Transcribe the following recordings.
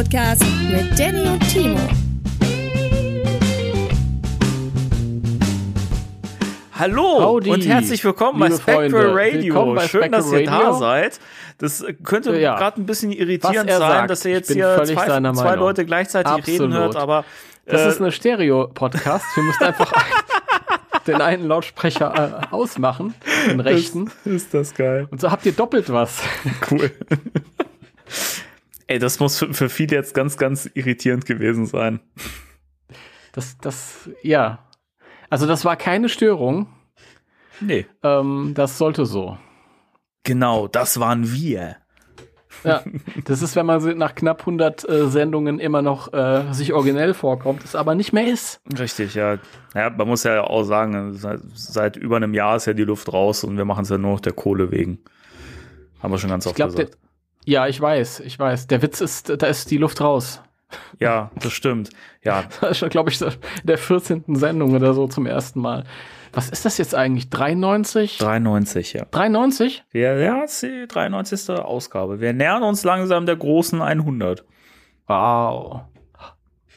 Podcast mit Danny und Timo. Hallo Howdy, und herzlich willkommen bei Spectral Freunde. Radio. Willkommen bei Schön, dass ihr Spectral da Radio. seid. Das könnte Ja. gerade ein bisschen irritierend er sein, sagt. dass ihr jetzt hier völlig zwei, zwei. Leute gleichzeitig reden Absolut. hört, aber Das äh, ist eine Stereo-Podcast. Wir müssen einfach den einen Lautsprecher äh, ausmachen, den rechten. ist das geil. Und so habt ihr doppelt was. Cool. Ey, das muss für, für viele jetzt ganz, ganz irritierend gewesen sein. Das, das, ja. Also das war keine Störung. Nee. Ähm, das sollte so. Genau, das waren wir. Ja, das ist, wenn man nach knapp 100 äh, Sendungen immer noch äh, sich originell vorkommt, es aber nicht mehr ist. Richtig, ja. Ja, man muss ja auch sagen, seit, seit über einem Jahr ist ja die Luft raus und wir machen es ja nur noch der Kohle wegen. Haben wir schon ganz Ich oft glaube, gesagt. Ja, ich weiß, ich weiß. Der Witz ist, da ist die Luft raus. Ja, das stimmt. Ja, Das ist schon, glaube ich, in der 14. Sendung oder so zum ersten Mal. Was ist das jetzt eigentlich? 93? 93, ja. 93? Ja, ja, ist die 93. Ausgabe. Wir nähern uns langsam der großen 100. Wow.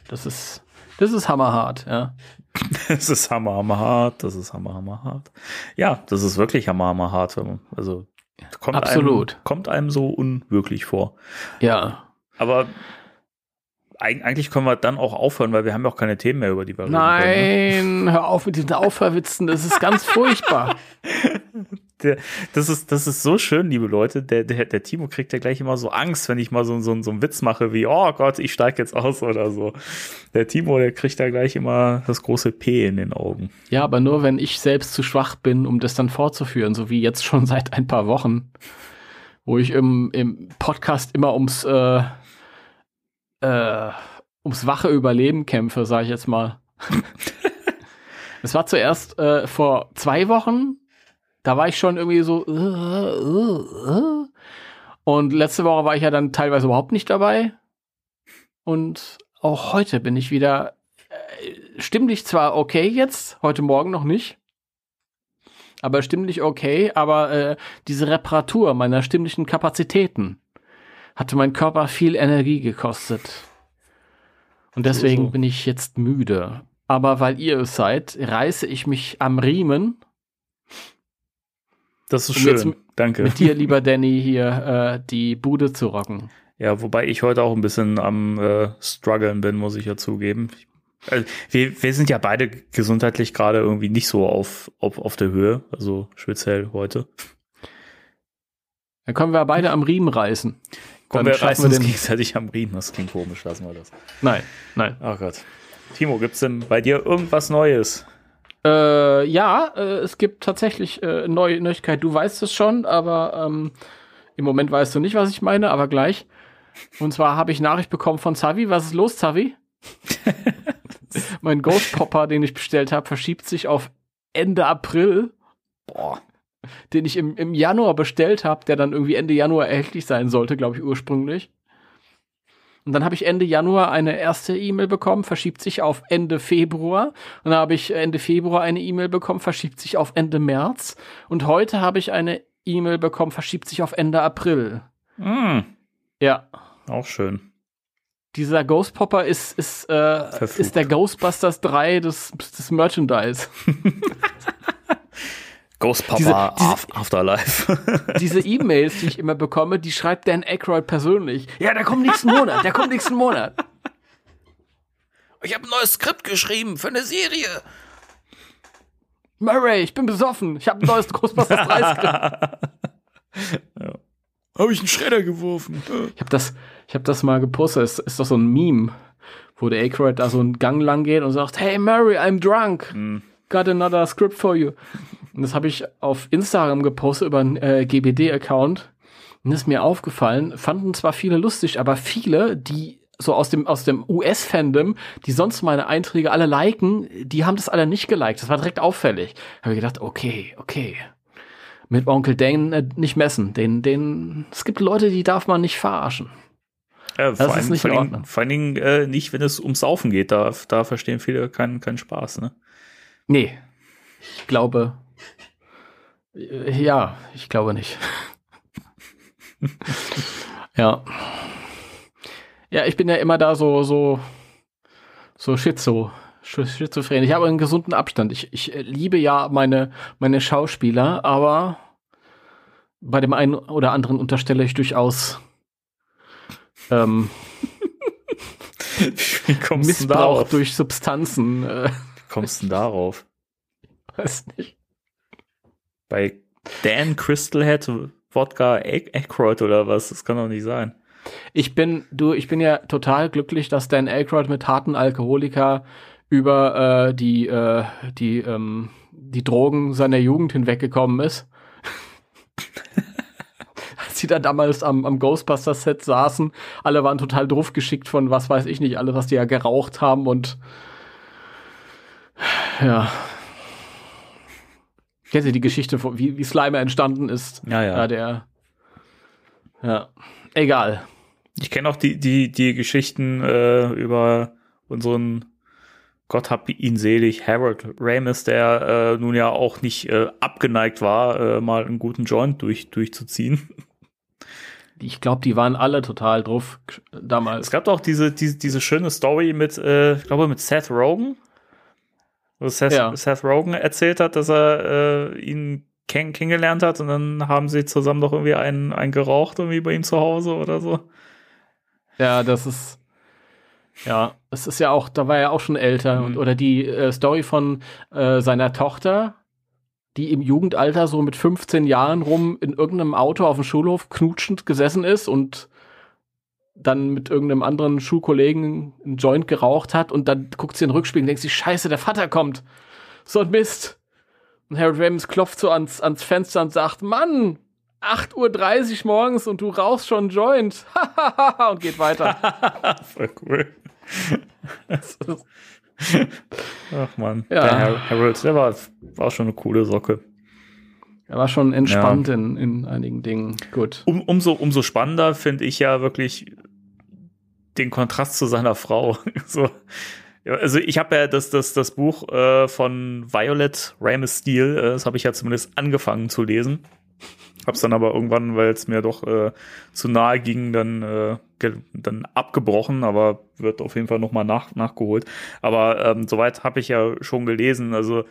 Das ist, das ist hammerhart, ja. Das ist hammer, hammer hart. Das ist hammer, hammer hart. Ja, das ist wirklich hammer, hammer hart. Also, kommt Absolut. Einem, kommt einem so unwirklich vor. Ja. Aber eig eigentlich können wir dann auch aufhören, weil wir haben ja auch keine Themen mehr, über die wir reden können. ne? Nein, hör auf mit diesen Aufverwitzen, das ist ganz furchtbar. Der, das, ist, das ist so schön, liebe Leute. Der, der, der Timo kriegt ja gleich immer so Angst, wenn ich mal so, so, so einen Witz mache wie, oh Gott, ich steige jetzt aus oder so. Der Timo, der kriegt da gleich immer das große P in den Augen. Ja, aber nur wenn ich selbst zu schwach bin, um das dann fortzuführen, so wie jetzt schon seit ein paar Wochen, wo ich im, im Podcast immer ums, äh, äh, ums wache Überleben kämpfe, sage ich jetzt mal. Es war zuerst äh, vor zwei Wochen, da war ich schon irgendwie so. Äh, äh, äh. Und letzte Woche war ich ja dann teilweise überhaupt nicht dabei. Und auch heute bin ich wieder äh, stimmlich zwar okay jetzt, heute Morgen noch nicht. Aber stimmlich okay, aber äh, diese Reparatur meiner stimmlichen Kapazitäten hatte mein Körper viel Energie gekostet. Und deswegen bin ich jetzt müde. Aber weil ihr es seid, reiße ich mich am Riemen. Das ist Um schön. Danke. Mit dir, lieber Danny, hier äh, die Bude zu rocken. Ja, wobei ich heute auch ein bisschen am äh, struggeln bin, muss ich ja zugeben. Also, wir, wir sind ja beide gesundheitlich gerade irgendwie nicht so auf, auf, auf der Höhe, also speziell heute. Dann können wir beide am Riemen reißen. Kommen wir reißen wir uns gegenseitig am Riemen, das klingt komisch, lassen wir das. Nein, nein. Ach Gott. Timo, gibt's denn bei dir irgendwas Neues? Äh, ja, äh, es gibt tatsächlich äh, neue Neuigkeit. Du weißt es schon, aber ähm, im Moment weißt du nicht, was ich meine, aber gleich. Und zwar habe ich Nachricht bekommen von Zavi. Was ist los, Zavi? mein Ghost Popper, den ich bestellt habe, verschiebt sich auf Ende April. Boah. Den ich im, im Januar bestellt habe, der dann irgendwie Ende Januar erhältlich sein sollte, glaube ich, ursprünglich. Und dann habe ich Ende Januar eine erste E-Mail bekommen, verschiebt sich auf Ende Februar. Und dann habe ich Ende Februar eine E-Mail bekommen, verschiebt sich auf Ende März. Und heute habe ich eine E-Mail bekommen, verschiebt sich auf Ende April. Hm, Ja. auch schön. Dieser Ghost Popper ist, ist, äh, ist der Ghostbusters 3 des, des Merchandise. Ghost Papa Diese- diese- Af- Afterlife. Diese E-Mails, die ich immer bekomme, die schreibt Dan Aykroyd persönlich. Ja, der kommt nächsten Monat, der kommt nächsten Monat. ich habe ein neues Skript geschrieben für eine Serie. Murray, ich bin besoffen. Ich habe ein neues Ghostbusters 3 Skript. Habe ich einen Schredder geworfen. Ich habe das, ich habe das mal gepostet. Es ist doch so ein Meme, wo der Aykroyd da so einen Gang lang geht und sagt, Hey Murray, I'm drunk. Got another script for you. Und das habe ich auf Instagram gepostet über einen äh, GBD-Account. Und ist mir aufgefallen, fanden zwar viele lustig, aber viele, die so aus dem, aus dem US-Fandom, die sonst meine Einträge alle liken, die haben das alle nicht geliked. Das war direkt auffällig. Habe ich gedacht, okay, okay. Mit Onkel Dan äh, nicht messen. Den, den, es gibt Leute, die darf man nicht verarschen. Ja, vor, ist allem, nicht allen, vor allen Dingen äh, nicht, wenn es ums Saufen geht. Da, da verstehen viele keinen keinen Spaß. Ne? Nee, ich glaube, äh, ja, ich glaube nicht. ja. Ja, ich bin ja immer da so, so, so schizo, schizophren. Ich habe einen gesunden Abstand. Ich, ich liebe ja meine, meine Schauspieler, aber bei dem einen oder anderen unterstelle ich durchaus ähm, Missbrauch durch Substanzen. Äh. Kommst du denn darauf? Weiß nicht. Bei Dan Crystalhead Wodka Aykroyd oder was? Das kann doch nicht sein. Ich bin, du, ich bin ja total glücklich, dass Dan Aykroyd mit harten Alkoholiker über äh, die, äh, die, ähm, die Drogen seiner Jugend hinweggekommen ist. Als sie da damals am, am Ghostbusters-Set saßen, alle waren total drauf geschickt von was weiß ich nicht, alle, was die ja geraucht haben und ja. Kennt ihr die Geschichte, von, wie, wie Slimer entstanden ist? Ja, ja. ja der, ja. Egal. Ich kenne auch die, die, die Geschichten äh, über unseren Gott hab ihn selig, Harold Ramis, der äh, nun ja auch nicht äh, abgeneigt war, äh, mal einen guten Joint durch, durchzuziehen. Ich glaube, die waren alle total drauf damals. Es gab auch diese, diese, diese schöne Story mit, äh, ich glaube, mit Seth Rogen. Wo Seth, ja. Seth Rogen erzählt hat, dass er äh, ihn kenn kennengelernt hat und dann haben sie zusammen doch irgendwie einen, einen geraucht, irgendwie bei ihm zu Hause oder so. Ja, das ist. Ja, es ist ja auch, da war er auch schon älter. Mhm. Und, oder die äh, Story von äh, seiner Tochter, die im Jugendalter so mit 15 Jahren rum in irgendeinem Auto auf dem Schulhof knutschend gesessen ist und dann mit irgendeinem anderen Schulkollegen einen Joint geraucht hat und dann guckt sie in den Rückspiegel und denkt sich, scheiße, der Vater kommt. So ein Mist. Und Harold Ramis klopft so ans, ans Fenster und sagt, Mann, 8.30 Uhr morgens und du rauchst schon Joint. und geht weiter. Voll cool. Ach man, ja. der Harold, der war, war schon eine coole Socke. Er war schon entspannt ja. in, in einigen Dingen. Gut. Um, umso, umso spannender finde ich ja wirklich den Kontrast zu seiner Frau. so. Also ich habe ja das, das, das Buch äh, von Violet Ramis Steele, äh, das habe ich ja zumindest angefangen zu lesen. Hab's dann aber irgendwann, weil es mir doch äh, zu nahe ging, dann, äh, dann abgebrochen, aber wird auf jeden Fall nochmal nach, nachgeholt. Aber ähm, soweit habe ich ja schon gelesen. Also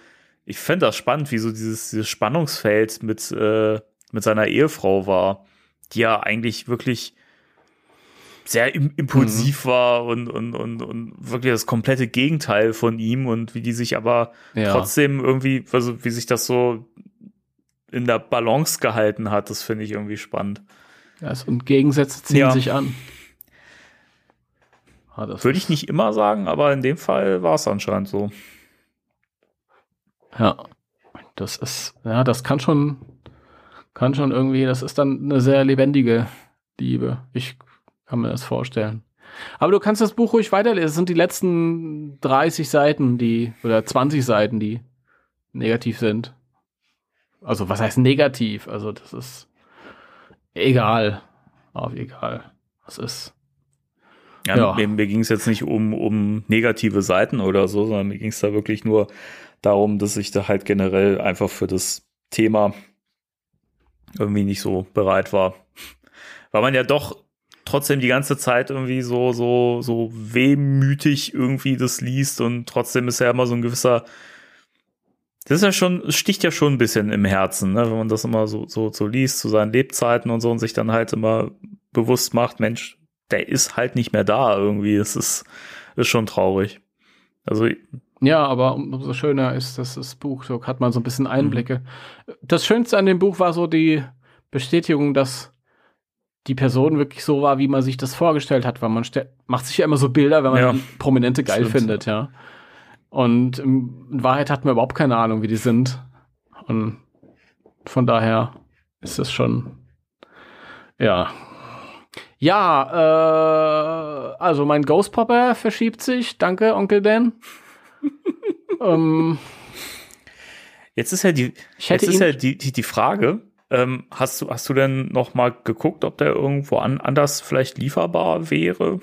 ich fände das spannend, wie so dieses, dieses Spannungsfeld mit, äh, mit seiner Ehefrau war, die ja eigentlich wirklich sehr impulsiv mhm. war und, und, und, und wirklich das komplette Gegenteil von ihm und wie die sich aber ja. trotzdem irgendwie, also wie sich das so in der Balance gehalten hat. Das finde ich irgendwie spannend. Ja, und Gegensätze ziehen ja. sich an. Ah, Würde ich nicht immer sagen, aber in dem Fall war es anscheinend so. Ja, das ist, ja, das kann schon, kann schon irgendwie, das ist dann eine sehr lebendige Liebe. Ich kann mir das vorstellen. Aber du kannst das Buch ruhig weiterlesen. Es sind die letzten 30 Seiten, die, oder 20 Seiten, die negativ sind. Also was heißt negativ? Also das ist egal. Auf egal. Das ist. Ja, ja. Mir, mir ging es jetzt nicht um, um negative Seiten oder so, sondern mir ging es da wirklich nur darum, dass ich da halt generell einfach für das Thema irgendwie nicht so bereit war. Weil man ja doch trotzdem die ganze Zeit irgendwie so, so, so wehmütig irgendwie das liest und trotzdem ist ja immer so ein gewisser das ist ja schon, sticht ja schon ein bisschen im Herzen, ne? wenn man das immer so, so, so liest zu seinen Lebzeiten und so und sich dann halt immer bewusst macht, Mensch, der ist halt nicht mehr da irgendwie. Es ist, ist schon traurig. Also. Ja, aber umso schöner ist dass das Buch, so hat man so ein bisschen Einblicke. Mhm. Das Schönste an dem Buch war so die Bestätigung, dass die Person wirklich so war, wie man sich das vorgestellt hat, weil man macht sich ja immer so Bilder, wenn man ja, Prominente geil stimmt. findet, ja. Und in Wahrheit hat man überhaupt keine Ahnung, wie die sind. Und von daher ist es schon, ja. Ja, äh, also mein Ghost Popper verschiebt sich. Danke, Onkel Dan. ähm, jetzt ist ja die, jetzt ist ja die, die, die Frage, ähm, hast du, hast du denn noch mal geguckt, ob der irgendwo an, anders vielleicht lieferbar wäre?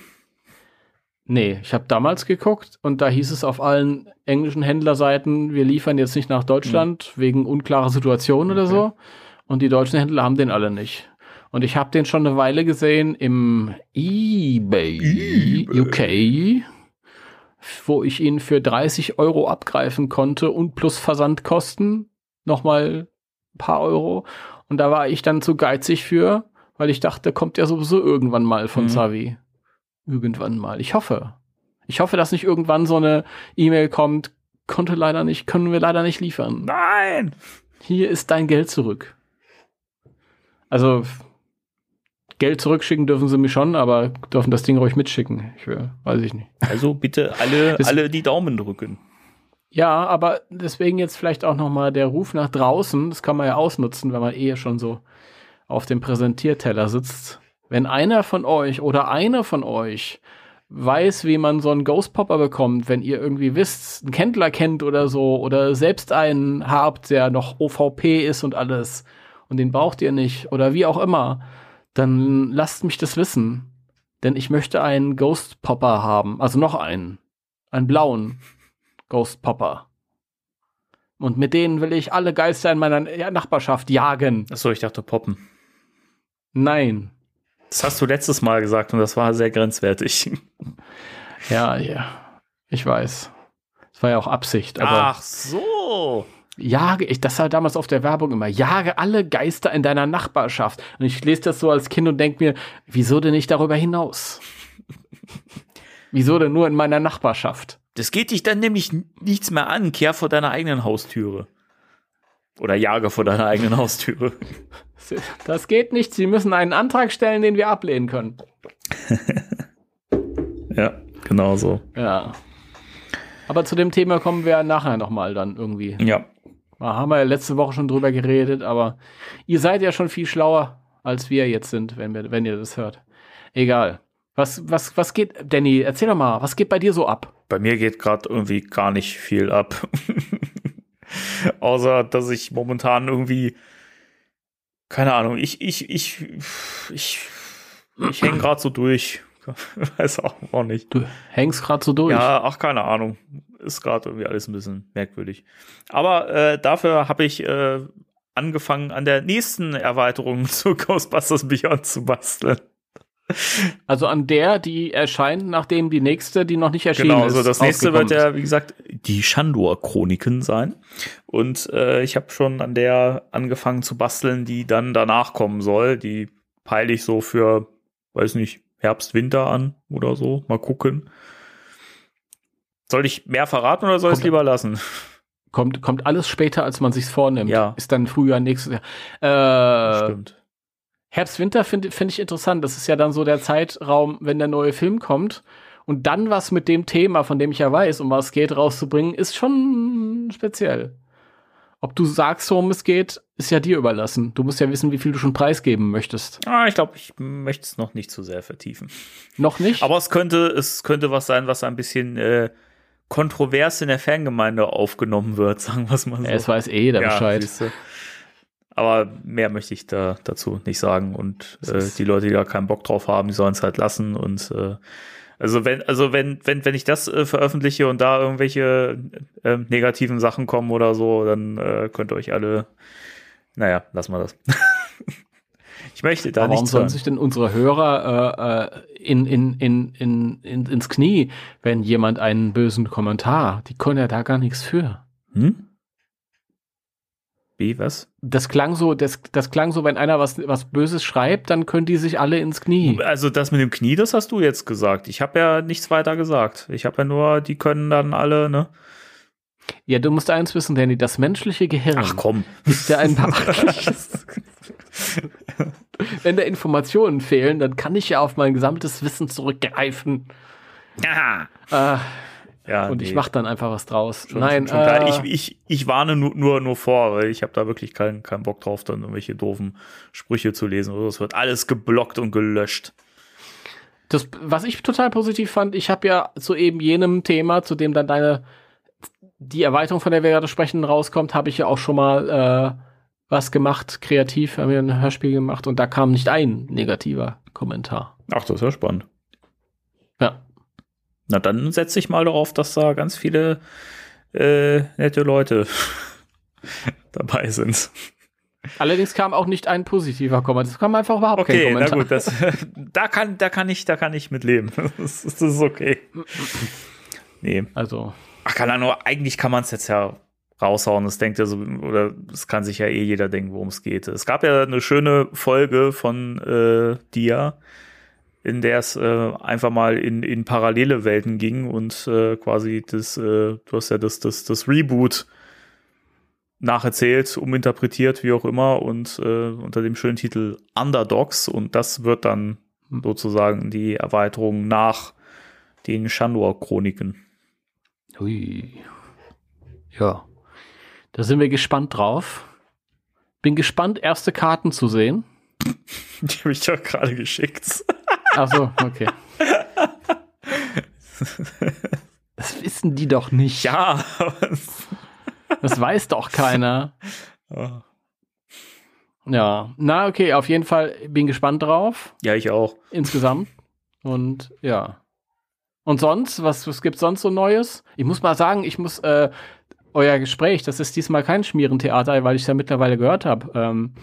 Nee, ich habe damals geguckt und da hieß es auf allen englischen Händlerseiten, wir liefern jetzt nicht nach Deutschland mhm. wegen unklarer Situationen okay. oder so. Und die deutschen Händler haben den alle nicht. Und ich habe den schon eine Weile gesehen im eBay, UK, wo ich ihn für 30 Euro abgreifen konnte und plus Versandkosten nochmal ein paar Euro. Und da war ich dann zu geizig für, weil ich dachte, kommt ja sowieso irgendwann mal von Mhm. Savi. Irgendwann mal. Ich hoffe. Ich hoffe, dass nicht irgendwann so eine E-Mail kommt, konnte leider nicht, können wir leider nicht liefern. Nein! Hier ist dein Geld zurück. Also, Geld zurückschicken dürfen sie mir schon, aber dürfen das Ding ruhig mitschicken. Ich will, weiß ich nicht. Also bitte alle, alle die Daumen drücken. Ja, aber deswegen jetzt vielleicht auch noch mal der Ruf nach draußen. Das kann man ja ausnutzen, wenn man eh schon so auf dem Präsentierteller sitzt. Wenn einer von euch oder eine von euch weiß, wie man so einen Ghost Popper bekommt, wenn ihr irgendwie wisst, einen Kendler kennt oder so oder selbst einen habt, der noch OVP ist und alles und den braucht ihr nicht oder wie auch immer, dann lasst mich das wissen. Denn ich möchte einen Ghost Popper haben, also noch einen, einen blauen Ghost Popper. Und mit denen will ich alle Geister in meiner Nachbarschaft jagen. Achso, ich dachte poppen. Nein. Das hast du letztes Mal gesagt und das war sehr grenzwertig. Ja, ja. Ich weiß. Das war ja auch Absicht. Aber Ach so. jage, ich, das war damals auf der Werbung immer, jage alle Geister in deiner Nachbarschaft. Und ich lese das so als Kind und denke mir, wieso denn nicht darüber hinaus? wieso denn nur in meiner Nachbarschaft? Das geht dich dann nämlich nichts mehr an. Kehr vor deiner eigenen Haustüre. Oder jage vor deiner eigenen Haustüre. Das geht nicht. Sie müssen einen Antrag stellen, den wir ablehnen können. Ja, genau so. Ja. Aber zu dem Thema kommen wir nachher nochmal dann irgendwie. Ja. Da haben wir ja letzte Woche schon drüber geredet, aber ihr seid ja schon viel schlauer, als wir jetzt sind, wenn, wir, wenn ihr das hört. Egal. Was, was, was geht, Danny, erzähl doch mal, was geht bei dir so ab? Bei mir geht gerade irgendwie gar nicht viel ab. Außer, dass ich momentan irgendwie, keine Ahnung, ich, ich, ich, ich, ich hänge gerade so durch. Weiß auch, nicht. Du hängst gerade so durch. Ja, ach, keine Ahnung. Ist gerade irgendwie alles ein bisschen merkwürdig. Aber äh, dafür habe ich äh, angefangen, an der nächsten Erweiterung zu Ghostbusters Beyond zu basteln. Also an der, die erscheint, nachdem die nächste, die noch nicht erschienen Genau, ist. also das nächste wird ja, wie gesagt, die Shandor-Chroniken sein. Und äh, ich habe schon an der angefangen zu basteln, die dann danach kommen soll. Die peile ich so für, weiß nicht, Herbst, Winter an oder so. Mal gucken. Soll ich mehr verraten oder soll ich es lieber lassen? Kommt, kommt alles später, als man sich's vornimmt. Ja. Ist dann Frühjahr, nächstes Jahr. Äh, Stimmt. Herbst, Winter finde find ich interessant. Das ist ja dann so der Zeitraum, wenn der neue Film kommt. Und dann was mit dem Thema, von dem ich ja weiß, um was es geht, rauszubringen, ist schon speziell. Ob du sagst, worum es geht, ist ja dir überlassen. Du musst ja wissen, wie viel du schon preisgeben möchtest. Ah, ich glaube, ich möchte es noch nicht zu sehr vertiefen. Noch nicht? Aber es könnte, es könnte was sein, was ein bisschen äh, kontrovers in der Fangemeinde aufgenommen wird, sagen wir es mal so. es weiß eh der Bescheid. siehste. Aber mehr möchte ich da dazu nicht sagen. Und äh, die Leute, die da keinen Bock drauf haben, die sollen es halt lassen. Und äh, also wenn, also wenn, wenn, wenn ich das äh, veröffentliche und da irgendwelche äh, negativen Sachen kommen oder so, dann äh, könnt ihr euch alle, naja, lassen wir das. ich möchte da Aber warum nichts sollen sich denn unsere Hörer äh, äh, in, in, in, in, in, ins Knie, wenn jemand einen bösen Kommentar, die können ja da gar nichts für. Hm? Wie, was? Das klang so, das, das klang so, wenn einer was, was Böses schreibt, dann können die sich alle ins Knie. Also das mit dem Knie, das hast du jetzt gesagt. Ich habe ja nichts weiter gesagt. Ich habe ja nur, die können dann alle, ne? Ja, du musst eins wissen, Danny, das menschliche Gehirn Ach komm. ist ja ein beachtliches. wenn da Informationen fehlen, dann kann ich ja auf mein gesamtes Wissen zurückgreifen. Ja, Äh, ja und nee. ich mache dann einfach was draus. Schon, Nein, schon, schon äh, ich, ich, ich warne nur, nur, nur vor, weil ich habe da wirklich keinen keinen Bock drauf, dann irgendwelche doofen Sprüche zu lesen. Es wird alles geblockt und gelöscht. Das, was ich total positiv fand, ich habe ja zu eben jenem Thema, zu dem dann deine die Erweiterung, von der wir gerade sprechen, rauskommt, habe ich ja auch schon mal äh, was gemacht, kreativ, haben wir ein Hörspiel gemacht und da kam nicht ein negativer Kommentar. Ach, das ist ja spannend. Na, dann setze ich mal darauf, dass da ganz viele äh, nette Leute dabei sind. Allerdings kam auch nicht ein positiver Kommentar. Es kam einfach überhaupt kein Okay, na Kommentar. gut, das, da kann, da kann ich, da kann ich mit leben. Das, ist- das ist okay. Nee. Also, Ach, keine Ahnung, eigentlich kann man es jetzt ja raushauen. Das denkt ja so, oder es kann sich ja eh jeder denken, worum es geht. Es gab ja eine schöne Folge von äh, Dia, in der es äh, einfach mal in, in parallele Welten ging und äh, quasi das, äh, du hast ja das, das, das Reboot nacherzählt, uminterpretiert, wie auch immer, und äh, unter dem schönen Titel Underdogs. Und das wird dann sozusagen die Erweiterung nach den Shandor-Chroniken. hui. Ja. Da sind wir gespannt drauf. Bin gespannt, erste Karten zu sehen. Die habe ich doch gerade geschickt. Also, okay. Das wissen die doch nicht. Ja, Das weiß doch keiner. ja. Ja. Na, okay, auf jeden Fall bin gespannt drauf. ja, ich auch. insgesamt. Und ja. Und sonst, was, was gibt's sonst so Neues? Ich muss mal sagen, ich muss äh, euer Gespräch, das ist diesmal kein Schmierentheater, weil ich es ja mittlerweile gehört habe. Ähm,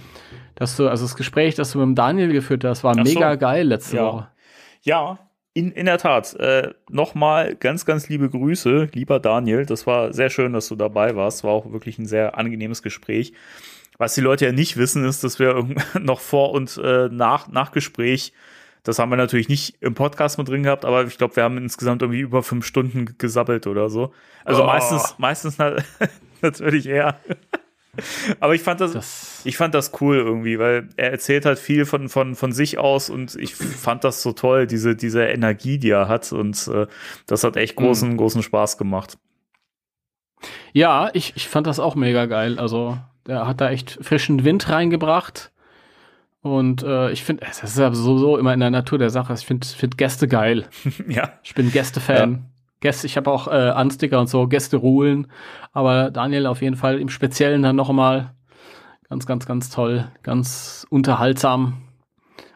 dass du, also das Gespräch, das du mit dem Daniel geführt hast, war so. mega geil letzte Ja. Woche. Ja, in, in der Tat. Äh, Nochmal ganz, ganz liebe Grüße, lieber Daniel. Das war sehr schön, dass du dabei warst. War auch wirklich ein sehr angenehmes Gespräch. Was die Leute ja nicht wissen, ist, dass wir noch vor und äh, nach, nach Gespräch, das haben wir natürlich nicht im Podcast mit drin gehabt, aber ich glaube, wir haben insgesamt irgendwie über fünf Stunden gesabbelt oder so. Also Oh. meistens, meistens na, natürlich eher. aber ich fand das, Das, ich fand das cool irgendwie, weil er erzählt halt viel von, von, von sich aus und ich fand das so toll, diese, diese Energie, die er hat und äh, das hat echt großen, großen Spaß gemacht. ja, ich, ich fand das auch mega geil. Also, der hat da echt frischen Wind reingebracht. Und äh, ich finde, das ist ja sowieso immer in der Natur der Sache. Ich finde find Gäste geil. ja, Ich bin Gäste-Fan. Gäste, ich habe auch äh, Ansticker und so, Gäste ruhen. Aber Daniel auf jeden Fall im Speziellen dann noch mal ganz, ganz, ganz toll, ganz unterhaltsam.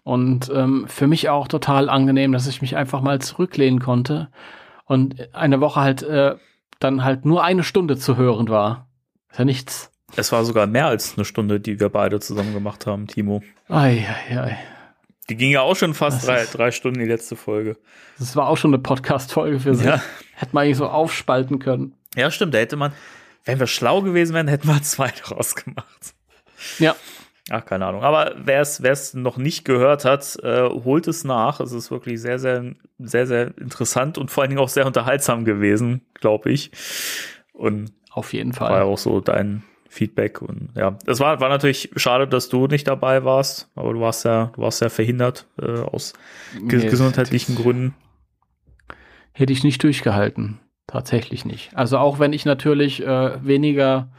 Und ähm, für mich auch total angenehm, dass ich mich einfach mal zurücklehnen konnte und eine Woche halt äh, dann halt nur eine Stunde zu hören war. Ist ja nichts. es war sogar mehr als eine Stunde, die wir beide zusammen gemacht haben, Timo. Ei, ei, ei. Die ging ja auch schon fast drei, drei Stunden, die letzte Folge. Das war auch schon eine Podcast-Folge für sich. Ja. Hätte man eigentlich so aufspalten können. Ja, stimmt, da hätte man, wenn wir schlau gewesen wären, hätten wir zwei draus gemacht. Ja. Ach, keine Ahnung. Aber wer es noch nicht gehört hat, äh, holt es nach. Es ist wirklich sehr, sehr, sehr, sehr interessant und vor allen Dingen auch sehr unterhaltsam gewesen, glaube ich. Und Auf jeden war ja Fall. auch so dein Feedback. Und ja, es war, war natürlich schade, dass du nicht dabei warst, aber du warst ja, du warst ja verhindert äh, aus ge Nee, gesundheitlichen Gründen. Hätte ich nicht durchgehalten. Tatsächlich nicht. Also auch wenn ich natürlich äh, weniger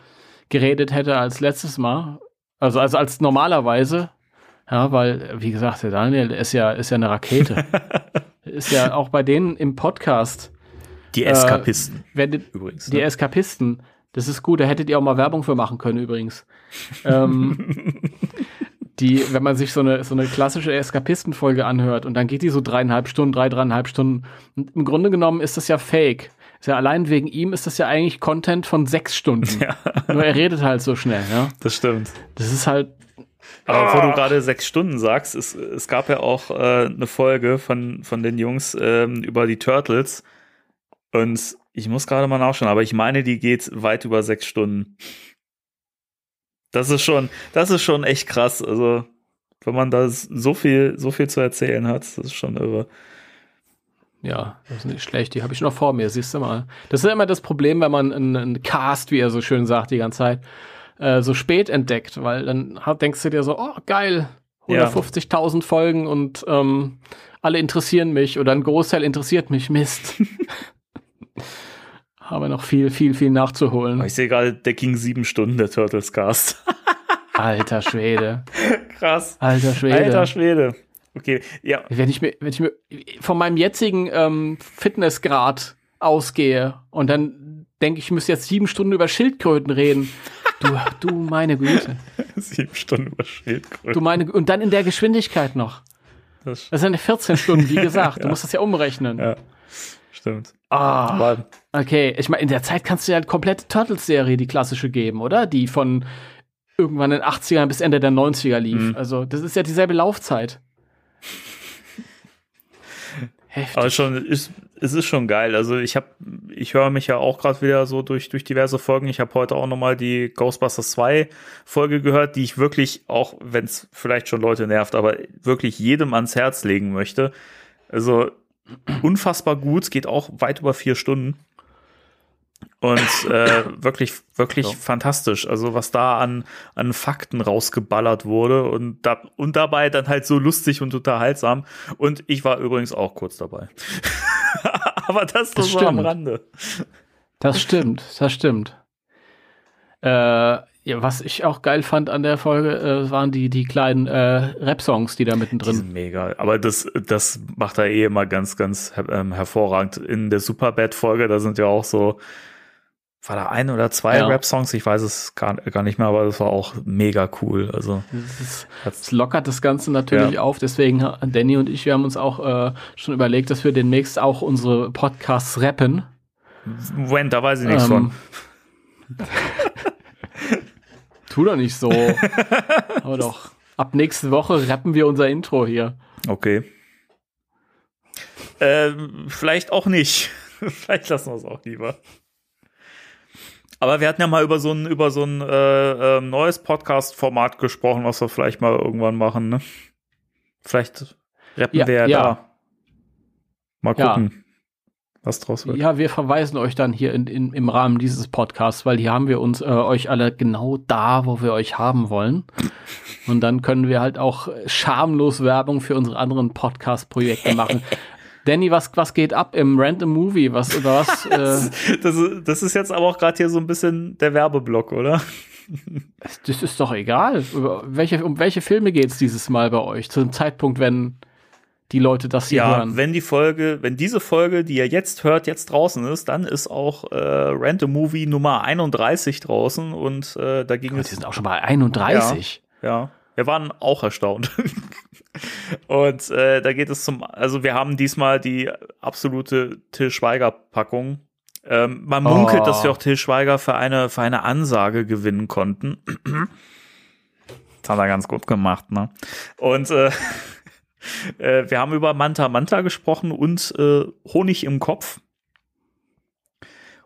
geredet hätte als letztes Mal, also, also als normalerweise, ja, weil, wie gesagt, der Daniel ist ja, ist ja eine Rakete. ist ja auch bei denen im Podcast, Die Eskapisten wenn die, übrigens. die Ne? Eskapisten, das ist gut, da hättet ihr auch mal Werbung für machen können übrigens. ähm, die, wenn man sich so eine, so eine klassische Eskapistenfolge anhört und dann geht die so dreieinhalb Stunden, drei, dreieinhalb Stunden. Und im Grunde genommen ist das ja fake. Ist ja allein wegen ihm ist das ja eigentlich Content von sechs Stunden. Ja, Nur er redet halt so schnell, ja. das stimmt. Das ist halt, Aber wo du gerade sechs Stunden sagst, es, es gab ja auch äh, eine Folge von, von den Jungs ähm, über die Turtles. Und ich muss gerade mal nachschauen, aber ich meine, die geht weit über sechs Stunden. Das ist schon, das ist schon echt krass. Also, wenn man da so viel, so viel zu erzählen hat, das ist schon irre. ja, das ist nicht schlecht. Die habe ich noch vor mir, siehst du mal. Das ist ja immer das Problem, wenn man einen, einen Cast, wie er so schön sagt, die ganze Zeit, äh, so spät entdeckt, weil dann denkst du dir so, oh, geil, Ja. 150.000 Folgen und ähm, alle interessieren mich oder ein Großteil interessiert mich. Mist. Habe noch viel, viel, viel nachzuholen. Ich sehe gerade, der ging sieben Stunden, der Turtles Cast. Alter Schwede. Krass. Alter Schwede. Alter Schwede. Okay, ja, Wenn ich mir, wenn ich mir von meinem jetzigen ähm, Fitnessgrad ausgehe und dann denke ich, ich müsste jetzt sieben Stunden über Schildkröten reden. Du, du meine Güte. sieben Stunden über Schildkröten. Du meine und dann in der Geschwindigkeit noch. Das, Das sind 14 Stunden, wie gesagt. Du musst das ja umrechnen. ja, stimmt. Ah, Aber okay. Ich meine, in der Zeit kannst du ja eine komplette Turtles-Serie, die klassische, geben, oder? Die von irgendwann in den 80ern bis Ende der 90er lief. Mhm. Also, das ist ja dieselbe Laufzeit. Heftig. Aber schon ist es ist schon geil. Also ich habe ich höre mich ja auch gerade wieder so durch durch diverse Folgen. Ich habe heute auch noch mal die Ghostbusters 2 Folge gehört, die ich wirklich auch wenn es vielleicht schon Leute nervt, aber wirklich jedem ans Herz legen möchte. Also unfassbar gut, es geht auch weit über vier Stunden. Und äh, wirklich, wirklich So. fantastisch. Also was da an, an Fakten rausgeballert wurde und, da, und dabei dann halt so lustig und unterhaltsam. Und ich war übrigens auch kurz dabei. Aber das, Das das so am stimmt. Rande. Das stimmt, das stimmt. Äh, ja, was ich auch geil fand an der Folge, äh, waren die, die kleinen äh, Rap-Songs, die da Die mittendrin. sind mega. Aber das, das macht er eh immer ganz, ganz ähm, hervorragend. In der Superbad-Folge, da sind ja auch so, war da ein oder zwei Ja. Rap-Songs? Ich weiß es gar, gar nicht mehr, aber das war auch mega cool. Also, das lockert das Ganze natürlich Ja. auf. Deswegen, ha- Danny und ich, wir haben uns auch äh, schon überlegt, dass wir demnächst auch unsere Podcasts rappen. Moment, da weiß ich nichts Ähm, von. Tu doch nicht so. Aber doch. Ab nächste Woche rappen wir unser Intro hier. Okay. Ähm, vielleicht auch nicht. vielleicht lassen wir es auch lieber. Aber wir hatten ja mal über so ein, über so ein äh, ähm, neues Podcast-Format gesprochen, was wir vielleicht mal irgendwann machen, ne? Vielleicht rappen Ja, wir ja, ja. da. Mal Ja. Was draus wird. Ja, wir verweisen euch dann hier in, in, im Rahmen dieses Podcasts, weil hier haben wir uns äh, euch alle genau da, wo wir euch haben wollen. Und dann können wir halt auch schamlos Werbung für unsere anderen Podcast-Projekte machen. Danny, was, was geht ab im Random Movie? Was über was? Äh, Das, ist- das ist jetzt aber auch gerade hier so ein bisschen der Werbeblock, oder? das ist doch egal. Über welche, um welche Filme geht's dieses Mal bei euch? Zu dem Zeitpunkt, wenn die Leute das hier Ja, hören. wenn die Folge, wenn diese Folge, die ihr jetzt hört, jetzt draußen ist, dann ist auch äh, Random Movie Nummer 31 draußen und äh, da ging Sie es sind auch schon bei 31. Ja, wir waren auch erstaunt. Und äh, da geht es zum, also wir haben diesmal die absolute Till Schweiger-Packung. Ähm, man munkelt, Oh. dass wir auch Till Schweiger für eine, für eine Ansage gewinnen konnten. Das hat er ganz gut gemacht, ne? Und äh, äh, wir haben über Manta Manta gesprochen und äh, Honig im Kopf.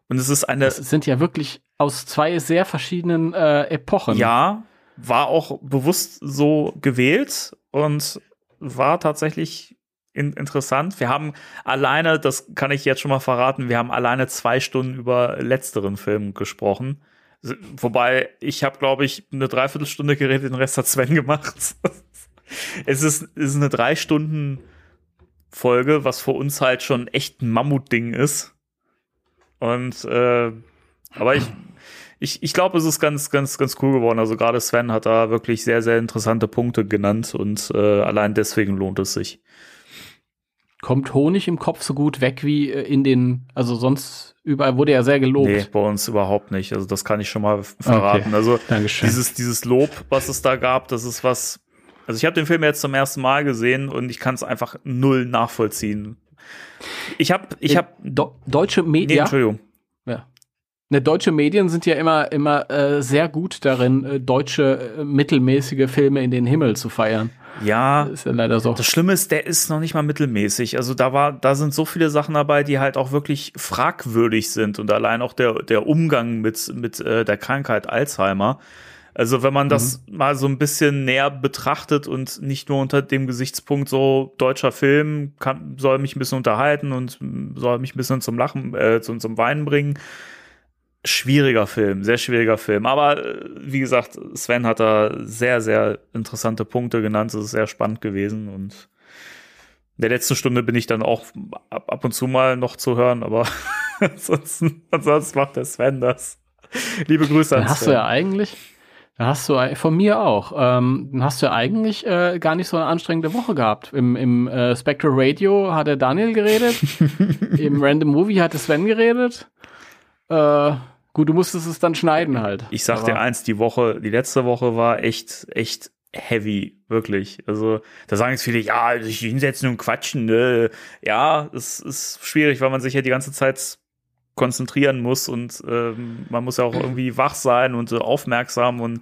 Und es ist eine, Das sind ja wirklich aus zwei sehr verschiedenen äh, Epochen. Ja, war auch bewusst so gewählt und war tatsächlich in, interessant. Wir haben alleine, das kann ich jetzt schon mal verraten, wir haben alleine zwei Stunden über letzteren Film gesprochen. Wobei ich habe, glaube ich, eine Dreiviertelstunde geredet, den Rest hat Sven gemacht. es ist, es ist eine drei Stunden Folge, was für uns halt schon echt ein Mammutding ist. Und äh, aber ich, ich, ich glaube, es ist ganz, ganz, ganz cool geworden. Also gerade Sven hat da wirklich sehr, sehr interessante Punkte genannt und äh, allein deswegen lohnt es sich. Kommt Honig im Kopf so gut weg wie äh, in den, also sonst überall wurde er sehr gelobt. Nee, bei uns überhaupt nicht. Also das kann ich schon mal verraten. Also Dankeschön. dieses, dieses Lob, was es da gab, das ist was. Also ich habe den Film jetzt zum ersten Mal gesehen und ich kann es einfach null nachvollziehen. Ich habe, ich habe, deutsche nee, Medien, Entschuldigung. ja. Ne, deutsche Medien sind ja immer, immer äh, sehr gut darin, äh, deutsche äh, mittelmäßige Filme in den Himmel zu feiern. Ja, Das ist ja leider so. Das Schlimme ist, der ist noch nicht mal mittelmäßig. Also da war, da sind so viele Sachen dabei, die halt auch wirklich fragwürdig sind und allein auch der der Umgang mit mit äh, der Krankheit Alzheimer. Also wenn man das mal so ein bisschen näher betrachtet und nicht nur unter dem Gesichtspunkt so deutscher Film kann, soll mich ein bisschen unterhalten und soll mich ein bisschen zum Lachen, äh, zum, zum Weinen bringen. Schwieriger Film, sehr schwieriger Film. Aber äh, wie gesagt, Sven hat da sehr, sehr interessante Punkte genannt. Es ist sehr spannend gewesen und in der letzten Stunde bin ich dann auch ab, ab und zu mal noch zu hören, aber ansonsten, ansonsten macht der Sven das. Liebe Grüße an Dann hast Sven. du ja eigentlich, dann hast du von mir auch, ähm, dann hast du ja eigentlich äh, gar nicht so eine anstrengende Woche gehabt. Im, im äh, Spectral Radio hat der Daniel geredet, im Random Movie hat der Sven geredet. Äh, gut, du musstest es dann schneiden halt. Ich sag Aber- dir eins, die Woche, die letzte Woche war echt, echt heavy, wirklich. Also, da sagen jetzt viele, ja, sich hinsetzen und quatschen, ne? Ja, es ist schwierig, weil man sich ja die ganze Zeit konzentrieren muss und ähm, man muss ja auch irgendwie wach sein und äh, aufmerksam und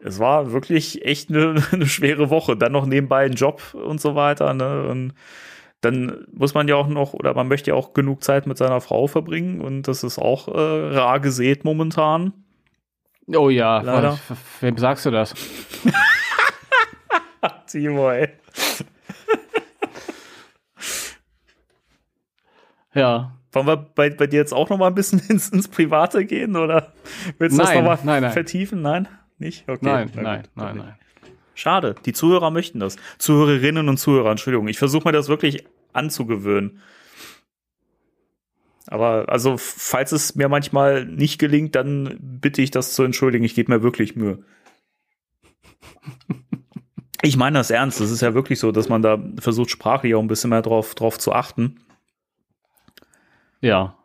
es war wirklich echt eine, eine schwere Woche. Dann noch nebenbei ein Job und so weiter. Ne? Und dann muss man ja auch noch, oder man möchte ja auch genug Zeit mit seiner Frau verbringen. Und das ist auch äh, rar gesät momentan. Oh ja, Leider. wem sagst du das? Timo, ey. Ja. Wollen wir bei, bei dir jetzt auch noch mal ein bisschen ins, ins Private gehen oder willst du das Nein, noch mal nein, nein. vertiefen? Nein? Nicht? Okay. Nein, Na nein, nein, okay. nein. Schade. Die Zuhörer möchten das. Zuhörerinnen und Zuhörer, Entschuldigung. Ich versuche mir das wirklich anzugewöhnen. Aber also, falls es mir manchmal nicht gelingt, dann bitte ich das zu entschuldigen. Ich gebe mir wirklich Mühe. Ich meine das ernst. Es ist ja wirklich so, dass man da versucht, sprachlich auch ein bisschen mehr drauf, drauf zu achten. Ja.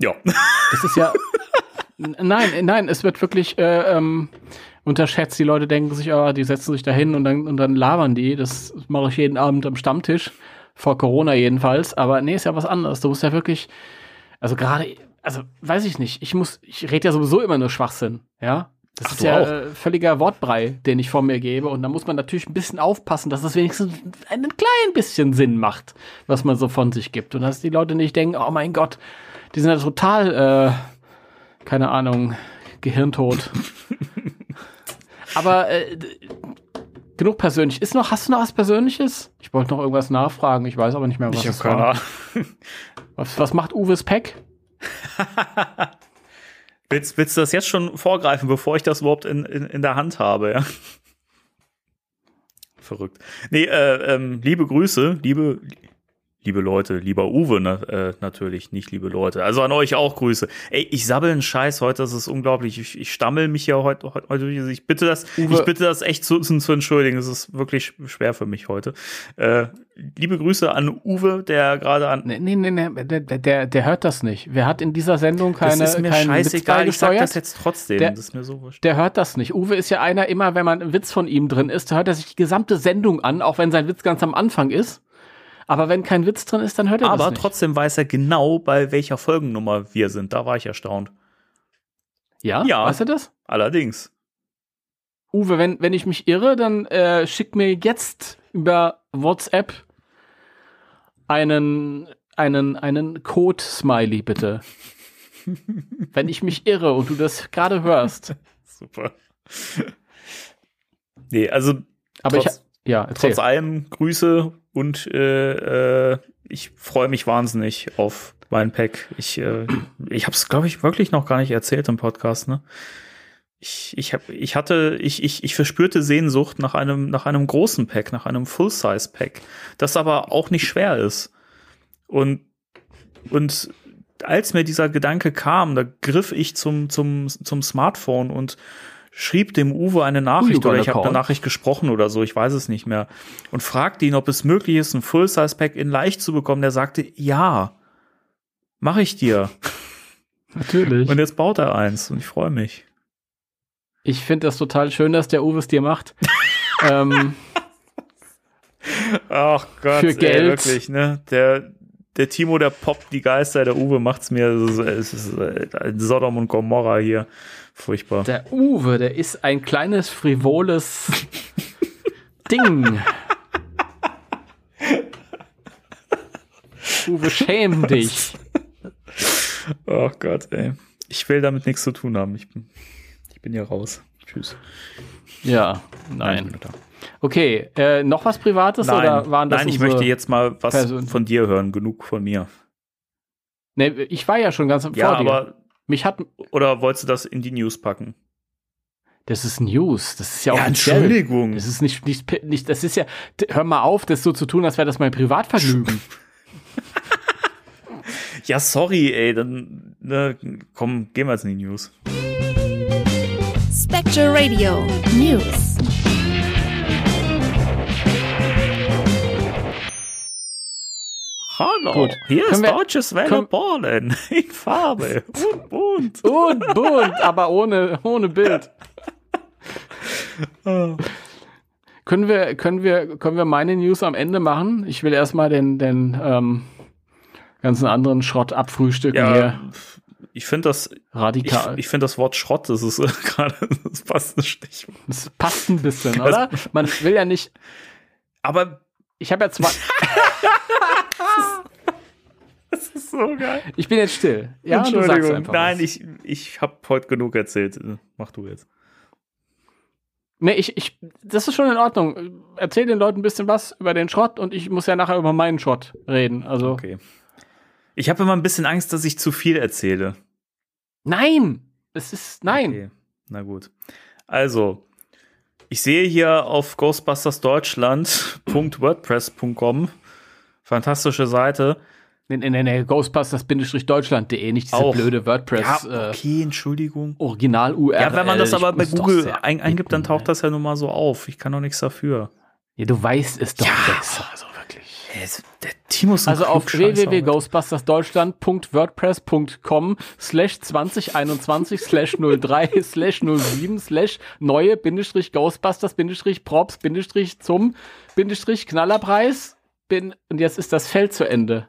Ja. Das ist ja. Nein, nein, es wird wirklich äh, ähm, unterschätzt. Die Leute denken sich, ah, die setzen sich da hin und dann, und dann labern die. Das mache ich jeden Abend am Stammtisch. Vor Corona jedenfalls. Aber nee, ist ja was anderes. Du musst ja wirklich. Also gerade, also weiß ich nicht. Ich muss, ich rede ja sowieso immer nur Schwachsinn. Ja. Das Ach, ist ja auch? äh, völliger Wortbrei, den ich vor mir gebe. Und da muss man natürlich ein bisschen aufpassen, dass das wenigstens ein klein bisschen Sinn macht, was man so von sich gibt. Und dass die Leute nicht denken, oh mein Gott, die sind ja total, äh, keine Ahnung, gehirntot. Aber äh, genug persönlich. Ist noch, hast du noch was Persönliches? Ich wollte noch irgendwas nachfragen, ich weiß aber nicht mehr, was Ich habe es keine war. Was, was macht Uwes Peck? Willst, willst du das jetzt schon vorgreifen, bevor ich das überhaupt in, in, in der Hand habe? Ja? Verrückt. Nee, äh, ähm, liebe Grüße, liebe, liebe Leute, lieber Uwe, ne, äh, natürlich, nicht liebe Leute. Also an euch auch Grüße. Ey, ich sabbel einen Scheiß heute, das ist unglaublich. Ich, ich stammel mich ja heute, heute, heute. Ich bitte das, Uwe. ich bitte das echt zu, zu entschuldigen. Es ist wirklich schwer für mich heute. Äh, liebe Grüße an Uwe, der gerade an. Nee, nee, nee, nee der, der, der hört das nicht. Wer hat in dieser Sendung keine, das ist mir scheißegal, ich sag das jetzt trotzdem. Der- das ist mir so wurscht. Der hört das nicht. Uwe ist ja einer, immer wenn man ein Witz von ihm drin ist, hört er sich die gesamte Sendung an, auch wenn sein Witz ganz am Anfang ist. Aber wenn kein Witz drin ist, dann hört er das Aber nicht. trotzdem weiß er genau, bei welcher Folgennummer wir sind. Da war ich erstaunt. Ja? Ja. Weißt du das? Allerdings. Uwe, wenn, wenn ich mich irre, dann äh, schick mir jetzt über WhatsApp einen, einen, einen Code-Smiley, bitte. wenn ich mich irre und du das gerade hörst. Super. nee, also Aber Trotz- ja, erzähl. trotz allem Grüße und äh, äh, ich freue mich wahnsinnig auf mein Pack. Ich, äh, ich habe es, glaube ich, wirklich noch gar nicht erzählt im Podcast, ne? Ich, ich, hab, ich hatte, ich, ich, ich verspürte Sehnsucht nach einem, nach einem großen Pack, nach einem Full-Size-Pack, das aber auch nicht schwer ist. Und, und als mir dieser Gedanke kam, da griff ich zum, zum, zum Smartphone und schrieb dem Uwe eine Nachricht oder ich habe eine. Nachricht gesprochen oder so, ich weiß es nicht mehr. Und fragte ihn, ob es möglich ist, ein Full-Size-Pack in leicht zu bekommen. Der sagte, ja, mache ich dir. Natürlich. Und jetzt baut er eins und ich freue mich. Ich finde das total schön, dass der Uwe es dir macht. ähm, Ach Gott, Für Geld. Ey, wirklich, ne? Der, der Timo, der poppt die Geister, der Uwe macht's mir, es ist, es ist äh, Sodom und Gomorra hier. Furchtbar. der Uwe, der ist ein kleines, frivoles Ding. Uwe, schäm dich. Oh Gott, ey. Ich will damit nichts zu tun haben. Ich bin, ich bin hier raus. Tschüss. Ja, nein. da. Okay, äh, noch was Privates Nein, oder waren das nein ich möchte jetzt mal was Person- von dir hören. Genug von mir. Nee, ich war ja schon ganz Ja, vor dir. aber, Mich hat. oder wolltest du das in die News packen? Das ist News. Das ist ja, Ja, offiziell. Entschuldigung. Das ist nicht, nicht, nicht, das ist ja, hör mal auf, das so zu tun, als wäre das mein Privatvergnügen. Ja, sorry, ey. Dann, ne, komm, gehen wir jetzt in die News. Spectre Radio News. Hallo, Gut. hier Können ist wir- deutsches Welle in Farbe und bunt. Und bunt, aber ohne, ohne Bild. können wir, können wir, können wir meine News am Ende machen? Ich will erstmal den, den ähm, ganzen anderen Schrott abfrühstücken Ja, hier. ich finde das, ich, Radikal. ich finde das Wort Schrott, das ist äh, gerade, das passt nicht. Das passt ein bisschen, oder? Man will ja nicht. Aber Ich habe ja zwar. das ist so geil. Ich bin jetzt still. Ja, du sagst Entschuldigung. einfach Nein, was. ich, ich habe heute genug erzählt. Mach du jetzt. Nee, ich, ich, das ist schon in Ordnung. Erzähl den Leuten ein bisschen was über den Schrott und ich muss ja nachher über meinen Schrott reden. Also. Okay. Ich habe immer ein bisschen Angst, dass ich zu viel erzähle. Nein! Es ist. Nein! Okay, na gut. Also, ich sehe hier auf ghostbustersdeutschland.wordpress.com fantastische Seite. Nee, nee, nee, nee. Ghostbusters-deutschland.de, nicht diese Auch. blöde WordPress ja, äh, okay, Entschuldigung. Original-URL. Ja, wenn man das aber bei Google ein, eingibt, dann taucht das ja nun mal so auf. Ich kann doch nichts dafür. Ja, du weißt es doch Ja. besser. Also wirklich. Der Timo ist ein Also auf www.ghostbustersdeutschland.wordpress.com slash 2021 slash 03 slash 07 slash neue Bindestrich Ghostbusters Bindestrich Props Bindestrich zum Bindestrich Knallerpreis bin und jetzt ist das Feld zu Ende.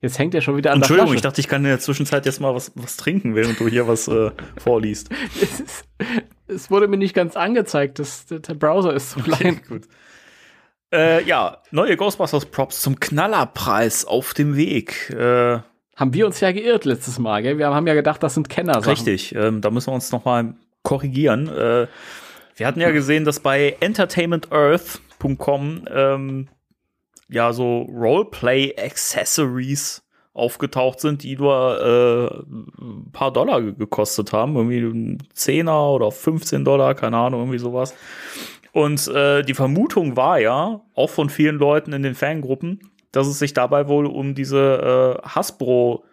Jetzt hängt er schon wieder an Entschuldigung, der ich Flasche. dachte, ich kann in der Zwischenzeit jetzt mal was, was trinken, während du hier was äh, vorliest. Es, ist, es wurde mir nicht ganz angezeigt, das, der Browser ist so klein. Gut. Äh, ja, neue Ghostbusters Props zum Knallerpreis auf dem Weg. Äh, Haben wir uns ja geirrt letztes Mal, gell? Wir haben ja gedacht, das sind Kenner. richtig, ähm, da müssen wir uns noch mal korrigieren. Äh, wir hatten ja gesehen, dass bei entertainmentearth.com ähm, ja so Roleplay Accessories aufgetaucht sind, die nur äh, ein paar Dollar ge- gekostet haben, irgendwie ein Zehner oder 15 Dollar, keine Ahnung, irgendwie sowas. Und äh, die Vermutung war ja, auch von vielen Leuten in den Fangruppen, dass es sich dabei wohl um diese äh, Hasbro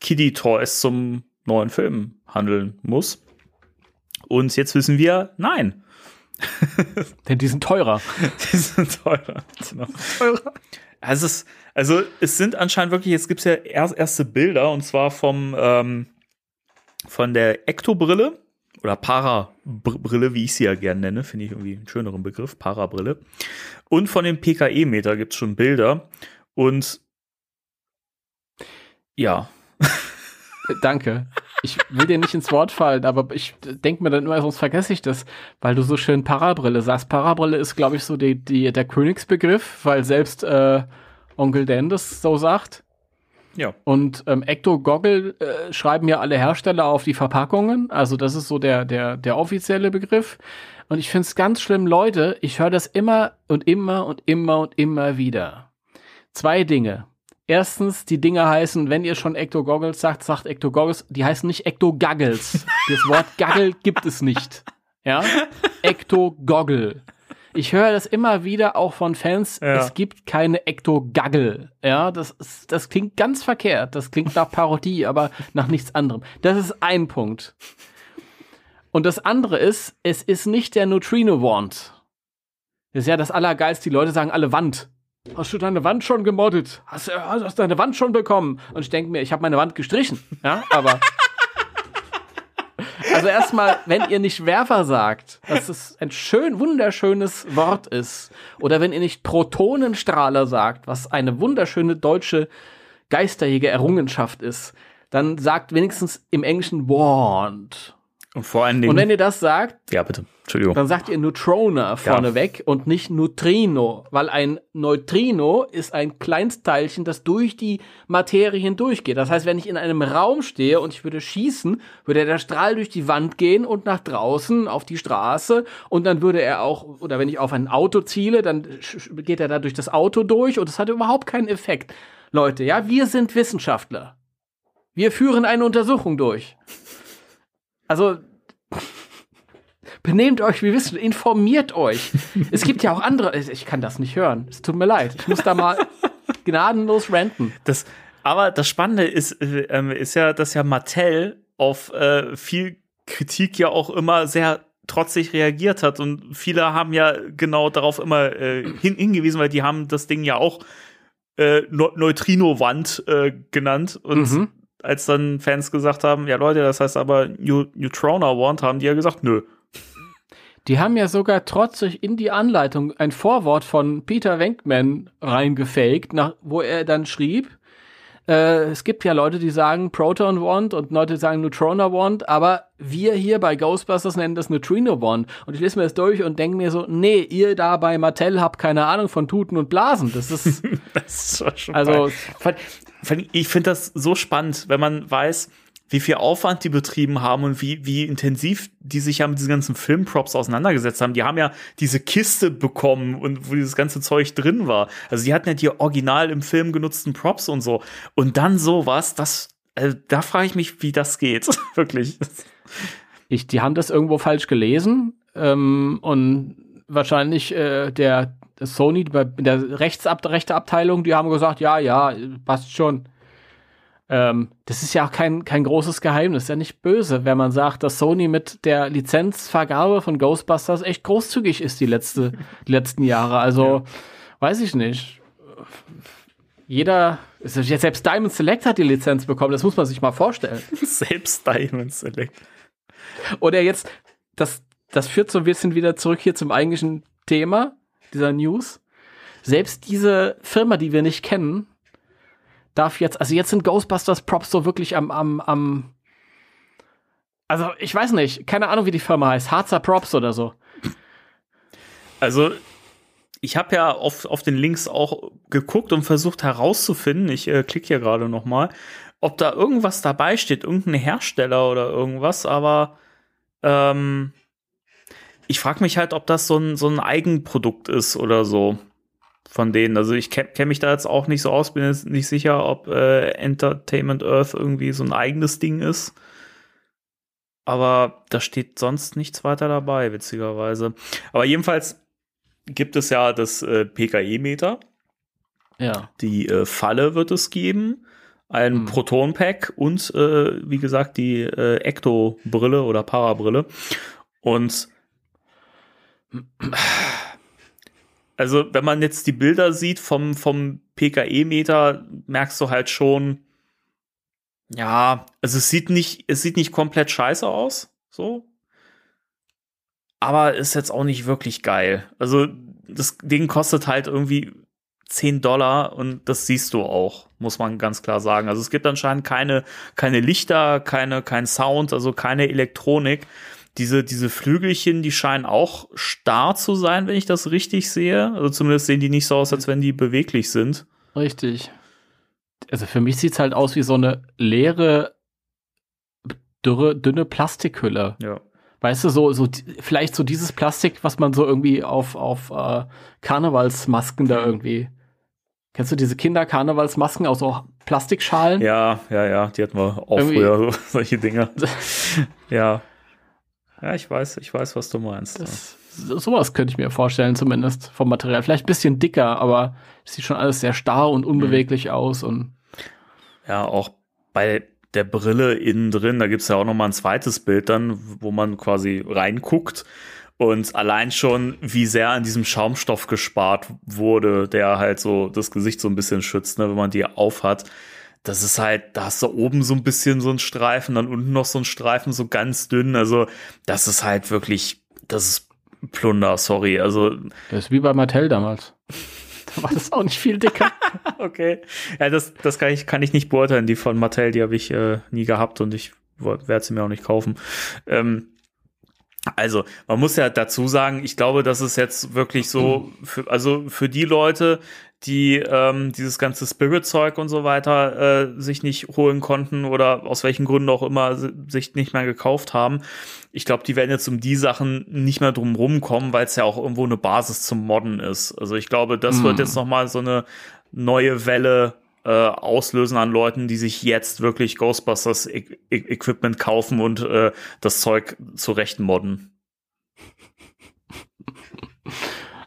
Kiddie Toys zum neuen Film handeln muss. Und jetzt wissen wir, nein, Denn die sind teurer. die sind teurer. Genau. Also es, also es sind anscheinend wirklich, jetzt gibt es ja erst, erste Bilder und zwar vom ähm, von der Ektobrille oder Parabrille, wie ich sie ja gern nenne, finde ich irgendwie einen schöneren Begriff, Parabrille. Und von dem PKE-Meter gibt es schon Bilder. Und ja, Danke. Ich will dir nicht ins Wort fallen, aber ich denke mir dann immer, sonst vergesse ich das, weil du so schön Parabrille sagst. Parabrille ist, glaube ich, so die, die, der Königsbegriff, weil selbst äh, Onkel Dan das so sagt. ja. Und ähm, Ecto-Goggle äh, schreiben ja alle Hersteller auf die Verpackungen. Also das ist so der, der, der offizielle Begriff. Und ich finde es ganz schlimm, Leute, ich höre das immer und immer und immer und immer wieder. Zwei Dinge. Erstens, die Dinge heißen, wenn ihr schon Ecto-Goggles sagt, sagt Ecto-Goggles, die heißen nicht Ecto-Gaggles. das Wort Gaggle gibt es nicht. Ja? Ecto-Goggle. Ich höre das immer wieder auch von Fans, Ja. es gibt keine Ecto-Gaggle. Ja, das, ist, das klingt ganz verkehrt. Das klingt nach Parodie, aber nach nichts anderem. Das ist ein Punkt. Und das andere ist, es ist nicht der Neutrino Wand. Das ist ja das Allergeilste. Die Leute sagen alle Wand. Hast du deine Wand schon gemoddet? Hast du hast du deine Wand schon bekommen? Und ich denke mir, ich habe meine Wand gestrichen. Ja, aber. Also erstmal, wenn ihr nicht Werfer sagt, dass es ein schön, wunderschönes Wort ist, oder wenn ihr nicht Protonenstrahler sagt, was eine wunderschöne deutsche geisterjäger Errungenschaft ist, dann sagt wenigstens im Englischen Wand. Und vor allen Dingen. Und wenn ihr das sagt, ja, bitte. Entschuldigung. dann sagt ihr Neutrona vorneweg und nicht Neutrino, weil ein Neutrino ist ein Kleinstteilchen, das durch die Materie hindurchgeht. Das heißt, wenn ich in einem Raum stehe und ich würde schießen, würde der Strahl durch die Wand gehen und nach draußen auf die Straße und dann würde er auch, oder wenn ich auf ein Auto ziele, dann geht er da durch das Auto durch und es hat überhaupt keinen Effekt. Leute, ja, wir sind Wissenschaftler. Wir führen eine Untersuchung durch. Also, benehmt euch wie wissen, informiert euch. Es gibt ja auch andere, ich kann das nicht hören. Es tut mir leid. Ich muss da mal gnadenlos ranten. Das, aber das Spannende ist, äh, ähm, ist ja, dass ja Mattel auf äh, viel Kritik ja auch immer sehr trotzig reagiert hat und viele haben ja genau darauf immer äh, hin, hingewiesen, weil die haben das Ding ja auch äh, Neu- Neutrino-Wand äh, genannt und Mhm. Als dann Fans gesagt haben, ja Leute, das heißt aber New Neutrona-Wand, haben die ja gesagt, nö. Die haben ja sogar trotzig in die Anleitung ein Vorwort von Peter Venkman reingefaked, nach, wo er dann schrieb, äh, es gibt ja Leute, die sagen Proton Wand und Leute, die sagen Neutrona Wand, aber wir hier bei Ghostbusters nennen das Neutrino Wand. Und ich lese mir das durch und denke mir so, nee, ihr da bei Mattel habt keine Ahnung von Tuten und Blasen. Das ist, Das ist schon also, ich finde das so spannend, wenn man weiß, wie viel Aufwand die betrieben haben und wie, wie intensiv die sich ja mit diesen ganzen Filmprops auseinandergesetzt haben. Die haben ja diese Kiste bekommen und wo dieses ganze Zeug drin war. Also die hatten ja die original im Film genutzten Props und so. Und dann sowas, das, also da frage ich mich, wie das geht. Wirklich. ich, die haben das irgendwo falsch gelesen ähm, und wahrscheinlich äh, der Sony, der Rechtsab rechte Abteilung, die haben gesagt, ja, ja, passt schon. Ähm, das ist ja auch kein, kein großes Geheimnis, ist ja nicht böse, wenn man sagt, dass Sony mit der Lizenzvergabe von Ghostbusters echt großzügig ist die, letzte, die letzten Jahre. Also, ja. weiß ich nicht. Jeder, selbst Diamond Select hat die Lizenz bekommen, das muss man sich mal vorstellen. selbst Diamond Select. Oder jetzt, das, das führt so ein bisschen wieder zurück hier zum eigentlichen Thema dieser News. Selbst diese Firma, die wir nicht kennen, darf jetzt, also jetzt sind Ghostbusters Props so wirklich am, am, am, also ich weiß nicht, keine Ahnung, wie die Firma heißt, Harzer Props oder so. Also ich habe ja auf, auf den Links auch geguckt und versucht herauszufinden, ich äh, klicke hier gerade noch mal, ob da irgendwas dabei steht, irgendein Hersteller oder irgendwas, aber ähm, ich frage mich halt, ob das so ein, so ein Eigenprodukt ist oder so von denen. Also ich kenne kenn mich da jetzt auch nicht so aus, bin jetzt nicht sicher, ob äh, Entertainment Earth irgendwie so ein eigenes Ding ist. Aber da steht sonst nichts weiter dabei, witzigerweise. Aber jedenfalls gibt es ja das äh, PKE-Meter. Ja. Die äh, Falle wird es geben. Ein hm. Proton-Pack und, äh, wie gesagt, die äh, Ecto-Brille oder Parabrille. Und also wenn man jetzt die Bilder sieht vom, vom PKE-Meter, merkst du halt schon, ja, also es sieht nicht, es sieht nicht komplett scheiße aus, so. Aber ist jetzt auch nicht wirklich geil. Also das Ding kostet halt irgendwie 10 Dollar und das siehst du auch, muss man ganz klar sagen. Also es gibt anscheinend keine, keine Lichter, keine, kein Sound, also keine Elektronik diese, diese Flügelchen, die scheinen auch starr zu sein, wenn ich das richtig sehe. Also zumindest sehen die nicht so aus, als wenn die beweglich sind. Richtig. Also für mich sieht es halt aus wie so eine leere, dürre, dünne Plastikhülle. Ja. Weißt du, so, so vielleicht so dieses Plastik, was man so irgendwie auf, auf äh, Karnevalsmasken da irgendwie. Kennst du diese Kinder-Karnevalsmasken aus so Plastikschalen? Ja, ja, ja, die hatten wir auch irgendwie. früher, so, solche Dinge. ja. Ja, ich weiß, ich weiß, was du meinst. Das, ja. Sowas könnte ich mir vorstellen, zumindest vom Material. Vielleicht ein bisschen dicker, aber es sieht schon alles sehr starr und unbeweglich mhm. aus. Und ja, auch bei der Brille innen drin, da gibt es ja auch noch mal ein zweites Bild dann, wo man quasi reinguckt. Und allein schon, wie sehr an diesem Schaumstoff gespart wurde, der halt so das Gesicht so ein bisschen schützt, ne, wenn man die aufhat das ist halt, da hast du oben so ein bisschen so ein Streifen, dann unten noch so ein Streifen, so ganz dünn. Also, das ist halt wirklich, das ist Plunder, sorry. Also. Das ist wie bei Mattel damals. Da war das auch nicht viel dicker. okay. Ja, das, das kann ich, kann ich nicht beurteilen. Die von Mattel, die habe ich äh, nie gehabt und ich werde sie mir auch nicht kaufen. Ähm, also, man muss ja dazu sagen, ich glaube, das ist jetzt wirklich so, für, also für die Leute, die ähm, dieses ganze Spirit-Zeug und so weiter äh, sich nicht holen konnten oder aus welchen Gründen auch immer sich nicht mehr gekauft haben. Ich glaube, die werden jetzt um die Sachen nicht mehr drum rumkommen, weil es ja auch irgendwo eine Basis zum Modden ist. Also ich glaube, das mm. wird jetzt noch mal so eine neue Welle äh, auslösen an Leuten, die sich jetzt wirklich Ghostbusters e e Equipment kaufen und äh, das Zeug zurecht modden.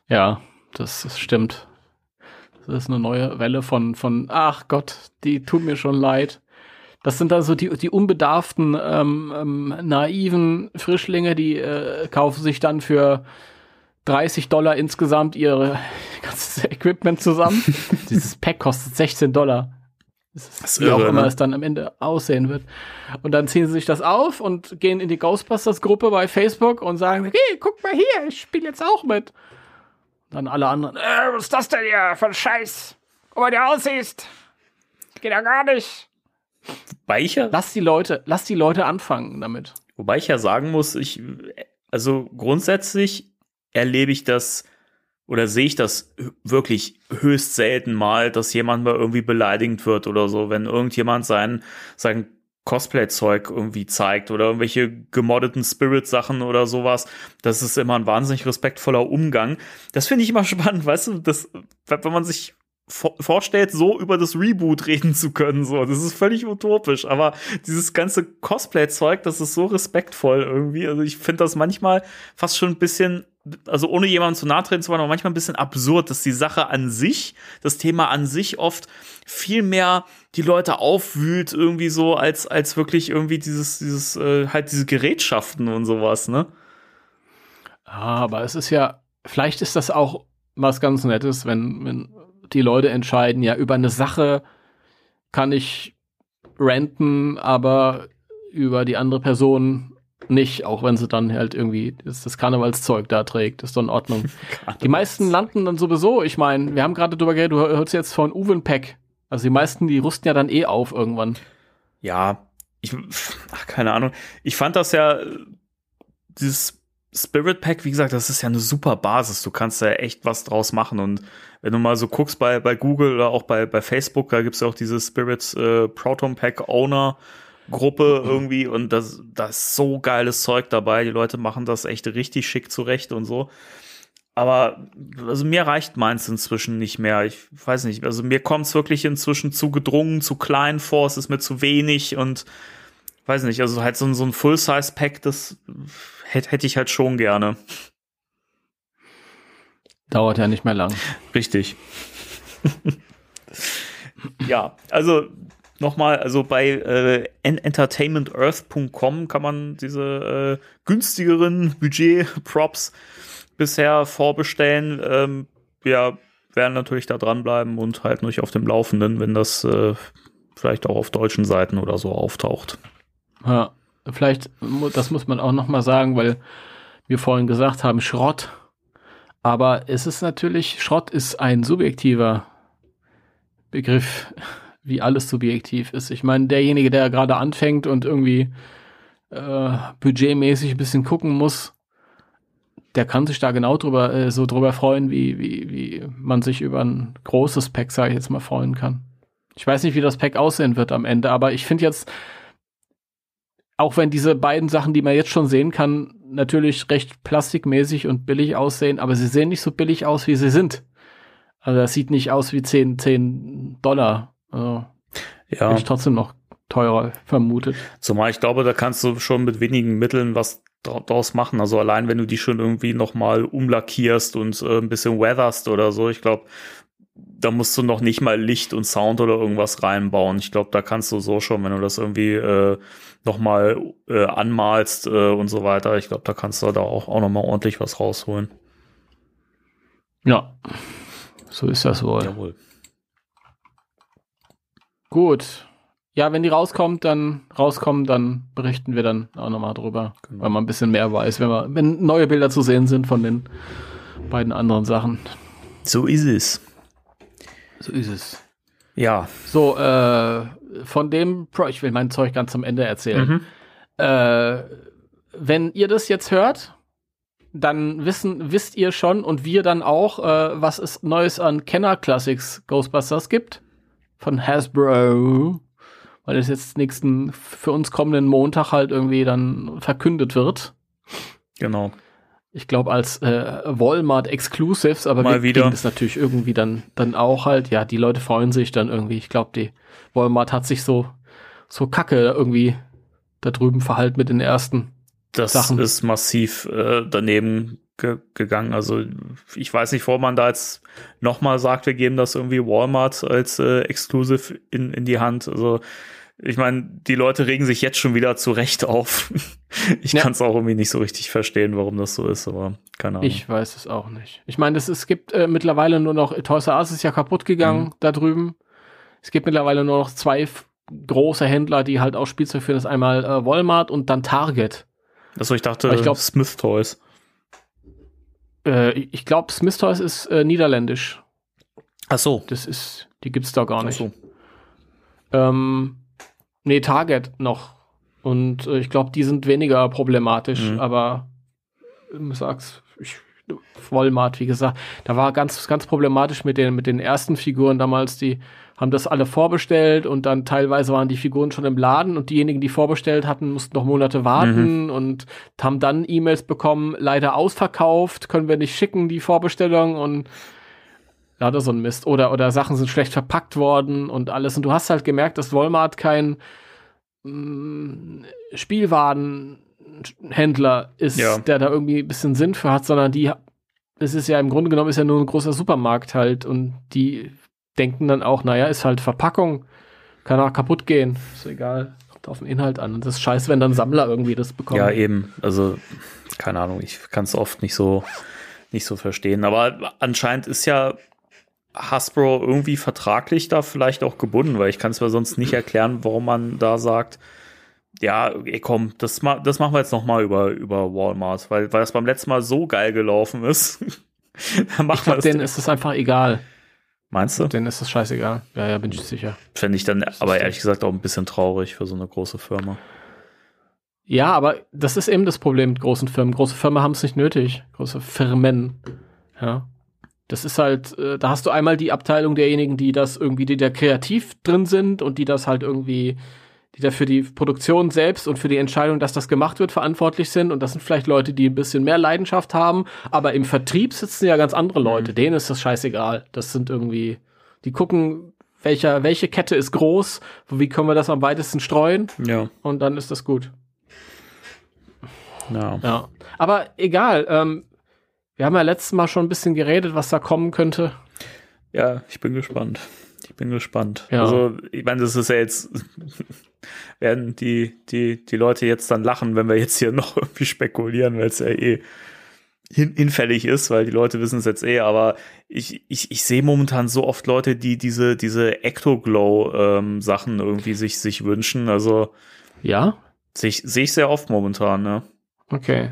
Ja, das, das stimmt. Das ist eine neue Welle von, von, ach Gott, die tut mir schon leid. Das sind also die, die unbedarften, ähm, ähm, naiven Frischlinge, die äh, kaufen sich dann für 30 Dollar insgesamt ihr ganzes Equipment zusammen. Dieses Pack kostet 16 Dollar. Das ist, das ist wie irre, auch immer ne? es dann am Ende aussehen wird. Und dann ziehen sie sich das auf und gehen in die Ghostbusters-Gruppe bei Facebook und sagen, hey, guck mal hier, ich spiele jetzt auch mit. Dann alle anderen, äh, was ist das denn hier für ein Scheiß? Guck mal, wie du aussiehst. Geht ja gar nicht. Wobei ich ja, Lass die Leute, lass die Leute anfangen damit. wobei ich ja sagen muss, ich, also grundsätzlich erlebe ich das oder sehe ich das wirklich höchst selten mal, dass jemand mal irgendwie beleidigt wird oder so, wenn irgendjemand sein, sein Cosplay-Zeug irgendwie zeigt oder irgendwelche gemoddeten Spirit-Sachen oder sowas. Das ist immer ein wahnsinnig respektvoller Umgang. Das finde ich immer spannend, weißt du, das, wenn man sich vor- vorstellt, so über das Reboot reden zu können, so. Das ist völlig utopisch. Aber dieses ganze Cosplay-Zeug, das ist so respektvoll irgendwie. Also ich finde das manchmal fast schon ein bisschen, also ohne jemandem zu nahe treten zu wollen, aber manchmal ein bisschen absurd, dass die Sache an sich, das Thema an sich oft viel mehr die Leute aufwühlt, irgendwie so, als, als wirklich irgendwie dieses, dieses, äh, halt diese Gerätschaften und sowas, ne? Aber es ist ja, vielleicht ist das auch was ganz Nettes, wenn, wenn die Leute entscheiden, ja, über eine Sache kann ich renten, aber über die andere Person nicht, auch wenn sie dann halt irgendwie das, das Karnevalszeug da trägt, ist doch in Ordnung. Die meisten landen dann sowieso, ich meine, wir haben gerade drüber geredet, du hörst jetzt von Uwenpack. Also die meisten, die rüsten ja dann eh auf irgendwann. Ja, ich, ach, keine Ahnung. Ich fand das ja, dieses Spirit Pack, wie gesagt, das ist ja eine super Basis. Du kannst da echt was draus machen. Und wenn du mal so guckst bei, bei Google oder auch bei, bei Facebook, da gibt's ja auch diese Spirit äh, Proton Pack Owner Gruppe irgendwie und das, das ist so geiles Zeug dabei. Die Leute machen das echt richtig schick zurecht und so. Aber also mir reicht meins inzwischen nicht mehr. Ich weiß nicht, also mir kommt's wirklich inzwischen zu gedrungen, zu klein vor, es ist mir zu wenig und weiß nicht, also halt so, ein- so ein Full-Size-Pack, das hätte hätte ich halt schon gerne. Dauert ja nicht mehr lang. Richtig. ja, also nochmal, also bei äh, en- entertainmentearth.com kann man diese äh, günstigeren Budget-Props bisher vorbestellen. Ähm, wir werden natürlich da dranbleiben und halten euch auf dem Laufenden, wenn das äh, vielleicht auch auf deutschen Seiten oder so auftaucht. Ja, vielleicht, das muss man auch noch mal sagen, weil wir vorhin gesagt haben, Schrott. Aber es ist natürlich, Schrott ist ein subjektiver Begriff, wie alles subjektiv ist. Ich meine, derjenige, der gerade anfängt und irgendwie äh, budgetmäßig ein bisschen gucken muss, der kann sich da genau drüber, äh, so drüber freuen, wie, wie, wie man sich über ein großes Pack, sage ich jetzt mal, freuen kann. Ich weiß nicht, wie das Pack aussehen wird am Ende, aber ich finde jetzt, auch wenn diese beiden Sachen, die man jetzt schon sehen kann, natürlich recht plastikmäßig und billig aussehen, aber sie sehen nicht so billig aus, wie sie sind. Also das sieht nicht aus wie 10, 10 Dollar. Also Ja. bin ich trotzdem noch teurer vermutet. Zumal ich glaube, da kannst du schon mit wenigen Mitteln was draus machen. Also allein, wenn du die schon irgendwie noch mal umlackierst und äh, ein bisschen weatherst oder so, ich glaube, da musst du noch nicht mal Licht und Sound oder irgendwas reinbauen. Ich glaube, da kannst du so schon, wenn du das irgendwie äh, noch mal äh, anmalst äh, und so weiter, ich glaube, da kannst du da auch, auch noch mal ordentlich was rausholen. Ja, so ist das wohl. Jawohl. Gut. Ja, wenn die rauskommt, dann rauskommen, dann berichten wir dann auch nochmal drüber, Genau. weil man ein bisschen mehr weiß, wenn, man, wenn neue Bilder zu sehen sind von den beiden anderen Sachen. So ist es. So ist es. Ja. So, äh, von dem, Pro ich will mein Zeug ganz am Ende erzählen. Mhm. Äh, wenn ihr das jetzt hört, dann wissen, wisst ihr schon und wir dann auch, äh, was es Neues an Kenner Classics Ghostbusters gibt. Von Hasbro. Weil es jetzt nächsten, für uns kommenden Montag halt irgendwie dann verkündet wird. Genau. Ich glaube als äh, Walmart Exclusives, aber Mal wir wieder. kriegen das natürlich irgendwie dann, dann auch halt. Ja, die Leute freuen sich dann irgendwie. Ich glaube, die Walmart hat sich so, so kacke irgendwie da drüben verhalten mit den ersten. Das Sachen. ist massiv äh, daneben ge gegangen. Also ich weiß nicht, wo man da jetzt nochmal sagt, wir geben das irgendwie Walmart als äh, Exclusive in, in die Hand. Also ich meine, die Leute regen sich jetzt schon wieder zu Recht auf. ich Ja. kann es auch irgendwie nicht so richtig verstehen, warum das so ist, aber keine Ahnung. Ich weiß es auch nicht. Ich meine, es, gibt äh, mittlerweile nur noch, Toys R Us ist ja kaputt gegangen Mhm. da drüben. Es gibt mittlerweile nur noch zwei große Händler, die halt auch Spielzeug führen. Das ist einmal äh, Walmart und dann Target. also ich dachte, Aber ich glaub- Smith Toys. Äh, ich glaube, Smith Toys ist äh, niederländisch. Ach so. Das ist, die gibt's da gar Ach nicht. so. Ähm, nee, Target noch. Und äh, ich glaube, die sind weniger problematisch, Mhm. aber ähm, sag's, ich, Walmart, wie gesagt, da war ganz, ganz problematisch mit den, mit den ersten Figuren damals, die haben das alle vorbestellt und dann teilweise waren die Figuren schon im Laden und diejenigen, die vorbestellt hatten, mussten noch Monate warten und haben dann E-Mails bekommen, leider ausverkauft, können wir nicht schicken, die Vorbestellung und lauter so ein Mist. Oder, oder Sachen sind schlecht verpackt worden und alles. Und du hast halt gemerkt, dass Walmart kein mm, Spielwarenhändler ist, Ja. der da irgendwie ein bisschen Sinn für hat, sondern die, es ist ja im Grunde genommen ist ja nur ein großer Supermarkt halt und die denken dann auch, naja, ist halt Verpackung, kann auch kaputt gehen, ist egal, kommt auf den Inhalt an. Und das ist scheiße, wenn dann Sammler irgendwie das bekommen. Ja, eben. Also, keine Ahnung, ich kann es oft nicht so, nicht so verstehen. Aber anscheinend ist ja Hasbro irgendwie vertraglich da vielleicht auch gebunden, weil ich kann es mir sonst nicht erklären, warum man da sagt, ja, ey, komm, das, ma das machen wir jetzt noch mal über, über Walmart, weil, weil das beim letzten Mal so geil gelaufen ist. dann machen ich das. denen ist es einfach egal. Meinst du? Denen ist es scheißegal. Ja, ja, bin ich sicher. Fände ich dann aber ehrlich gesagt auch ein bisschen traurig für so eine große Firma. Ja, aber das ist eben das Problem mit großen Firmen. Große Firmen haben es nicht nötig. Große Firmen. Ja. Das ist halt, äh, da hast du einmal die Abteilung derjenigen, die das irgendwie, die da kreativ drin sind und die das halt irgendwie, die da für die Produktion selbst und für die Entscheidung, dass das gemacht wird, verantwortlich sind. Und das sind vielleicht Leute, die ein bisschen mehr Leidenschaft haben. Aber im Vertrieb sitzen ja ganz andere Leute. Denen ist das scheißegal. Das sind irgendwie, die gucken, welcher, welche Kette ist groß, wie können wir das am weitesten streuen Ja, und dann ist das gut. ja. Ja. Aber egal, ähm, wir haben ja letztes Mal schon ein bisschen geredet, was da kommen könnte. Ja, ich bin gespannt. Ich bin gespannt. Ja. Also, ich meine, das ist ja jetzt, werden die, die, die Leute jetzt dann lachen, wenn wir jetzt hier noch irgendwie spekulieren, weil es ja eh hin, hinfällig ist, weil die Leute wissen es jetzt eh, aber ich, ich, ich sehe momentan so oft Leute, die diese, diese Ectoglow-Sachen irgendwie sich, sich wünschen. Also Ja? sehe ich, sehe ich sehr oft momentan, ne? Okay.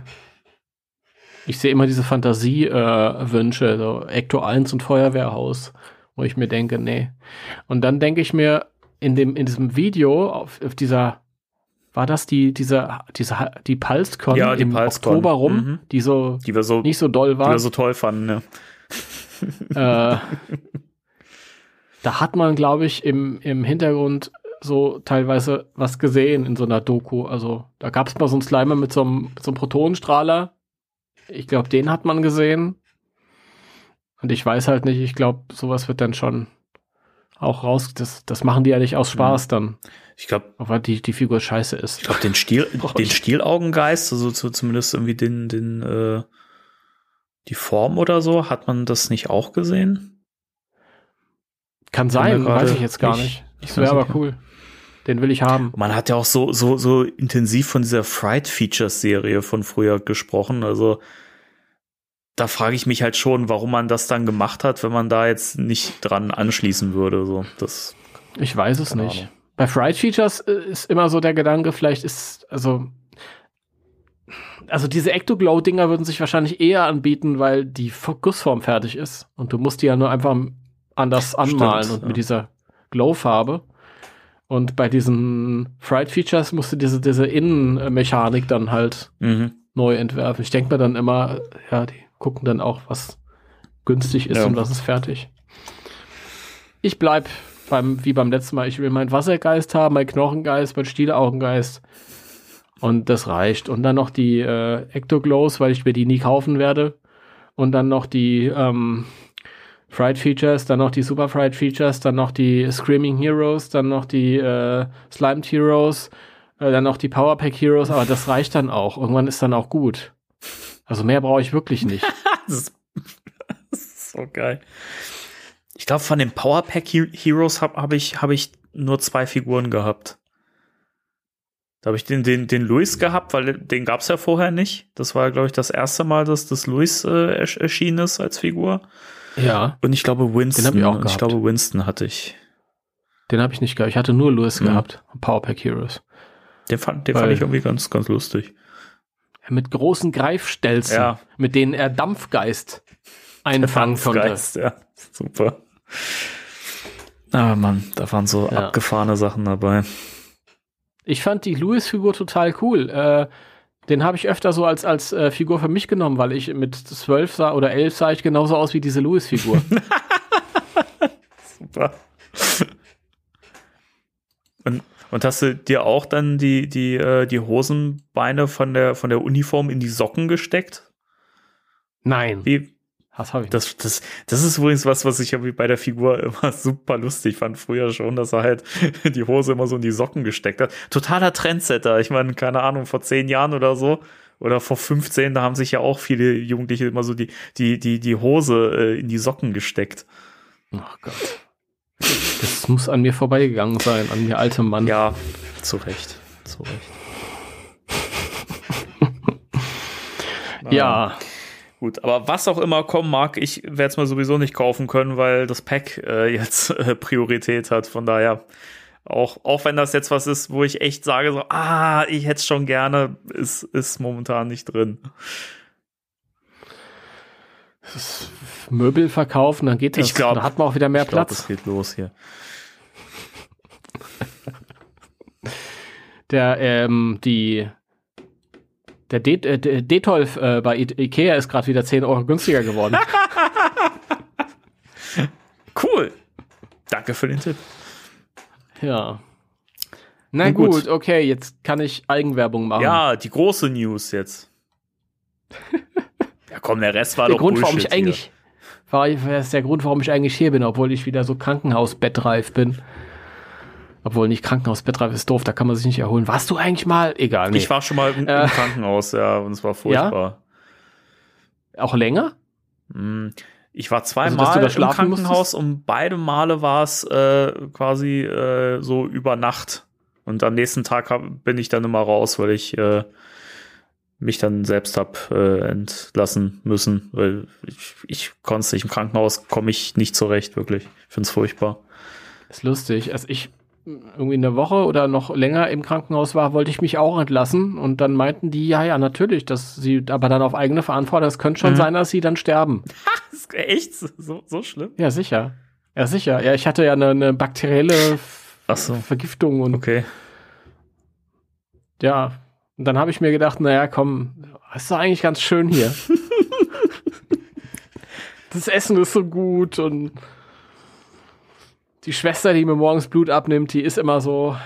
Ich sehe immer diese Fantasie-Wünsche, äh, Wünsche, so Ecto 1 und Feuerwehrhaus, wo ich mir denke, nee. Und dann denke ich mir, in dem, in diesem Video, auf, auf dieser, war das die, diese, diese, die PulseCon Ja, die im PulseCon. Oktober rum, Mhm. die so Die wir so, nicht so doll die war. wir so toll fanden, ne? äh, da hat man, glaube ich, im, im Hintergrund so teilweise was gesehen in so einer Doku. Also da gab es mal so einen Slimer mit so einem, mit so einem Protonenstrahler. Ich glaube, den hat man gesehen. Und ich weiß halt nicht, ich glaube, sowas wird dann schon auch raus. Das, das machen die ja nicht aus Spaß dann. Ich glaube, Aber die, die Figur scheiße ist. Ich glaube, den Stiel, Brauch den ich. Stielaugengeist, also zu, zumindest irgendwie den, den, äh, die Form oder so, hat man das nicht auch gesehen? Kann sein, weiß ich jetzt gar nicht- nicht. ich Das wäre aber nicht. cool. Den will ich haben. Man hat ja auch so, so, so intensiv von dieser Fright Features Serie von früher gesprochen. Also da frage ich mich halt schon, warum man das dann gemacht hat, wenn man da jetzt nicht dran anschließen würde. So, das, Ich weiß es nicht. Ahnung. Bei Fried Features äh, ist immer so der Gedanke, vielleicht ist, also, also diese Ectoglow-Dinger würden sich wahrscheinlich eher anbieten, weil die Gussform fertig ist. Und du musst die ja nur einfach anders anmalen Stimmt, und ja. mit dieser Glow-Farbe. Und bei diesen Fried Features musst du diese, diese Innenmechanik dann halt mhm. neu entwerfen. Ich denke mir dann immer, ja, die gucken dann auch, was günstig ist Ja. und was ist fertig. Ich bleib beim, wie beim letzten Mal, ich will meinen Wassergeist haben, meinen Knochengeist, meinen Stielaugengeist. Und das reicht. Und dann noch die äh, Ectoglows, weil ich mir die nie kaufen werde. Und dann noch die ähm, Fried Features, dann noch die Super Fried Features, dann noch die Screaming Heroes, dann noch die äh, Slimed Heroes, äh, dann noch die Power Pack Heroes, aber das reicht dann auch. Irgendwann ist dann auch gut. Also mehr brauche ich wirklich nicht. Das ist, das ist so geil. Ich glaube, von den Powerpack He- Heroes habe hab ich, hab ich nur zwei Figuren gehabt. Da habe ich den, den, den Luis gehabt, weil den gab es ja vorher nicht. Das war, glaube ich, das erste Mal, dass das Luis äh, ersch- erschienen ist als Figur. ja, Und ich glaube, Winston. hab ich auch Und ich gehabt. glaube, Winston hatte ich. den habe ich nicht gehabt. Ich hatte nur Louis Mhm. gehabt. Power Pack Heroes. Den fand, den Weil- fand ich irgendwie ganz, ganz lustig. Mit großen Greifstelzen, Ja. mit denen er Dampfgeist einfangen konnte. Dampfgeist, ja. Super. Ah, Mann, da waren so Ja. abgefahrene Sachen dabei. Ich fand die Louis-Figur total cool. Äh, den habe ich öfter so als, als äh, Figur für mich genommen, weil ich mit zwölf sah oder elf sah ich genauso aus wie diese Louis-Figur. Super. Und, hast du dir auch dann die, die, äh, die Hosenbeine von der, von der Uniform in die Socken gesteckt? Nein, Wie, das habe ich das, das, das ist übrigens was, was ich ja wie bei der Figur immer super lustig fand früher schon, dass er halt die Hose immer so in die Socken gesteckt hat. Totaler Trendsetter. Ich meine, keine Ahnung, vor zehn Jahren oder so oder vor 15, da haben sich ja auch viele Jugendliche immer so die, die, die, die Hose äh, in die Socken gesteckt. Oh Gott. Das muss an mir vorbeigegangen sein, an mir altem Mann. Ja, zu Recht. Zu Recht. ja. Gut, aber was auch immer kommen mag, ich werde es mir sowieso nicht kaufen können, weil das Pack äh, jetzt äh, Priorität hat. Von daher, auch, auch wenn das jetzt was ist, wo ich echt sage, so, ah, ich hätte es schon gerne, ist, ist momentan nicht drin. Das Möbel verkaufen, dann geht das. Ich glaub- da hat man auch wieder mehr Ich glaube, Platz. es geht los hier. Der, ähm, die, der De äh, Detolf äh, bei I Ikea ist gerade wieder 10 Euro günstiger geworden. Cool. Danke für den Tipp. ja. Na Nun gut. gut, okay, jetzt kann ich Eigenwerbung machen. Ja, die große News jetzt. ja, komm, der Rest war der doch Grund, warum ich eigentlich, war, das ist der Grund, warum ich eigentlich hier bin, obwohl ich wieder so Krankenhausbettreif bin. Obwohl nicht Krankenhausbettreif ist doof, da kann man sich nicht erholen. Warst du eigentlich mal? Egal, hier. nee. Ich war schon mal im, Äh. im Krankenhaus, ja, und es war furchtbar. auch länger? Hm, Ich war Also, zweimal da im Krankenhaus und beide Male war es äh, quasi äh, so über Nacht. Und am nächsten Tag hab, bin ich dann immer raus, weil ich äh, mich dann selbst hab äh, entlassen müssen, weil ich, ich konnte nicht. Im Krankenhaus komme ich nicht zurecht, wirklich. Ich finde es furchtbar. Ist lustig. Als ich irgendwie eine Woche oder noch länger im Krankenhaus war, wollte ich mich auch entlassen. Und dann meinten die, ja, ja, natürlich, dass sie, aber dann auf eigene Verantwortung, es könnte schon Mhm. sein, dass sie dann sterben. Echt so, so schlimm? Ja, sicher. Ja, sicher. Ja, ich hatte ja eine, eine bakterielle so. Vergiftung und Okay. ja. Und dann habe ich mir gedacht, naja, komm, ist doch eigentlich ganz schön hier. das Essen ist so gut und die Schwester, die mir morgens Blut abnimmt, die ist immer so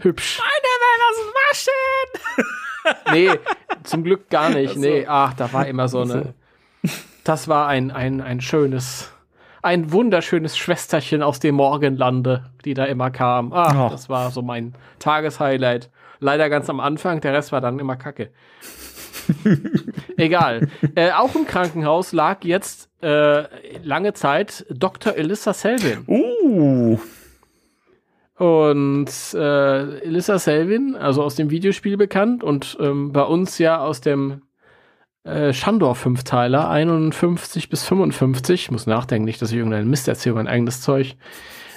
hübsch. Nee, zum Glück gar nicht. Nee, ach, da war immer so. eine. Das war ein, ein, ein schönes, ein wunderschönes Schwesterchen aus dem Morgenlande, die da immer kam. Ach, Oh. das war so mein Tageshighlight. Leider ganz am Anfang, der Rest war dann immer kacke. Egal. Äh, auch im Krankenhaus lag jetzt äh, lange Zeit Dr. Elissa Selvin. Uh. Und äh, Elissa Selvin, also aus dem Videospiel bekannt und ähm, bei uns ja aus dem äh, Shandor-Fünfteiler 51 bis 55, ich muss nachdenken, nicht, dass ich irgendeinen Mist erzähle, mein eigenes Zeug,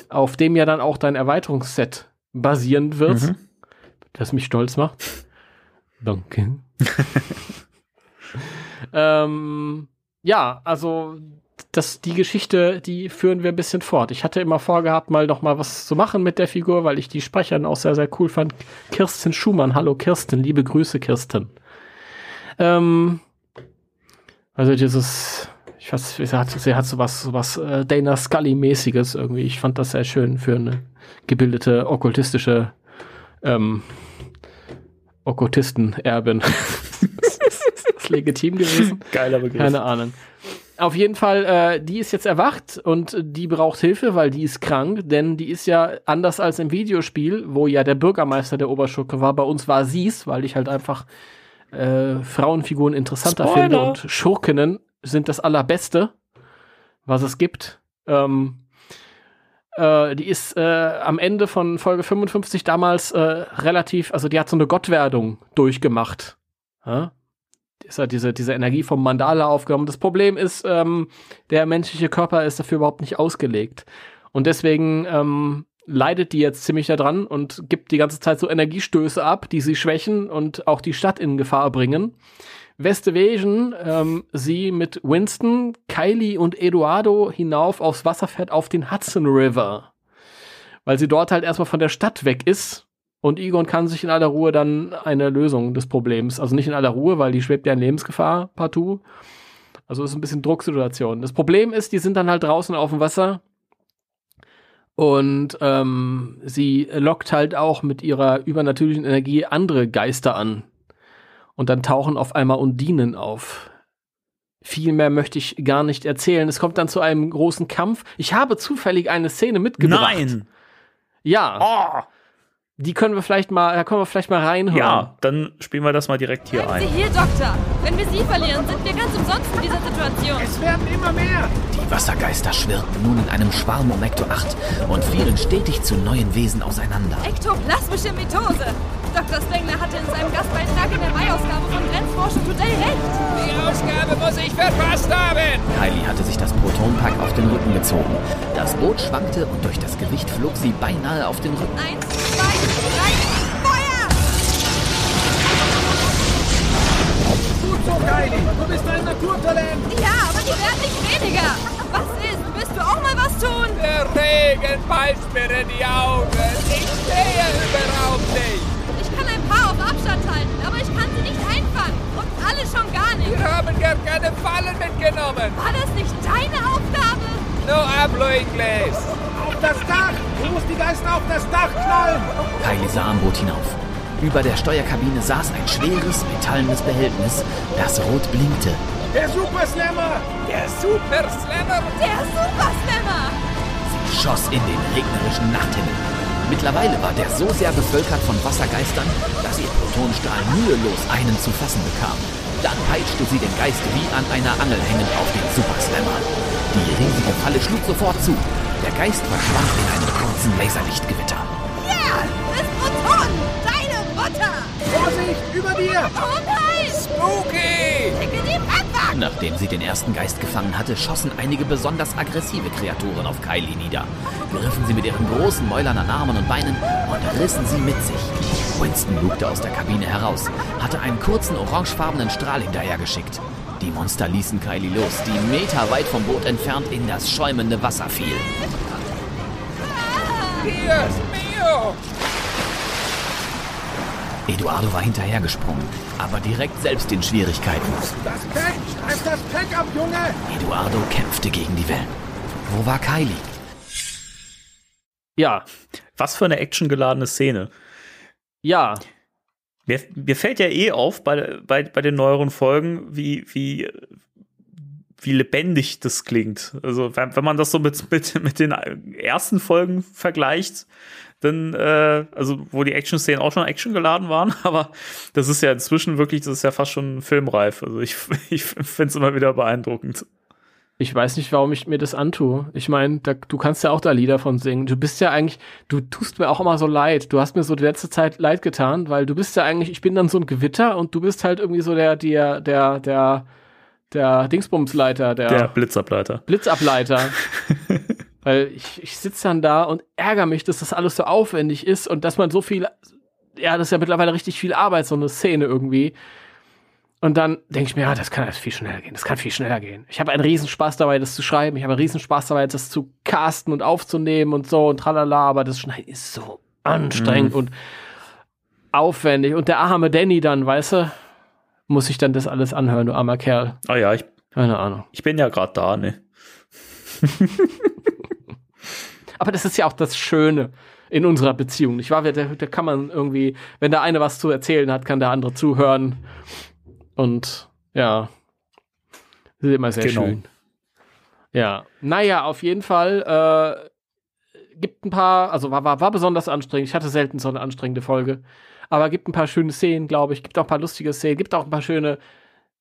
auf dem ja dann auch dein Erweiterungsset basieren wird, Mhm. Das mich stolz macht. Danke. ähm, ja, also das, die Geschichte, die führen wir ein bisschen fort. Ich hatte immer vorgehabt, mal noch mal was zu machen mit der Figur, weil ich die Sprecherin auch sehr, sehr cool fand. Kirsten Schumann. Hallo Kirsten, liebe Grüße, Kirsten. Ähm, also dieses, ich weiß, sie hat, sie hat so was, so was äh, Dana Scully-mäßiges irgendwie. Ich fand das sehr schön für eine gebildete, okkultistische ähm, Okkultisten-Erbin. ist das legitim gewesen? Geiler Begriff. Keine Ahnung. Auf jeden Fall, äh, die ist jetzt erwacht und die braucht Hilfe, weil die ist krank, denn die ist ja anders als im Videospiel, wo ja der Bürgermeister der Oberschurke war. Bei uns war sie's, weil ich halt einfach äh, Frauenfiguren interessanter Spoiler. finde und Schurkinnen sind das allerbeste, was es gibt. Ähm, äh, die ist äh, am Ende von Folge 55 damals äh, relativ, also die hat so eine Gottwerdung durchgemacht. Ja? ist halt diese, diese Energie vom Mandala aufgenommen. Das Problem ist, ähm, der menschliche Körper ist dafür überhaupt nicht ausgelegt. Und deswegen ähm, leidet die jetzt ziemlich daran und gibt die ganze Zeit so Energiestöße ab, die sie schwächen und auch die Stadt in Gefahr bringen. Westvasion ähm, sie mit Winston, Kylie und Eduardo hinauf aufs Wasser fährt auf den Hudson River. weil sie dort halt erstmal von der Stadt weg ist und Egon kann sich in aller Ruhe dann eine Lösung des Problems, also nicht in aller Ruhe, weil die schwebt ja in Lebensgefahr partout. Also ist ein bisschen Drucksituation. Das Problem ist, die sind dann halt draußen auf dem Wasser und ähm, sie lockt halt auch mit ihrer übernatürlichen Energie andere Geister an. Und dann tauchen auf einmal Undinen auf. Viel mehr möchte ich gar nicht erzählen. Es kommt dann zu einem großen Kampf. Ich habe zufällig eine Szene mitgebracht. Nein! Ja. Oh, Die können wir vielleicht mal, da können wir vielleicht mal reinhören. ja, dann spielen wir das mal direkt hier Bleiben Sie ein. hier, Doktor. Wenn wir Sie verlieren, sind wir ganz umsonst in dieser Situation. Es werden immer mehr. Die Wassergeister schwirrten nun in einem Schwarm um Ecto 8 und fielen stetig zu neuen Wesen auseinander. Ektoplasmische Mitose. Dr. Spengler hatte in seinem Mai-Ausgabe von Grenzforschung Today recht. Die Ausgabe muss ich verpasst haben. Kylie hatte sich das Protonpack auf den Rücken gezogen. Das Boot schwankte und durch das Gewicht flog sie beinahe auf den Rücken. Eins, zwei, drei, Feuer! Gut so, Kylie. Du bist ein Naturtalent. Ja, aber die werden nicht weniger. Was ist? Willst du auch mal was tun? Der Regen beißt mir in die Augen. Ich sehe überhaupt nicht. Ich kann ein paar auf Abstand halten, aber ich kann alle schon gar nicht. Wir haben gar keine Fallen mitgenommen. War das nicht deine Aufgabe? No hablo inglés. Auf das Dach. Du musst die Geister auf das Dach knallen. Kylie sah am Boot hinauf. Über der Steuerkabine saß ein schweres, metallenes Behältnis, das rot blinkte. Der Super Slammer. Der Super Slammer. Der Superslammer! Sie schoss in den regnerischen Nachthimmel. Mittlerweile war der so sehr bevölkert von Wassergeistern, dass ihr Protonstrahl mühelos einen zu fassen bekam. Dann peitschte sie den Geist wie an einer Angel hängend auf den Superslammer. Die riesige Falle schlug sofort zu. Der Geist verschwand in einem kurzen Laserlichtgewitter. Ja! Ist Proton! Deine Mutter! Vorsicht, über dir. Oh nein! Spooky. Nachdem sie den ersten Geist gefangen hatte, schossen einige besonders aggressive Kreaturen auf Kylie nieder. Griffen sie mit ihren großen Mäulern an Armen und Beinen und rissen sie mit sich. Winston lugte aus der Kabine heraus, hatte einen kurzen orangefarbenen Strahl hinterhergeschickt. Die Monster ließen Kylie los, die meterweit vom Boot entfernt in das schäumende Wasser fiel. Dios mio. Eduardo war hinterhergesprungen, aber direkt selbst in Schwierigkeiten. Das Pack. Greif das Pack ab, Junge. Eduardo kämpfte gegen die Wellen. Wo war Kylie? Ja, Was für eine actiongeladene Szene. ja. Mir, mir fällt ja eh auf bei, bei, bei den neueren Folgen, wie, wie, wie lebendig das klingt. Also, wenn, wenn man das so mit, mit, mit den ersten Folgen vergleicht, dann, äh, also, wo die Action-Szenen auch schon Action geladen waren, aber das ist ja inzwischen wirklich, das ist ja fast schon filmreif. Also, ich, ich finde es immer wieder beeindruckend. Ich weiß nicht, warum ich mir das antue. Ich meine, du kannst ja auch da Lieder von singen. Du bist ja eigentlich, du tust mir auch immer so leid. Du hast mir so die letzte Zeit leid getan, weil du bist ja eigentlich, ich bin dann so ein Gewitter und du bist halt irgendwie so der, der, der, der, der Dingsbumsleiter, der, Der Blitzableiter. Blitzableiter. weil ich, ich sitze dann da und ärgere mich, dass das alles so aufwendig ist und dass man so viel, ja, das ist ja mittlerweile richtig viel Arbeit, so eine Szene irgendwie. Und dann denke ich mir, ja, das kann alles viel schneller gehen. Das kann viel schneller gehen. Ich habe einen Riesenspaß dabei, das zu schreiben. Ich habe einen Riesenspaß dabei, das zu casten und aufzunehmen und so und tralala. Aber das Schneiden ist so anstrengend und aufwendig. Und der arme Danny dann, weißt du, muss ich dann das alles anhören, du armer Kerl. Ah ja, ich, Keine Ahnung. ich bin ja gerade da, ne? Aber das ist ja auch das Schöne in unserer Beziehung, nicht wahr? Da, da kann man irgendwie, wenn der eine was zu erzählen hat, kann der andere zuhören. Und ja, das ist immer sehr Genau. schön. Ja, naja, auf jeden Fall äh, gibt ein paar, also war, war, war besonders anstrengend. Ich hatte selten so eine anstrengende Folge. Aber gibt ein paar schöne Szenen, glaube ich. Gibt auch ein paar lustige Szenen. Gibt auch ein paar schöne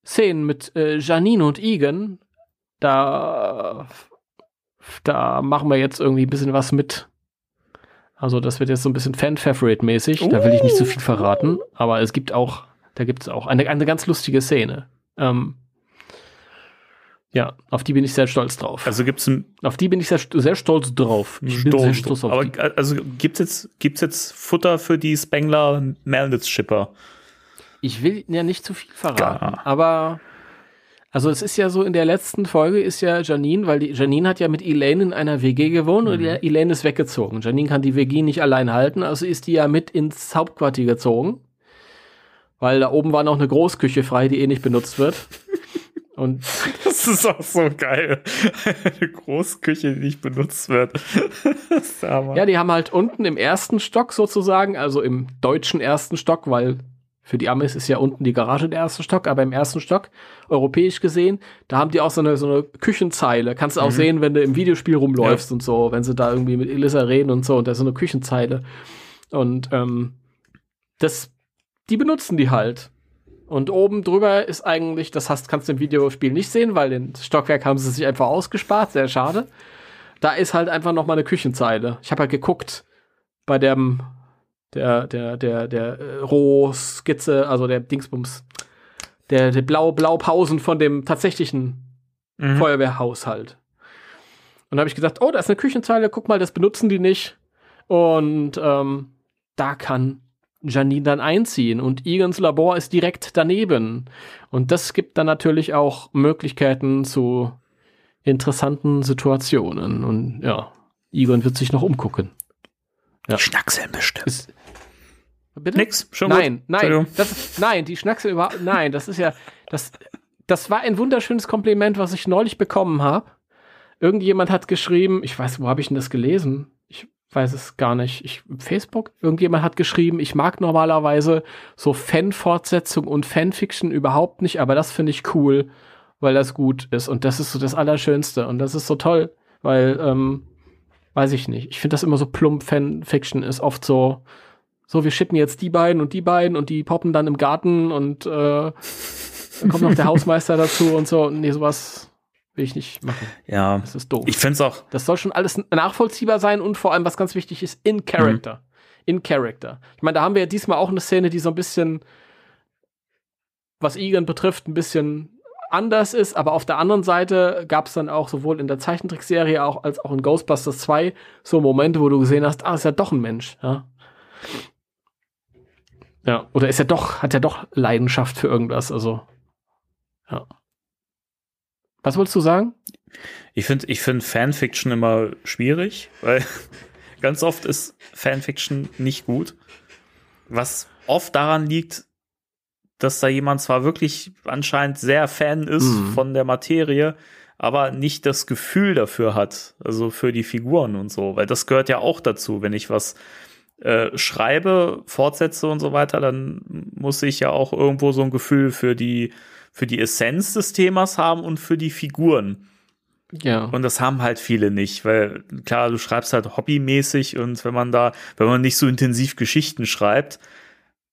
Szenen mit äh, Janine und Egan. Da, da machen wir jetzt irgendwie ein bisschen was mit. Also, das wird jetzt so ein bisschen Fan-Favorite-mäßig. Da will ich nicht zu viel verraten. Aber es gibt auch, da gibt es auch eine, eine ganz lustige Szene. Ähm, ja, auf die bin ich sehr stolz drauf. Also gibt's ein Auf die bin ich sehr, sehr stolz drauf. Ich bin sehr stolz auf aber die. also gibt's jetzt gibt's jetzt Futter für die Spengler Melnitz Schipper? Ich will ja nicht zu viel verraten, Ja. aber Also es ist ja so, in der letzten Folge ist ja Janine, weil die Janine hat ja mit Elaine in einer WG gewohnt und die- Elaine ist weggezogen. Janine kann die WG nicht allein halten, also ist die ja mit ins Hauptquartier gezogen. Weil da oben war noch eine Großküche frei, die eh nicht benutzt wird. Und Das ist auch so geil. Eine Großküche, die nicht benutzt wird. Ja, die haben halt unten im ersten Stock sozusagen, also im deutschen ersten Stock, weil für die Amis ist ja unten die Garage der erste Stock, aber im ersten Stock, europäisch gesehen, da haben die auch so eine, so eine Küchenzeile. Kannst du auch sehen, wenn du im Videospiel rumläufst und so, wenn sie da irgendwie mit Elisa reden und so, und da ist so eine Küchenzeile. Und ähm, das, die benutzen die halt. Und oben drüber ist eigentlich, das hast, kannst du im Videospiel nicht sehen, weil den Stockwerk haben sie sich einfach ausgespart, sehr schade. Da ist halt einfach noch mal eine Küchenzeile. Ich habe halt geguckt bei dem der der der der äh, Rohskizze, also der Dingsbums, der der blau Blaupausen von dem tatsächlichen Mhm. Feuerwehrhaushalt. Und da habe ich gesagt, oh, da ist eine Küchenzeile, guck mal, das benutzen die nicht. Und ähm, da kann Janine dann einziehen und Egans Labor ist direkt daneben. Und das gibt dann natürlich auch Möglichkeiten zu interessanten Situationen. Und ja, Egon wird sich noch umgucken. Ja. Schnackseln bestimmt. Ist, bitte? Nix, schon nein, gut. nein, das, nein, die Schnacksel überhaupt, nein, das ist ja, das, das war ein wunderschönes Kompliment, was ich neulich bekommen habe. Irgendjemand hat geschrieben, ich weiß, wo habe ich denn das gelesen? Ich weiß es gar nicht. Ich, Facebook? Irgendjemand hat geschrieben, ich mag normalerweise so Fan-Fortsetzung und Fanfiction überhaupt nicht, aber das finde ich cool, weil das gut ist. Und das ist so das Allerschönste. Und das ist so toll, weil, ähm, weiß ich nicht. Ich finde das immer so plump. Fanfiction ist oft so, so, wir schippen jetzt die beiden und die beiden und die poppen dann im Garten und äh, dann kommt noch der Hausmeister dazu und so. Nee, sowas will ich nicht machen. Ja, Das ist doof. ich find's auch, Das soll schon alles nachvollziehbar sein und vor allem, was ganz wichtig ist, in Character. In Character. Ich meine, da haben wir ja diesmal auch eine Szene, die so ein bisschen, was Egan betrifft, ein bisschen anders ist, aber auf der anderen Seite gab es dann auch sowohl in der Zeichentrickserie auch, als auch in Ghostbusters 2 so Momente, wo du gesehen hast, ah, ist ja doch ein Mensch. Ja. Ja, oder ist er doch, hat er doch Leidenschaft für irgendwas, also. Ja. Was wolltest du sagen? ich finde ich find Fanfiction immer schwierig, weil ganz oft ist Fanfiction nicht gut. Was oft daran liegt, dass da jemand zwar wirklich anscheinend sehr Fan ist Mhm. von der Materie, aber nicht das Gefühl dafür hat, also für die Figuren und so, weil das gehört ja auch dazu, wenn ich was äh, schreibe, fortsetze und so weiter, dann muss ich ja auch irgendwo so ein Gefühl für die für die Essenz des Themas haben und für die Figuren. Ja. Und das haben halt viele nicht, weil klar, du schreibst halt hobbymäßig und wenn man da, wenn man nicht so intensiv Geschichten schreibt,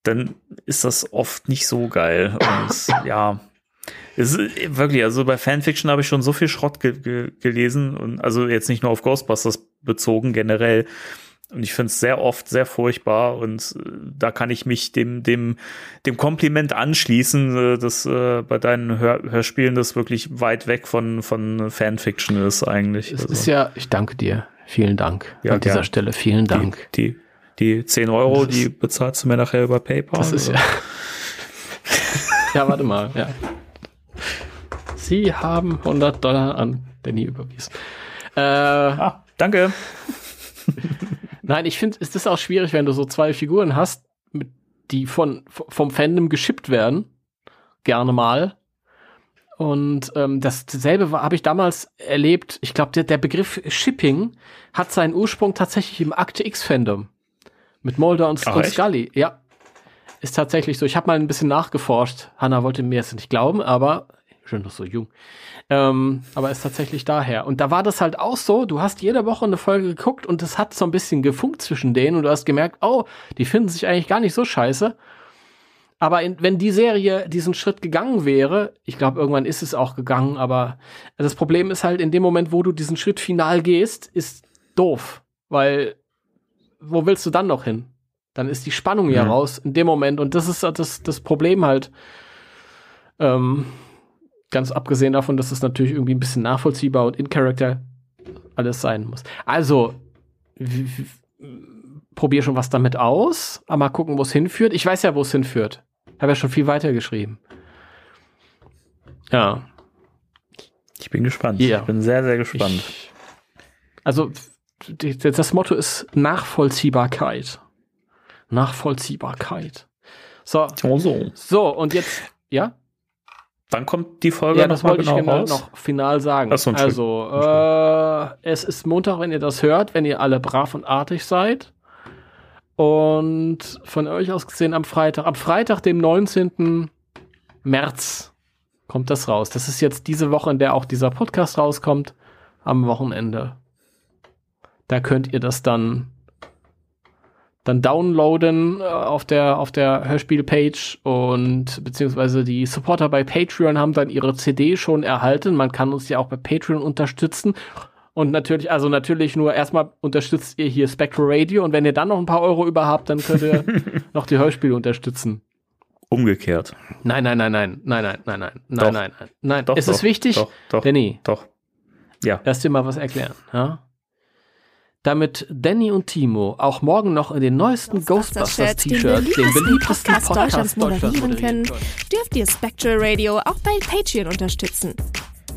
dann ist das oft nicht so geil. Und ja, es ist wirklich, also bei Fanfiction habe ich schon so viel Schrott ge ge gelesen und also jetzt nicht nur auf Ghostbusters bezogen generell. Und ich finde es sehr oft sehr furchtbar und äh, da kann ich mich dem, dem, dem Kompliment anschließen, äh, dass äh, bei deinen Hör Hörspielen das wirklich weit weg von, von Fanfiction ist eigentlich. Es Also ist ja, ich danke dir. Vielen Dank Ja, an dieser gern. Stelle. Vielen Dank. Die, die, die 10 Euro, Das die bezahlst du mir nachher über PayPal. Das ist ja. ja, warte mal, ja. Sie haben 100 Dollar an Danny überwiesen. Äh, Ah, danke. nein, ich finde, es ist auch schwierig, wenn du so zwei Figuren hast, mit, die von, vom Fandom geschippt werden. Gerne mal. Und ähm, das- dasselbe habe ich damals erlebt. Ich glaube, der, der Begriff Shipping hat seinen Ursprung tatsächlich im Akte X-Fandom. Mit Mulder und, Ach, und? Scully. Ja. Ist tatsächlich so. Ich habe mal ein bisschen nachgeforscht. Hannah wollte mir jetzt nicht glauben, aber schon noch so jung. Ähm, aber ist tatsächlich daher. Und da war das halt auch so, du hast jede Woche eine Folge geguckt und es hat so ein bisschen gefunkt zwischen denen und du hast gemerkt, oh, die finden sich eigentlich gar nicht so scheiße. Aber in, wenn die Serie diesen Schritt gegangen wäre, ich glaube, irgendwann ist es auch gegangen, aber das Problem ist halt, in dem Moment, wo du diesen Schritt final gehst, ist doof. Weil, wo willst du dann noch hin? Dann ist die Spannung ja Mhm. raus in dem Moment. Und das ist das, das Problem halt. Ähm, ganz abgesehen davon, dass es natürlich irgendwie ein bisschen nachvollziehbar und in Character alles sein muss. Also, probier schon was damit aus, aber mal gucken, wo es hinführt. Ich weiß ja, wo es hinführt. Habe ja schon viel weiter geschrieben. Ja. Ich bin gespannt. Ja. Ich bin sehr, sehr gespannt. Ich, also das Motto ist Nachvollziehbarkeit. Nachvollziehbarkeit. So, so. so und jetzt, ja? Wann kommt die Folge Ja, das wollte ich genau genau raus? noch final sagen. So, also, äh, es ist Montag, wenn ihr das hört, wenn ihr alle brav und artig seid. Und von euch aus gesehen am Freitag, am Freitag, dem 19. März, kommt das raus. Das ist jetzt diese Woche, in der auch dieser Podcast rauskommt, am Wochenende. Da könnt ihr das dann dann downloaden äh, auf der auf der Hörspiel-Page und beziehungsweise die Supporter bei Patreon haben dann ihre CD schon erhalten. Man kann uns ja auch bei Patreon unterstützen. Und natürlich, also natürlich nur erstmal unterstützt ihr hier Spectral Radio und wenn ihr dann noch ein paar Euro über habt, dann könnt ihr noch die Hörspiele unterstützen. Umgekehrt. Nein, nein, nein, nein, nein, nein, nein, nein, nein, nein, nein. Doch, es doch, ist wichtig, Doch, doch, Danny, doch. Ja. lass dir mal was erklären, ja? Damit Danny und Timo auch morgen noch in den neuesten Ghostbusters-Shirts, Ghostbusters-T-Shirts, den beliebtesten Podcast Podcast Deutschlands moderieren können, dürft ihr Spectral Radio auch bei Patreon unterstützen.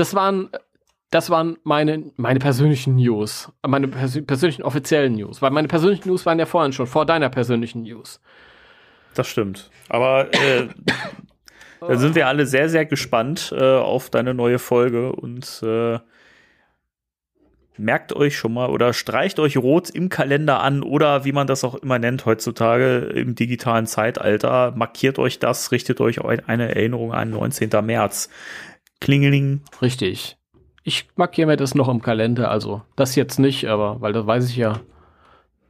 Das waren, das waren meine, meine persönlichen News. Meine persö persönlichen offiziellen News. Weil meine persönlichen News waren ja vorhin schon, vor deiner persönlichen News. Das stimmt. Aber äh, da sind wir alle sehr, sehr gespannt äh, auf deine neue Folge und äh, merkt euch schon mal oder streicht euch rot im Kalender an oder wie man das auch immer nennt heutzutage im digitalen Zeitalter. Markiert euch das, richtet euch eine Erinnerung an 19. März. Klingeling. Richtig. Ich markiere mir das noch im Kalender, also das jetzt nicht, aber weil das weiß ich ja.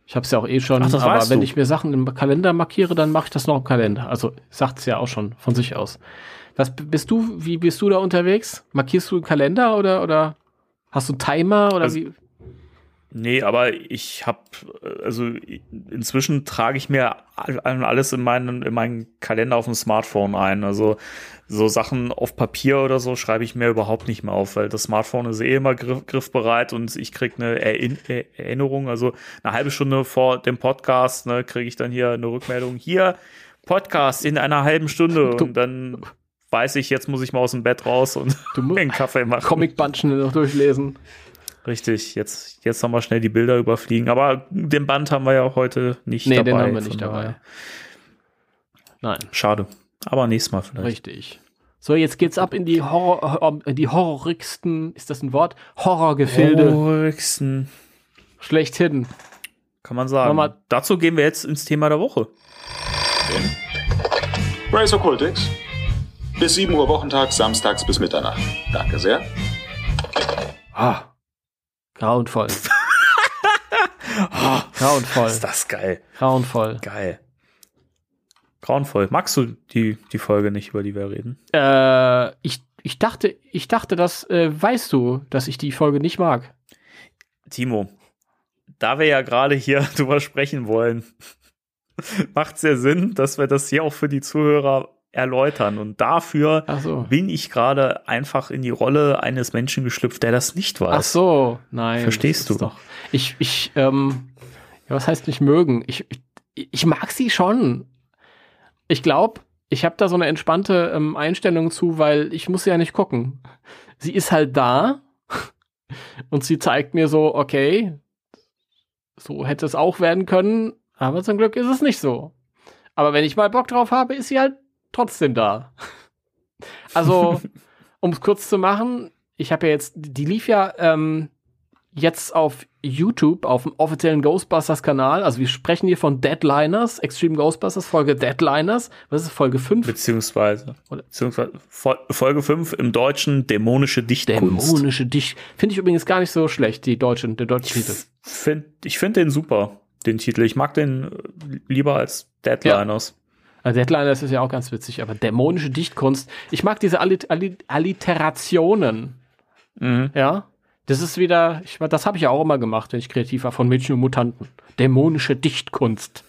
Ich habe es ja auch eh schon. Ach, das aber weißt wenn du. ich mir Sachen im Kalender markiere, dann mache ich das noch im Kalender. Also sagt es ja auch schon von sich aus. Was bist du? Wie bist du da unterwegs? Markierst du im Kalender oder oder hast du einen Timer oder Also- wie? Nee, aber ich habe, also inzwischen trage ich mir all- alles in meinen, in meinen Kalender auf dem Smartphone ein. Also so Sachen auf Papier oder so schreibe ich mir überhaupt nicht mehr auf, weil das Smartphone ist eh immer griff, griffbereit und ich krieg eine Erin Er- Erinnerung. Also eine halbe Stunde vor dem Podcast ne, kriege ich dann hier eine Rückmeldung. Hier, Podcast in einer halben Stunde. Und dann weiß ich, jetzt muss ich mal aus dem Bett raus und Du musst einen Kaffee machen. Comicband schnell noch durchlesen. Richtig, jetzt, jetzt nochmal schnell die Bilder überfliegen. Aber den Band haben wir ja auch heute nicht Nee, dabei. den haben wir nicht dabei. Nein, Schade. Aber nächstes Mal vielleicht. richtig. So, jetzt geht's ab in die Horror, in die horrorigsten, ist das ein Wort? Horrorgefilde Ruhigsten, schlechthin. kann man sagen. Mal- Dazu gehen wir jetzt ins Thema der Woche. Race Occultix. Bis 7 Uhr Wochentag, samstags bis Mitternacht. Danke sehr. Ah, grauenvoll. grauenvoll. Ist das geil. Grauenvoll. Geil. Grauenvoll. Magst du die, die Folge nicht, über die wir reden? Äh, ich, ich dachte, ich dachte, das äh, weißt du, dass ich die Folge nicht mag. Timo, da wir ja gerade hier drüber sprechen wollen, macht es ja Sinn, dass wir das hier auch für die Zuhörer erläutern. Und dafür so. bin ich gerade einfach in die Rolle eines Menschen geschlüpft, der das nicht weiß. Ach so, nein. Verstehst du? Doch. Ich, ich, ähm, ja, was heißt nicht mögen? Ich, ich, ich mag sie schon. Ich glaube, ich habe da so eine entspannte ähm, Einstellung zu, weil ich muss sie ja nicht gucken. Sie ist halt da und sie zeigt mir so, okay, so hätte es auch werden können, aber zum Glück ist es nicht so. Aber wenn ich mal Bock drauf habe, ist sie halt trotzdem da. Also, um es kurz zu machen, ich habe ja jetzt, die lief ja ähm, jetzt auf YouTube, auf dem offiziellen Ghostbusters-Kanal. Also wir sprechen hier von Deadliners, Extreme Ghostbusters, Folge Deadliners. Was ist Folge 5? Beziehungsweise, Oder- beziehungsweise Fol- Folge 5 im Deutschen dämonische Dichtkunst. Dämonische Dicht. Finde ich übrigens gar nicht so schlecht, die deutschen, der deutsche Titel. Find, ich finde den super, den Titel. Ich mag den lieber als Deadliners. Also Deadliners ist ja auch ganz witzig, aber dämonische Dichtkunst. Ich mag diese Allit Allit Alliterationen. Mhm. Ja. Das ist wieder, ich, das habe ich ja auch immer gemacht, wenn ich kreativ war, von Mädchen und Mutanten. Dämonische Dichtkunst.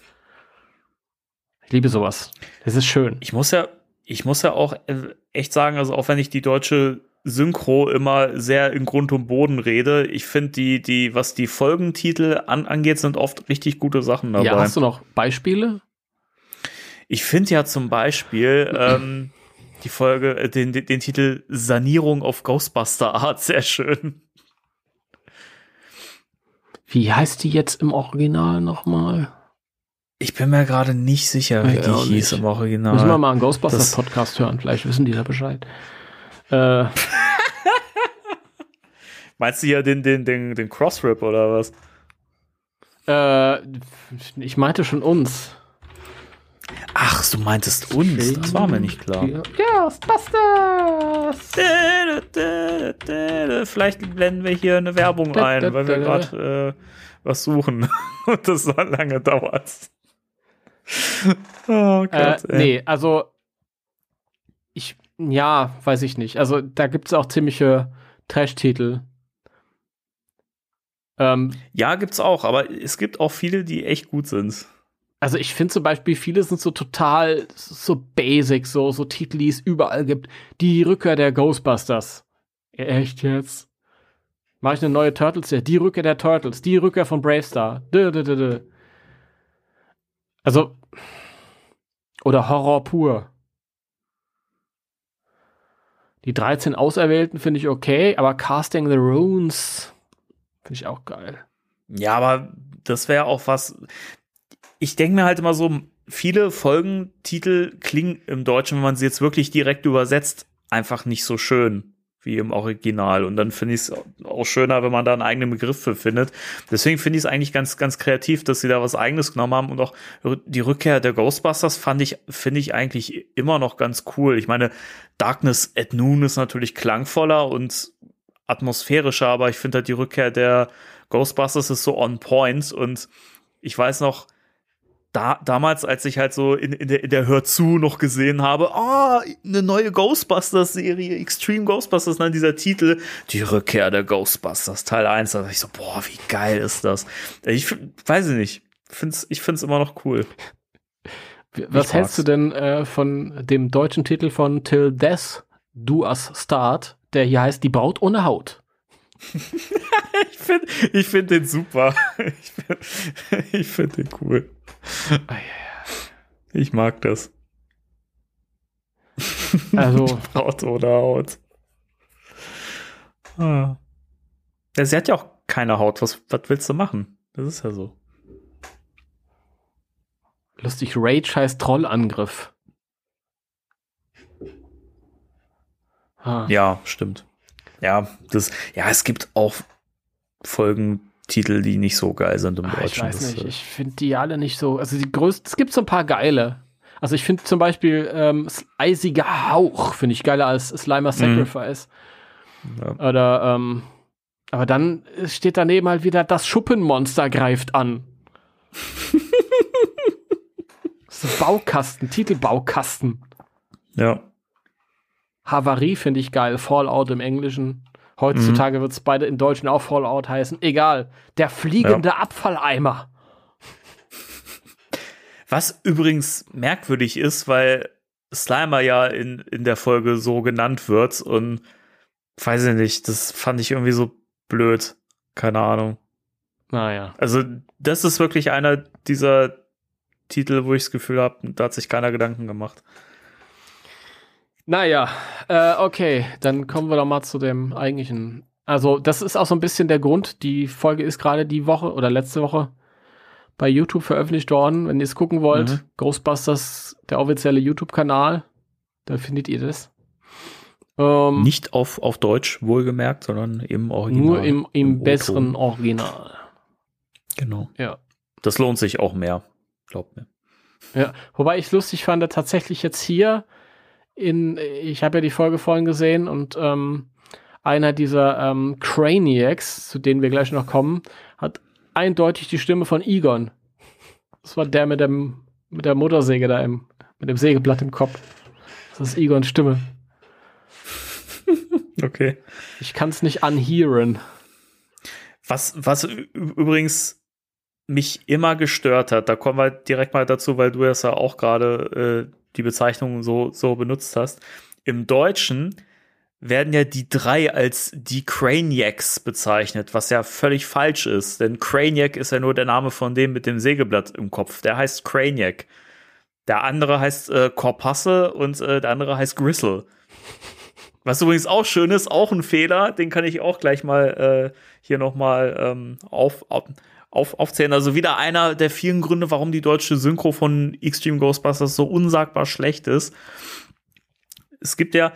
Ich liebe sowas. Das ist schön. Ich muss ja, ich muss ja auch äh, echt sagen, also auch wenn ich die deutsche Synchro immer sehr in Grund und Boden rede, ich finde die, die, was die Folgentitel an, angeht, sind oft richtig gute Sachen dabei. Ja, hast du noch Beispiele? Ich finde ja zum Beispiel ähm, die Folge, äh, den, den, den Titel Sanierung auf Ghostbuster Art sehr schön. Wie heißt die jetzt im Original nochmal? Ich bin mir gerade nicht sicher, wie Ich die hieß nicht. im Original. Müssen wir mal einen Ghostbusters Das- Podcast hören, vielleicht wissen die da Bescheid. Äh, Meinst du hier den, den, den, den Crossrip oder was? äh, ich meinte schon uns. Ach, du meintest uns. Das war mir nicht klar. Ghostbusters! Vielleicht blenden wir hier eine Werbung ein, weil wir gerade äh, was suchen und das so lange dauert. Oh Äh, Gott, ey. nee, also ich, ja, weiß ich nicht. Also da gibt es auch ziemliche Trash-Titel. Ähm, Ja, gibt's auch, aber es gibt auch viele, die echt gut sind. Also ich finde zum Beispiel, viele sind so total so basic, so, so Titel, die es überall gibt. Die Rückkehr der Ghostbusters. Echt jetzt? Mach ich eine neue Turtles-Serie? Die Rückkehr der Turtles, die Rückkehr von Bravestar. Dö, dö, dö, dö. Also, oder Horror pur. Die 13 Auserwählten finde ich okay, aber Casting the Runes finde ich auch geil. Ja, aber das wäre auch was. Ich denke mir halt immer so, viele Folgentitel klingen im Deutschen, wenn man sie jetzt wirklich direkt übersetzt, einfach nicht so schön wie im Original. Und dann finde ich es auch schöner, wenn man da einen eigenen Begriff für findet. Deswegen finde ich es eigentlich ganz, ganz kreativ, dass sie da was eigenes genommen haben. Und auch die Rückkehr der Ghostbusters fand ich, finde ich eigentlich immer noch ganz cool. Ich meine, Darkness at Noon ist natürlich klangvoller und atmosphärischer, aber ich finde halt die Rückkehr der Ghostbusters ist so on point und ich weiß noch, da, damals, als ich halt so in, in, der, in der Hör zu noch gesehen habe, ah, eine neue Ghostbusters-Serie, Extreme Ghostbusters, dann dieser Titel, die Rückkehr der Ghostbusters, Teil 1, da dachte ich so, boah, wie geil ist das? Ich weiß ich nicht, find's, ich find's immer noch cool. Was Ich hältst du denn äh, von dem deutschen Titel von Till Death Do Us Start, der hier heißt Die Braut ohne Haut? Ich finde ich find den super. Ich finde find den cool. Ich mag das. Also, Haut oder Haut. Ah. Ja, sie hat ja auch keine Haut. Was, was willst du machen? Das ist ja so. lustig, Rage heißt Trollangriff. Ah. Ja, stimmt. Ja, das, ja, es gibt auch Folgentitel, die nicht so geil sind im Ah, ich Deutschen. weiß Das, nicht, äh, ich finde die alle nicht so. Also die größten, es gibt so ein paar geile. Also ich finde zum Beispiel ähm, Eisiger Hauch, finde ich geiler als Slimer Sacrifice. Ja. Oder, ähm, aber dann steht daneben halt wieder, das Schuppenmonster greift an. so Baukasten, Titelbaukasten. ja. Havarie finde ich geil, Fallout im Englischen. Heutzutage Mhm. wird es beide in Deutschen auch Fallout heißen. Egal. Der fliegende Abfalleimer. Was übrigens merkwürdig ist, weil Slimer ja in, in der Folge so genannt wird und weiß ich nicht, das fand ich irgendwie so blöd. Keine Ahnung. Naja. Also, das ist wirklich einer dieser Titel, wo ich das Gefühl habe, da hat sich keiner Gedanken gemacht. Naja, äh, okay, dann kommen wir doch mal zu dem eigentlichen. Also, das ist auch so ein bisschen der Grund. Die Folge ist gerade die Woche oder letzte Woche bei YouTube veröffentlicht worden. Wenn ihr es gucken wollt, Mhm. Ghostbusters, der offizielle YouTube-Kanal, da findet ihr das. Ähm, Nicht auf, auf Deutsch, wohlgemerkt, sondern im Original. nur im, im O-Ton. besseren Original. Genau. Ja. Das lohnt sich auch mehr. Glaubt mir. Ja, wobei ich lustig fand, tatsächlich jetzt hier in, ich habe ja die Folge vorhin gesehen und ähm, einer dieser ähm, Craniacs, zu denen wir gleich noch kommen, hat eindeutig die Stimme von Egon. Das war der mit dem mit der Motorsäge da im mit dem Sägeblatt im Kopf. Das ist Egons Stimme. Okay. Ich kann es nicht unhearen. Was, was übrigens mich immer gestört hat, da kommen wir direkt mal dazu, weil du das ja auch gerade äh, die Bezeichnung so, so benutzt hast. Im Deutschen werden ja die drei als die Craniacs bezeichnet, was ja völlig falsch ist, denn Craniac ist ja nur der Name von dem mit dem Sägeblatt im Kopf. Der heißt Craniac. Der andere heißt äh, Corpuscle und äh, der andere heißt Gristle. Was übrigens auch schön ist, auch ein Fehler, den kann ich auch gleich mal äh, hier nochmal ähm, auf, auf, aufzählen. Also wieder einer der vielen Gründe, warum die deutsche Synchro von Extreme Ghostbusters so unsagbar schlecht ist. Es gibt ja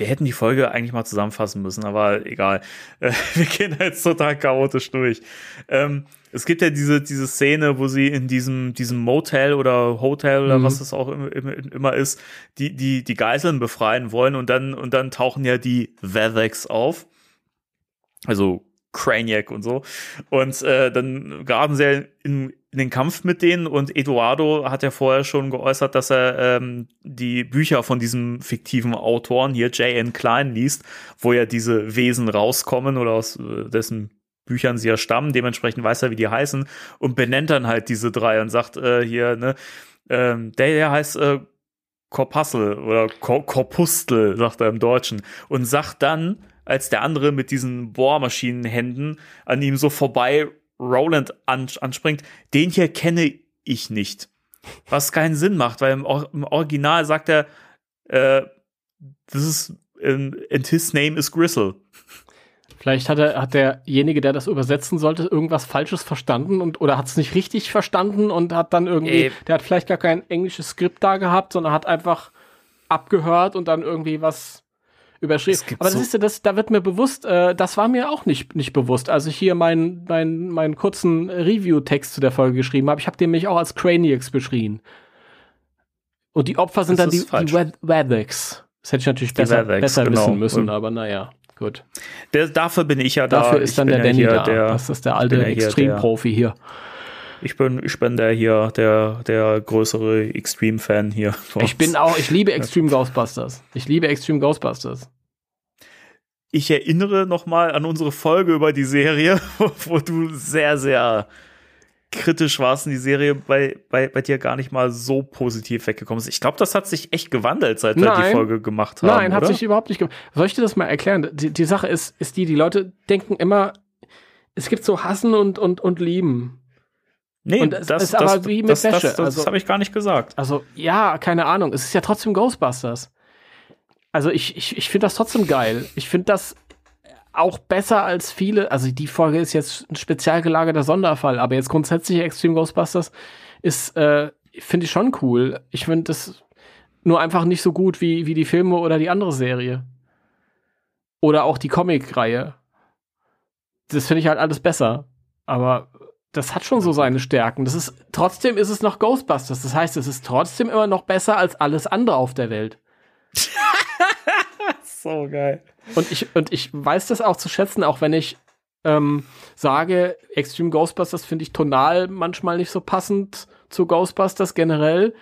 wir hätten die Folge eigentlich mal zusammenfassen müssen, aber egal. Äh, wir gehen jetzt total chaotisch durch. Ähm, es gibt ja diese, diese Szene, wo sie in diesem, diesem Motel oder Hotel oder mhm. was das auch immer, immer ist, die, die, die Geiseln befreien wollen und dann, und dann tauchen ja die Vethex auf. Also Craniac und so. Und äh, dann geraten sie in, in den Kampf mit denen und Eduardo hat ja vorher schon geäußert, dass er ähm, die Bücher von diesem fiktiven Autoren hier, J.N. Klein, liest, wo ja diese Wesen rauskommen oder aus äh, dessen Büchern sie ja stammen. Dementsprechend weiß er, wie die heißen und benennt dann halt diese drei und sagt äh, hier, ne, ähm, der, der heißt äh, Korpuskel oder Kor Korpustel, sagt er im Deutschen und sagt dann, als der andere mit diesen Bohrmaschinenhänden an ihm so vorbei Roland anspringt, den hier kenne ich nicht. Was keinen Sinn macht, weil im, im Original sagt er, äh, this is, and his name is Gristle. Vielleicht hat, er, hat derjenige, der das übersetzen sollte, irgendwas Falsches verstanden und oder hat es nicht richtig verstanden und hat dann irgendwie, Ey. der hat vielleicht gar kein englisches Skript da gehabt, sondern hat einfach abgehört und dann irgendwie was überschrieben. Aber das ist ja das, da wird mir bewusst, äh, das war mir auch nicht, nicht bewusst. Als ich hier meinen mein, meinen kurzen Review-Text zu der Folge geschrieben habe, ich habe den mich auch als Craniacs beschrieben. Und die Opfer sind das dann die, die Wethex. Das hätte ich natürlich besser, Wethex, besser genau. wissen müssen, aber naja, gut. Der, dafür bin ich ja da. Dafür ist dann der ja Danny da. Der, das ist der alte Extremprofi hier. Ich bin, ich bin der hier, der, der größere Extreme-Fan hier. Ich bin auch, ich liebe Extreme Ghostbusters. Ich liebe Extreme Ghostbusters. Ich erinnere nochmal an unsere Folge über die Serie, wo du sehr, sehr kritisch warst und die Serie bei, bei, bei dir gar nicht mal so positiv weggekommen ist. Ich glaube, das hat sich echt gewandelt, seit wir die Folge gemacht haben. Nein, hat sich überhaupt nicht gewandelt. Soll ich dir das mal erklären? Die, die Sache ist, ist die, die Leute denken immer, es gibt so Hassen und, und, und Lieben. Nee, und das, das ist aber wie mit das, Wäsche. Das, das, also, habe ich gar nicht gesagt. Also, ja, keine Ahnung. Es ist ja trotzdem Ghostbusters. Also, ich, ich, ich finde das trotzdem geil. Ich finde das auch besser als viele. Also, die Folge ist jetzt ein spezial gelagerter Sonderfall, aber jetzt grundsätzlich Extreme Ghostbusters ist, äh, finde ich schon cool. Ich finde das nur einfach nicht so gut wie, wie die Filme oder die andere Serie. Oder auch die Comic-Reihe. Das finde ich halt alles besser. Aber das hat schon so seine Stärken. Das ist, trotzdem ist es noch Ghostbusters. Das heißt, es ist trotzdem immer noch besser als alles andere auf der Welt. so geil. Und ich, und ich weiß das auch zu schätzen, auch wenn ich ähm, sage, Extreme Ghostbusters finde ich tonal manchmal nicht so passend zu Ghostbusters generell.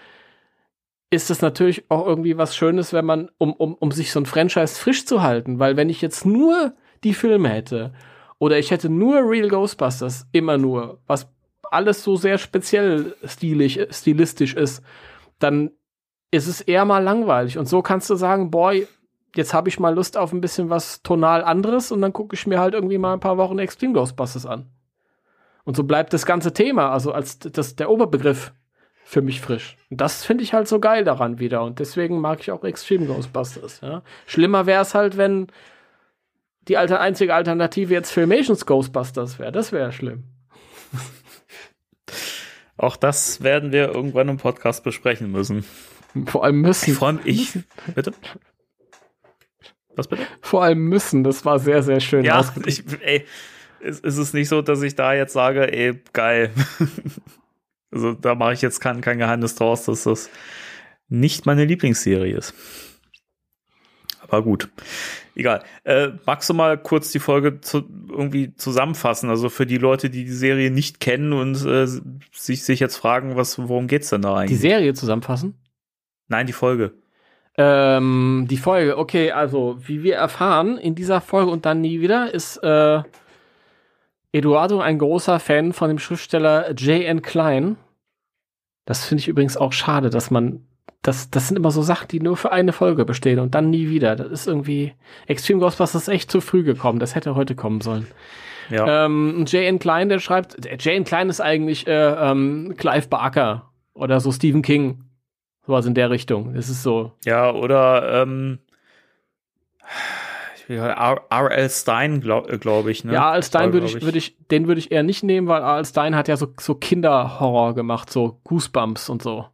Ist das natürlich auch irgendwie was Schönes, wenn man, um, um, um sich so ein Franchise frisch zu halten, weil wenn ich jetzt nur die Filme hätte oder ich hätte nur Real Ghostbusters, immer nur, was alles so sehr speziell stilig, stilistisch ist, dann ist es eher mal langweilig. Und so kannst du sagen, boy, jetzt habe ich mal Lust auf ein bisschen was tonal anderes und dann gucke ich mir halt irgendwie mal ein paar Wochen Extreme Ghostbusters an. Und so bleibt das ganze Thema, also als das, der Oberbegriff für mich frisch. Und das finde ich halt so geil daran wieder. Und deswegen mag ich auch Extreme Ghostbusters. Ja. Schlimmer wäre es halt, wenn die alte, einzige Alternative jetzt Filmations Ghostbusters wäre. Das wäre schlimm. Auch das werden wir irgendwann im Podcast besprechen müssen. Vor allem müssen. Ich freue mich. Bitte? Was bitte? Vor allem müssen. Das war sehr, sehr schön. Ja, ich, ey, ist, ist es nicht so, dass ich da jetzt sage, ey, geil. also da mache ich jetzt kein, kein Geheimnis draus, dass das nicht meine Lieblingsserie ist. Aber gut. Egal. Äh, magst du mal kurz die Folge zu, irgendwie zusammenfassen? Also für die Leute, die die Serie nicht kennen und äh, sich, sich jetzt fragen, was, worum geht's denn da eigentlich? Die Serie zusammenfassen? Nein, die Folge. Ähm, die Folge, okay, also wie wir erfahren in dieser Folge und dann nie wieder, ist äh, Eduardo ein großer Fan von dem Schriftsteller J.N. Klein. Das finde ich übrigens auch schade, dass man das, das sind immer so Sachen, die nur für eine Folge bestehen und dann nie wieder. Das ist irgendwie Extreme Ghostbusters ist echt zu früh gekommen. Das hätte heute kommen sollen. Ja. Ähm, J.N. Klein, der schreibt, J.N. Klein ist eigentlich äh, ähm, Clive Barker oder so Stephen King. Sowas in der Richtung. Das ist so. Ja, oder ähm, R.L. Stein, glaube glaub ich. Ne? Ja, R.L. Stein würde ich, würd ich, den würde ich eher nicht nehmen, weil R.L. Stein hat ja so, so Kinderhorror gemacht, so Goosebumps und so.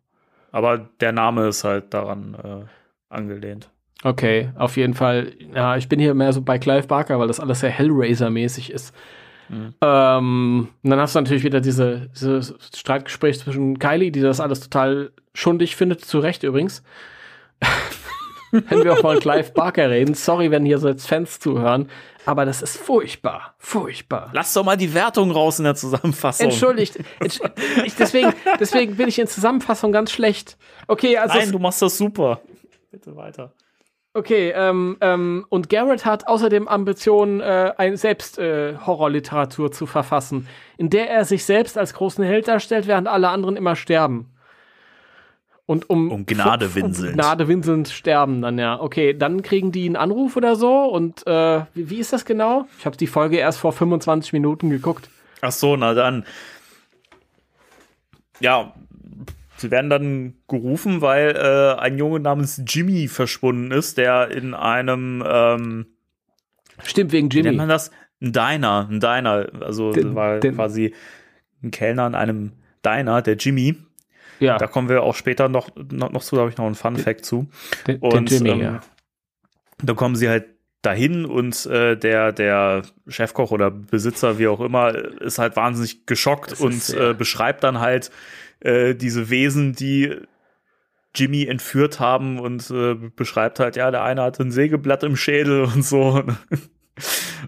Aber der Name ist halt daran äh, angelehnt. Okay, auf jeden Fall. Ja, ich bin hier mehr so bei Clive Barker, weil das alles sehr Hellraiser-mäßig ist. Mhm. Ähm, und dann hast du natürlich wieder diese, diese Streitgespräch zwischen Kylie, die das alles total schundig findet, zu Recht übrigens. wenn wir auch von Clive Barker reden, sorry, wenn hier so jetzt Fans zuhören, aber das ist furchtbar, furchtbar. Lass doch mal die Wertung raus in der Zusammenfassung. Entschuldigt, entsch ich, deswegen, deswegen bin ich in Zusammenfassung ganz schlecht. Okay, also. Nein, du machst das super. Bitte weiter. Okay, ähm, ähm, und Garrett hat außerdem Ambitionen, äh, ein selbst äh, Horrorliteratur zu verfassen, in der er sich selbst als großen Held darstellt, während alle anderen immer sterben. Und um, um Gnade winselnd. Um Gnade winselnd sterben dann, ja. Okay, dann kriegen die einen Anruf oder so und äh, wie, wie ist das genau? Ich habe die Folge erst vor 25 Minuten geguckt. Ach so, na dann. Ja, sie werden dann gerufen, weil äh, ein Junge namens Jimmy verschwunden ist, der in einem ähm, Stimmt, wegen wie Jimmy. nennt man das? Ein Diner, ein Diner. Also Den- war den- quasi ein Kellner in einem Diner, der Jimmy. Ja, Da kommen wir auch später noch, noch, noch zu, da habe ich noch einen Fun Fact zu. den, den Und Jimmy, ähm, ja. da kommen sie halt dahin und äh, der, der Chefkoch oder Besitzer, wie auch immer, ist halt wahnsinnig geschockt Das und ist äh, beschreibt dann halt äh, diese Wesen, die Jimmy entführt haben und äh, beschreibt halt, ja, der eine hatte ein Sägeblatt im Schädel und so.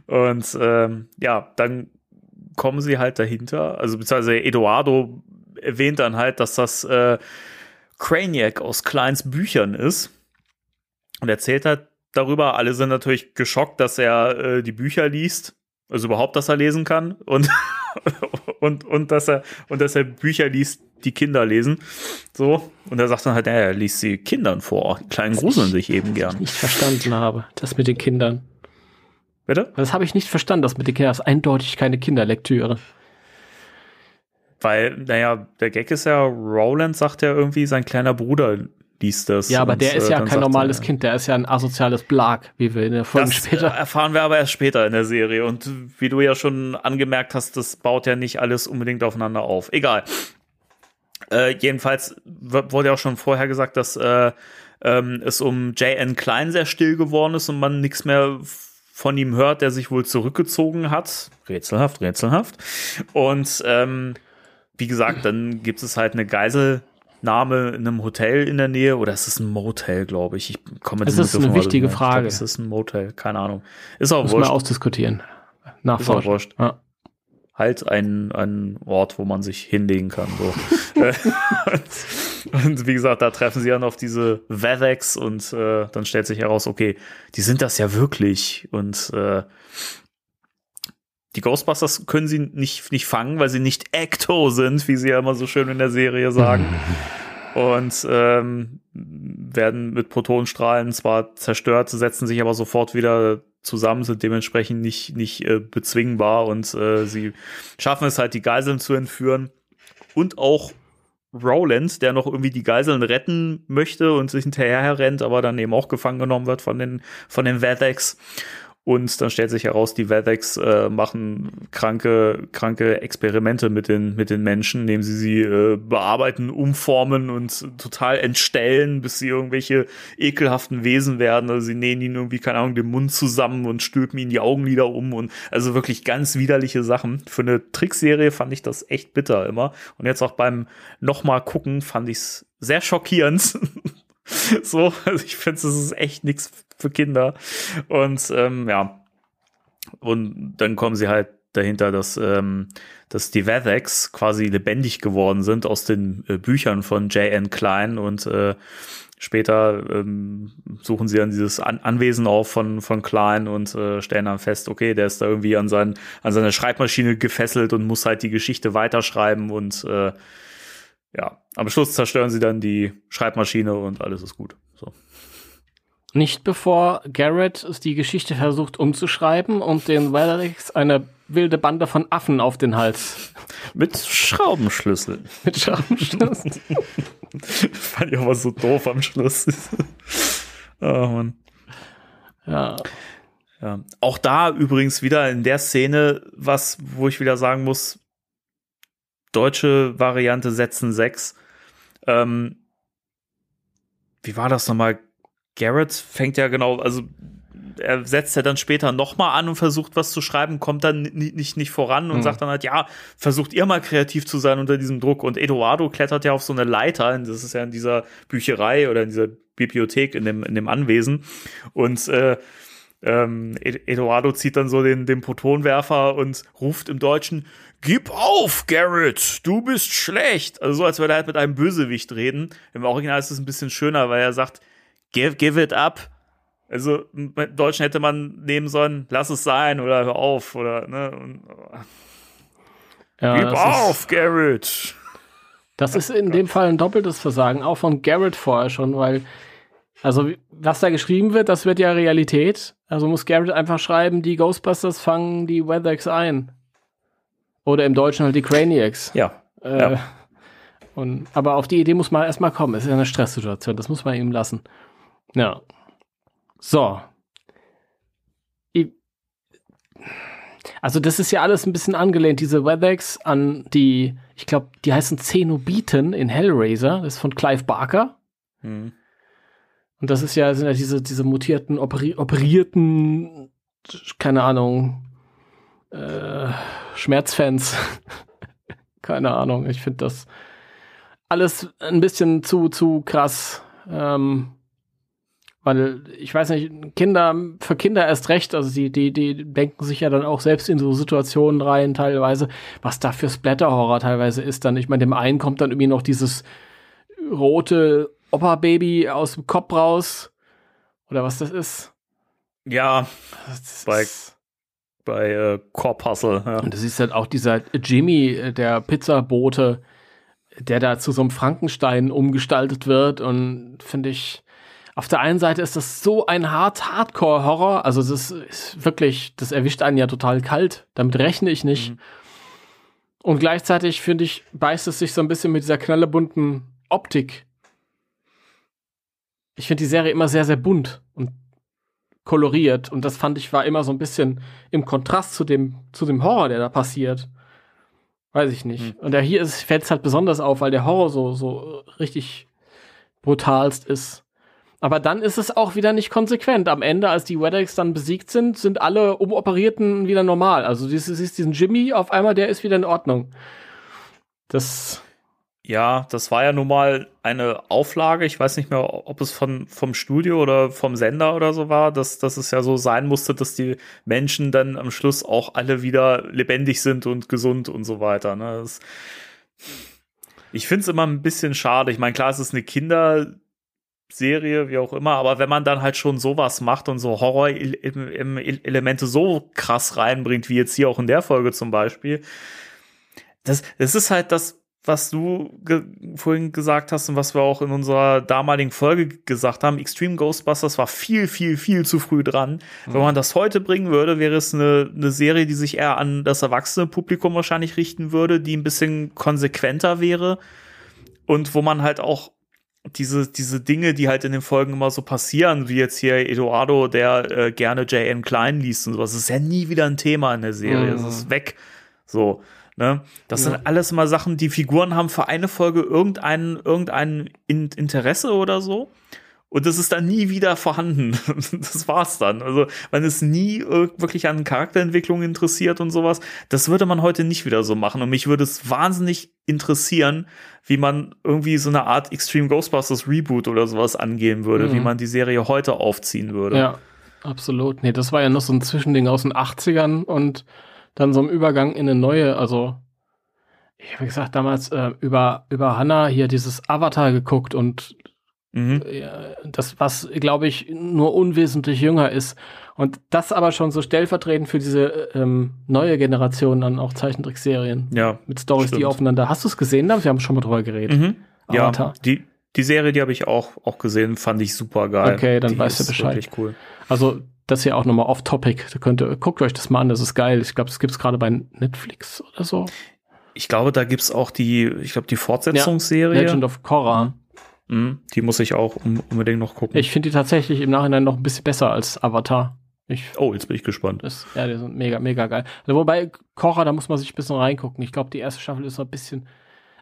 Und ähm, ja, dann kommen sie halt dahinter, also beziehungsweise Eduardo erwähnt dann halt, dass das äh, Craniac aus Kleins Büchern ist und erzählt halt darüber. Alle sind natürlich geschockt, dass er äh, die Bücher liest, also überhaupt, dass er lesen kann und und und dass er und dass er Bücher liest, die Kinder lesen. So und er sagt dann halt, er liest sie Kindern vor. Die Kleinen gruseln sich eben gern. Nicht verstanden habe, das mit den Kindern. Bitte? Das habe ich nicht verstanden, das mit den Kindern. Das ist eindeutig keine Kinderlektüre. Weil, naja, der Gag ist ja, Roland sagt ja irgendwie, sein kleiner Bruder liest das. Ja, aber der ist äh, ja kein normales er, Kind, der ist ja ein asoziales Blag, wie wir in der Folge Das später. äh, erfahren wir aber erst später in der Serie. Und wie du ja schon angemerkt hast, das baut ja nicht alles unbedingt aufeinander auf. Egal. Äh, jedenfalls wurde ja auch schon vorher gesagt, dass äh, ähm, es um J.N. Klein sehr still geworden ist und man nichts mehr von ihm hört, der sich wohl zurückgezogen hat. Rätselhaft, rätselhaft. Und ähm, wie gesagt, dann gibt es halt eine Geiselnahme in einem Hotel in der Nähe oder ist es ein Motel, glaube ich. Ich komme Es diesem ist eine wichtige durch. Ich glaub, Frage. Es ist ein Motel, keine Ahnung. Ist auch Muss man wurscht. ausdiskutieren. Ist auch Nachforschen. wurscht. Ja. Halt ein, ein Ort, wo man sich hinlegen kann. So. Und, wie gesagt, da treffen sie dann auf diese Vethex und äh, dann stellt sich heraus, okay, die sind das ja wirklich. Und äh, die Ghostbusters können sie nicht, nicht fangen, weil sie nicht Ecto sind, wie sie ja immer so schön in der Serie sagen. und ähm, werden mit Protonenstrahlen zwar zerstört, setzen sich aber sofort wieder zusammen, sind dementsprechend nicht, nicht äh, bezwingbar und äh, sie schaffen es halt, die Geiseln zu entführen und auch Rowland, der noch irgendwie die Geiseln retten möchte und sich hinterher rennt, aber dann eben auch gefangen genommen wird von den, von den Vethex. Und dann stellt sich heraus, die Vethex äh, machen kranke, kranke Experimente mit den, mit den Menschen, indem sie sie äh, bearbeiten, umformen und total entstellen, bis sie irgendwelche ekelhaften Wesen werden. Also sie nähen ihnen irgendwie, keine Ahnung, den Mund zusammen und stülpen ihnen die Augenlider um und also wirklich ganz widerliche Sachen. Für eine Trickserie fand ich das echt bitter immer. Und jetzt auch beim nochmal gucken fand ich es sehr schockierend. so, also ich finde, es ist echt nichts für Kinder. Und ähm, ja, und dann kommen sie halt dahinter, dass, ähm, dass die Vethex quasi lebendig geworden sind aus den äh, Büchern von J.N. Klein und äh, später ähm, suchen sie dann dieses An Anwesen auf von, von Klein und äh, stellen dann fest, okay, der ist da irgendwie an, sein, an seine Schreibmaschine gefesselt und muss halt die Geschichte weiterschreiben und äh, ja, am Schluss zerstören sie dann die Schreibmaschine und alles ist gut. Nicht bevor Garrett die Geschichte versucht umzuschreiben und den Weatherix eine wilde Bande von Affen auf den Hals. Mit Schraubenschlüsseln. Mit Schraubenschlüsseln. Fand ich aber so doof am Schluss. oh Mann. Ja. ja. Auch da übrigens wieder in der Szene, was, wo ich wieder sagen muss, deutsche Variante setzen 6. Ähm, wie war das nochmal? Garrett fängt ja genau, also er setzt ja dann später nochmal an und versucht was zu schreiben, kommt dann nicht, nicht voran und mhm. sagt dann halt, ja, versucht ihr mal kreativ zu sein unter diesem Druck. Und Eduardo klettert ja auf so eine Leiter, das ist ja in dieser Bücherei oder in dieser Bibliothek in dem, in dem Anwesen. Und äh, ähm, Eduardo zieht dann so den, den Protonwerfer und ruft im Deutschen, Gib auf, Garrett, du bist schlecht. Also so, als würde er halt mit einem Bösewicht reden. Im Original ist es ein bisschen schöner, weil er sagt, give, give it up. Also im Deutschen hätte man nehmen sollen, lass es sein oder hör auf oder ne. Und, ja, Gib auf, ist, Garrett. Das ist in dem Fall ein doppeltes Versagen, auch von Garrett vorher schon, weil also was da geschrieben wird, das wird ja Realität. Also muss Garrett einfach schreiben, die Ghostbusters fangen die Weathers ein. Oder im Deutschen halt die Craniacs. Ja. Äh, ja. Und, aber auf die Idee muss man erstmal kommen. Es ist ja eine Stresssituation, das muss man ihm lassen. Ja. So. Also das ist ja alles ein bisschen angelehnt, diese Weathex an die, ich glaube, die heißen Zenobiten in Hellraiser, das ist von Clive Barker. Hm. Und das ist ja, sind ja diese, diese mutierten, operi operierten, keine Ahnung, äh, Schmerzfans. keine Ahnung, ich finde das alles ein bisschen zu, zu krass. Ähm, weil ich weiß nicht, Kinder, für Kinder erst recht, also die, die, die denken sich ja dann auch selbst in so Situationen rein, teilweise, was da für Splatter-Horror teilweise ist dann. Ich meine, dem einen kommt dann irgendwie noch dieses rote Opa-Baby aus dem Kopf raus. Oder was das ist. Ja, das bei, ist bei äh, Corpuscle. Ja. Und das ist halt auch dieser Jimmy, äh, der Pizzabote, der da zu so einem Frankenstein umgestaltet wird und finde ich, auf der einen Seite ist das so ein hart Hardcore-Horror, also das ist wirklich, das erwischt einen ja total kalt. Damit rechne ich nicht. Mhm. Und gleichzeitig finde ich, beißt es sich so ein bisschen mit dieser knallebunten Optik. Ich finde die Serie immer sehr, sehr bunt und koloriert und das fand ich war immer so ein bisschen im Kontrast zu dem, zu dem Horror, der da passiert. Weiß ich nicht. Mhm. Und der hier fällt es halt besonders auf, weil der Horror so, so richtig brutalst ist. Aber dann ist es auch wieder nicht konsequent. Am Ende, als die Wedex dann besiegt sind, sind alle Umoperierten wieder normal. Also du siehst diesen Jimmy auf einmal, der ist wieder in Ordnung. Das. Ja, das war ja nun mal eine Auflage. Ich weiß nicht mehr, ob es von, vom Studio oder vom Sender oder so war, dass, dass es ja so sein musste, dass die Menschen dann am Schluss auch alle wieder lebendig sind und gesund und so weiter. Ne? Das, ich finde es immer ein bisschen schade. Ich meine, klar, es ist eine Kinder- Serie, wie auch immer, aber wenn man dann halt schon sowas macht und so Horror-Elemente so krass reinbringt, wie jetzt hier auch in der Folge zum Beispiel, das, das ist halt das, was du ge vorhin gesagt hast und was wir auch in unserer damaligen Folge gesagt haben. Extreme Ghostbusters war viel, viel, viel zu früh dran. Mhm. Wenn man das heute bringen würde, wäre es eine, eine Serie, die sich eher an das erwachsene Publikum wahrscheinlich richten würde, die ein bisschen konsequenter wäre und wo man halt auch diese, diese Dinge, die halt in den Folgen immer so passieren, wie jetzt hier Eduardo, der äh, gerne J.N. Klein liest und sowas, das ist ja nie wieder ein Thema in der Serie. Es mm. ist weg. So. Ne? Das ja. sind alles immer Sachen, die Figuren haben für eine Folge irgendein, irgendein Interesse oder so. Und das ist dann nie wieder vorhanden. Das war's dann. Also, wenn es nie wirklich an Charakterentwicklung interessiert und sowas, das würde man heute nicht wieder so machen. Und mich würde es wahnsinnig interessieren, wie man irgendwie so eine Art Extreme Ghostbusters Reboot oder sowas angehen würde, mhm. wie man die Serie heute aufziehen würde. Ja, absolut. Nee, das war ja noch so ein Zwischending aus den 80ern und dann so im Übergang in eine neue, also ich habe gesagt damals äh, über über Hannah hier dieses Avatar geguckt und Mhm. äh, das was glaube ich nur unwesentlich jünger ist und das aber schon so stellvertretend für diese ähm, neue Generation dann auch Zeichentrickserien Ja. mit Stories, die aufeinander. Hast du es gesehen? Wir haben schon mal drüber geredet. Mhm. Ja, die, die Serie, die habe ich auch, auch gesehen, fand ich super geil. Okay, dann die weißt du Bescheid. Cool. Also das hier auch nochmal off-topic. Da könnt ihr, guckt euch das mal an, das ist geil. Ich glaube, das gibt's gerade bei Netflix oder so. Ich glaube, da gibt's auch die, ich glaube, die Fortsetzungsserie. Legend of Korra. Mhm. Die muss ich auch un unbedingt noch gucken. Ich finde die tatsächlich im Nachhinein noch ein bisschen besser als Avatar. Ich, oh, jetzt bin ich gespannt. das, ja, die sind mega, mega geil. Also, wobei Korra, da muss man sich ein bisschen reingucken. Ich glaube, die erste Staffel ist noch ein bisschen.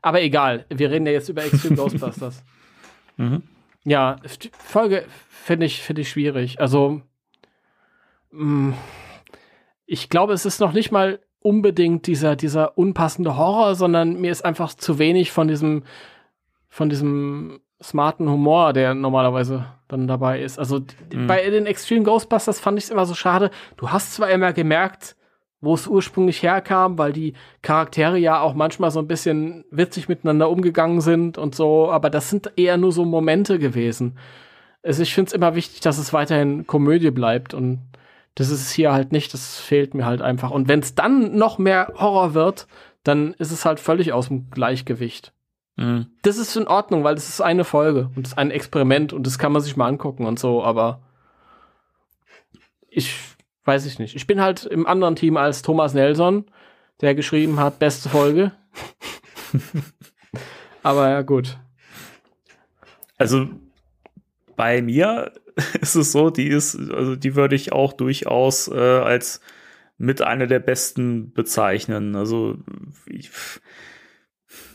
Aber egal, wir reden ja jetzt über Extreme Ghostbusters. Mhm. Ja, die Folge finde ich, finde ich schwierig. Also, mh, ich glaube, es ist noch nicht mal unbedingt dieser, dieser unpassende Horror, sondern mir ist einfach zu wenig von diesem, von diesem smarten Humor, der normalerweise dann dabei ist. Also Mhm. bei den Extreme Ghostbusters fand ich es immer so schade. Du hast zwar immer gemerkt, wo es ursprünglich herkam, weil die Charaktere ja auch manchmal so ein bisschen witzig miteinander umgegangen sind und so, aber das sind eher nur so Momente gewesen. Also ich finde es immer wichtig, dass es weiterhin Komödie bleibt und das ist es hier halt nicht, das fehlt mir halt einfach. Und wenn es dann noch mehr Horror wird, dann ist es halt völlig aus dem Gleichgewicht. Mhm. Das ist in Ordnung, weil das ist eine Folge und das ist ein Experiment und das kann man sich mal angucken und so, aber ich weiß ich nicht. Ich bin halt im anderen Team als Thomas Nelson, der geschrieben hat, beste Folge. aber ja, gut. Also bei mir ist es so, die ist, also die würde ich auch durchaus äh, als mit einer der besten bezeichnen. Also ich,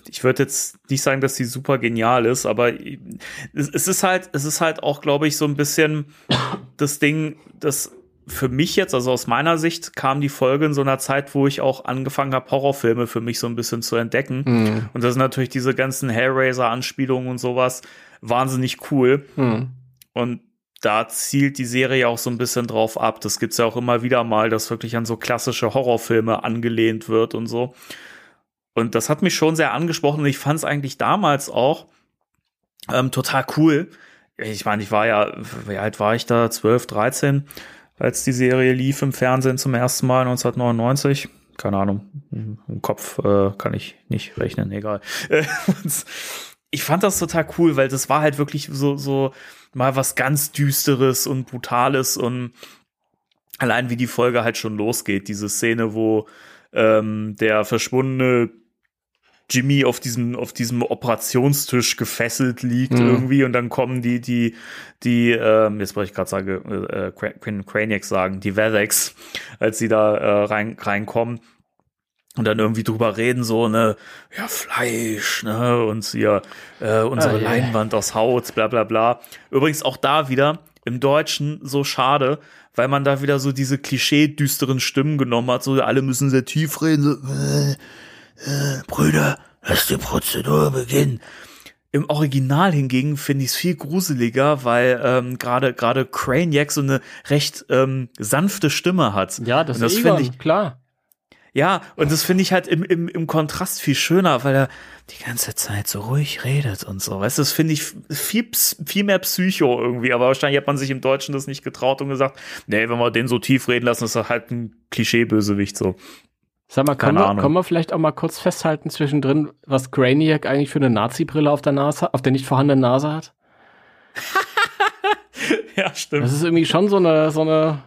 ich würde jetzt nicht sagen, dass sie super genial ist, aber es, es ist halt, es ist halt auch, glaube ich, so ein bisschen das Ding, das für mich jetzt, also aus meiner Sicht, kam die Folge in so einer Zeit, wo ich auch angefangen habe, Horrorfilme für mich so ein bisschen zu entdecken. Hm. Und das sind natürlich diese ganzen Hellraiser-Anspielungen und sowas wahnsinnig cool. Hm. Und da zielt die Serie auch so ein bisschen drauf ab. Das gibt's ja auch immer wieder mal, dass wirklich an so klassische Horrorfilme angelehnt wird und so. Und das hat mich schon sehr angesprochen und ich fand es eigentlich damals auch ähm, total cool. Ich meine, ich war ja, wie alt war ich da? 12, 13, als die Serie lief im Fernsehen zum ersten Mal 1999. Keine Ahnung, im Kopf äh, kann ich nicht rechnen, egal. Ich fand das total cool, weil das war halt wirklich so, so mal was ganz Düsteres und Brutales und allein wie die Folge halt schon losgeht, diese Szene, wo ähm, der verschwundene Jimmy auf diesem auf diesem Operationstisch gefesselt liegt Mhm. irgendwie und dann kommen die die die ähm, jetzt wollte ich gerade sagen äh, Cran- Craniacs sagen die Vedex als sie da äh, rein reinkommen und dann irgendwie drüber reden so ne ja Fleisch ne und hier äh, unsere Ah, yeah. Leinwand aus Haut bla bla bla übrigens auch da wieder im Deutschen so schade weil man da wieder so diese klischee düsteren Stimmen genommen hat so alle müssen sehr tief reden so äh, äh, Brüder, lass die Prozedur beginnen. Im Original hingegen finde ich es viel gruseliger, weil ähm, gerade gerade Craniac so eine recht ähm, sanfte Stimme hat. Ja, das Und das ist finde ich klar. ja, und das finde ich halt im, im, im Kontrast viel schöner, weil er die ganze Zeit so ruhig redet und so. Weißt du, das finde ich viel, viel mehr Psycho irgendwie. Aber wahrscheinlich hat man sich im Deutschen das nicht getraut und gesagt, nee, wenn wir den so tief reden lassen, ist er halt ein Klischeebösewicht so. Sag mal, können wir, können wir vielleicht auch mal kurz festhalten zwischendrin, was Graniac eigentlich für eine Nazi-Brille auf der Nase, auf der nicht vorhandenen Nase hat? Ja, stimmt. Das ist irgendwie schon so eine, so eine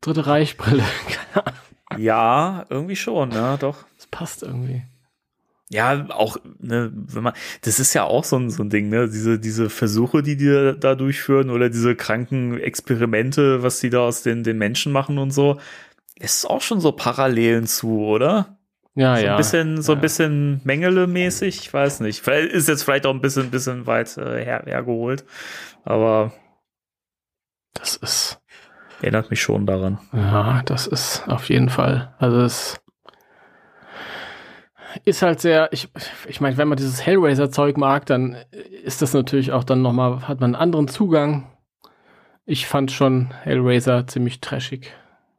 Dritte Reich-Brille. Ja, irgendwie schon, ja, doch. Das passt irgendwie. Ja, auch, ne, wenn man, das ist ja auch so ein, so ein Ding, ne, diese, diese Versuche, die die da durchführen oder diese kranken Experimente, was die da aus den, den Menschen machen und so, ist auch schon so Parallelen zu, oder? Ja, so ja. ein bisschen, so ein ja. bisschen Mengele-mäßig, ich weiß nicht. Vielleicht ist jetzt vielleicht auch ein bisschen, bisschen weit äh, her, hergeholt, aber Das ist, erinnert mich schon daran. ja, das ist auf jeden Fall. Also es ist halt sehr, ich, ich meine, wenn man dieses Hellraiser-Zeug mag, dann ist das natürlich auch dann nochmal, hat man einen anderen Zugang. Ich fand schon Hellraiser ziemlich trashig.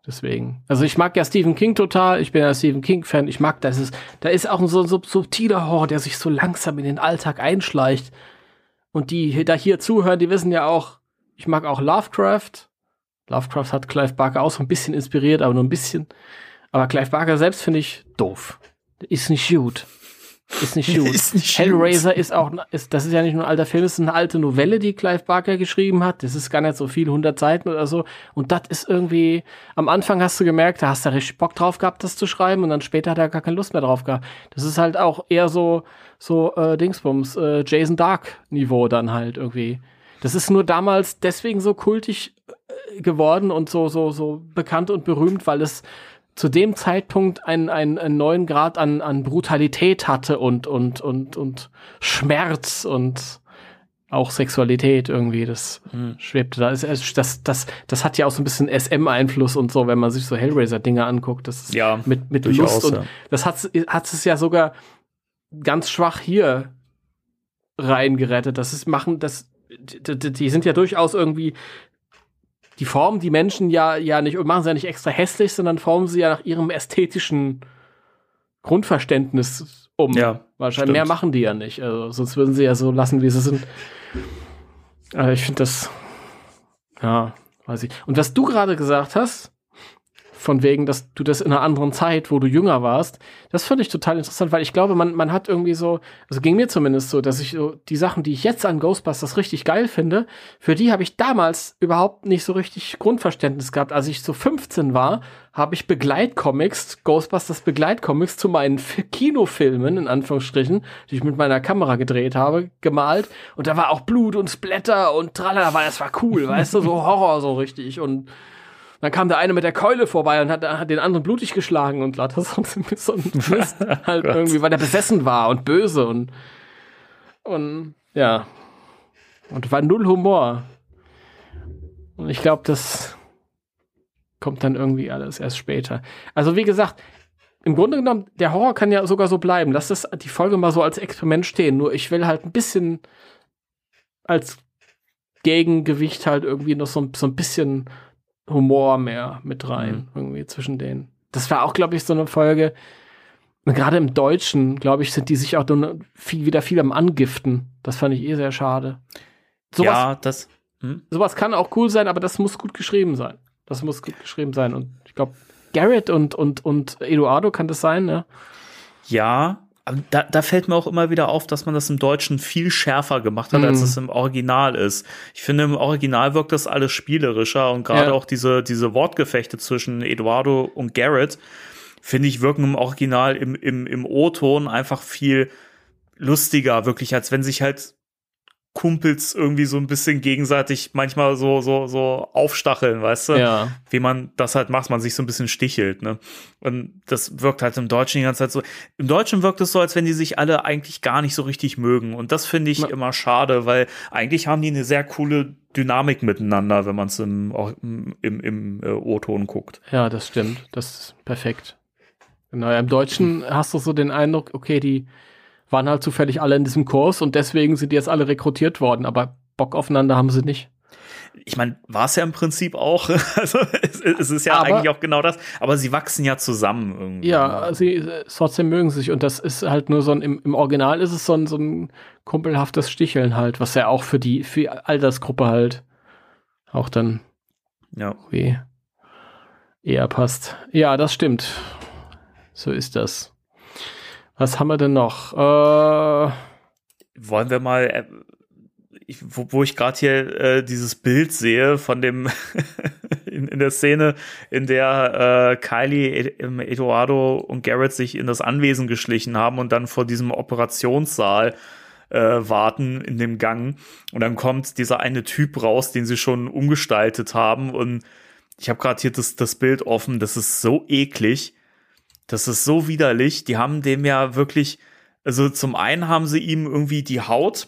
Deswegen. Also ich mag ja Stephen King total. Ich bin ja Stephen King-Fan. Ich mag, das ist, da ist auch ein so, so subtiler Horror, der sich so langsam in den Alltag einschleicht. Und die da hier zuhören, die wissen ja auch, ich mag auch Lovecraft. Lovecraft hat Clive Barker auch so ein bisschen inspiriert, aber nur ein bisschen. Aber Clive Barker selbst finde ich doof. Ist nicht gut. Ist nicht gut. Ist nicht Hellraiser ist auch, ist, das ist ja nicht nur ein alter Film, es ist eine alte Novelle, die Clive Barker geschrieben hat. Das ist gar nicht so viel, 100 Seiten oder so. Und das ist irgendwie, am Anfang hast du gemerkt, da hast du richtig Bock drauf gehabt, das zu schreiben und dann später hat er gar keine Lust mehr drauf gehabt. Das ist halt auch eher so, so, äh, Dingsbums, äh, Jason Dark Niveau dann halt irgendwie. Das ist nur damals deswegen so kultig äh, geworden und so, so, so bekannt und berühmt, weil es zu dem Zeitpunkt einen, einen, einen neuen Grad an, an Brutalität hatte und, und, und, und Schmerz und auch Sexualität irgendwie, das Hm. schwebte da. Es- Das, das, das hat ja auch so ein bisschen SM-Einfluss und so, wenn man sich so Hellraiser-Dinger anguckt. Das Ja, mit, mit Lust und ja. das hat, hat es ja sogar ganz schwach hier reingerettet. Das ist machen, das, die- die sind ja durchaus irgendwie, die formen die Menschen ja, ja nicht, und machen sie ja nicht extra hässlich, sondern formen sie ja nach ihrem ästhetischen Grundverständnis um. Ja, Wahrscheinlich mehr stimmt. machen die ja nicht. Also, sonst würden sie ja so lassen, wie sie sind. Aber ich finde das, ja, weiß ich. Und was du gerade gesagt hast, von wegen, dass du das in einer anderen Zeit, wo du jünger warst, das finde ich total interessant, weil ich glaube, man, man hat irgendwie so, also ging mir zumindest so, dass ich so die Sachen, die ich jetzt an Ghostbusters richtig geil finde, für die habe ich damals überhaupt nicht so richtig Grundverständnis gehabt. Als ich so 15 war, habe ich Begleitcomics, Ghostbusters Begleitcomics zu meinen Kinofilmen, in Anführungsstrichen, die ich mit meiner Kamera gedreht habe, gemalt. Und da war auch Blut und Splatter und tralala, weil das war cool, weißt du, so Horror so richtig und dann kam der eine mit der Keule vorbei und hat, hat den anderen blutig geschlagen und lauter so, so ein Mist halt Gott. irgendwie, weil der besessen war und böse und und ja und war null Humor. Und ich glaube, das kommt dann irgendwie alles erst später. Also wie gesagt, im Grunde genommen, der Horror kann ja sogar so bleiben. Lass das die Folge mal so als Experiment stehen. Nur ich will halt ein bisschen als Gegengewicht halt irgendwie noch so, so ein bisschen Humor mehr mit rein, irgendwie zwischen denen. Das war auch, glaube ich, so eine Folge. und Gerade im Deutschen, glaube ich, sind die sich auch dann viel, wieder viel am Angiften. Das fand ich eh sehr schade. Sowas, ja, das. Hm? sowas kann auch cool sein, aber das muss gut geschrieben sein. Das muss gut geschrieben sein. Und ich glaube, Garrett und, und, und Eduardo kann das sein, ne? Ja, da, da fällt mir auch immer wieder auf, dass man das im Deutschen viel schärfer gemacht hat, als Mhm. es im Original ist. Ich finde, im Original wirkt das alles spielerischer und gerade Ja. auch diese, diese Wortgefechte zwischen Eduardo und Garrett, finde ich, wirken im Original im, im, im O-Ton einfach viel lustiger, wirklich, als wenn sich halt Kumpels irgendwie so ein bisschen gegenseitig manchmal so, so, so aufstacheln, weißt du? Ja. wie man das halt macht, man sich so ein bisschen stichelt, ne? Und das wirkt halt im Deutschen die ganze Zeit so. Im Deutschen wirkt es so, als wenn die sich alle eigentlich gar nicht so richtig mögen. Und das finde ich Ja. immer schade, weil eigentlich haben die eine sehr coole Dynamik miteinander, wenn man es im, im, im, im äh, O-Ton guckt. Ja, das stimmt. Das ist perfekt. Genau, im Deutschen hast du so den Eindruck, okay, die waren halt zufällig alle in diesem Kurs und deswegen sind die jetzt alle rekrutiert worden, aber Bock aufeinander haben sie nicht. Ich meine, war es ja im Prinzip auch. Also es, es ist ja Aber- eigentlich auch genau das. Aber sie wachsen ja zusammen irgendwie. Ja, sie trotzdem mögen sie sich und das ist halt nur so ein, im, im Original ist es so ein, so ein kumpelhaftes Sticheln halt, was ja auch für die, für die Altersgruppe halt auch dann ja. wie eher passt. Ja, das stimmt. So ist das. Was haben wir denn noch? Äh, wollen wir mal, äh, ich, wo, wo ich gerade hier äh, dieses Bild sehe von dem in, in der Szene, in der äh, Kylie, Ed, ähm, Eduardo und Garrett sich in das Anwesen geschlichen haben und dann vor diesem Operationssaal äh, warten in dem Gang. Und dann kommt dieser eine Typ raus, den sie schon umgestaltet haben. Und ich habe gerade hier das, das Bild offen, das ist so eklig, das ist so widerlich, die haben dem ja wirklich also zum einen haben sie ihm irgendwie die Haut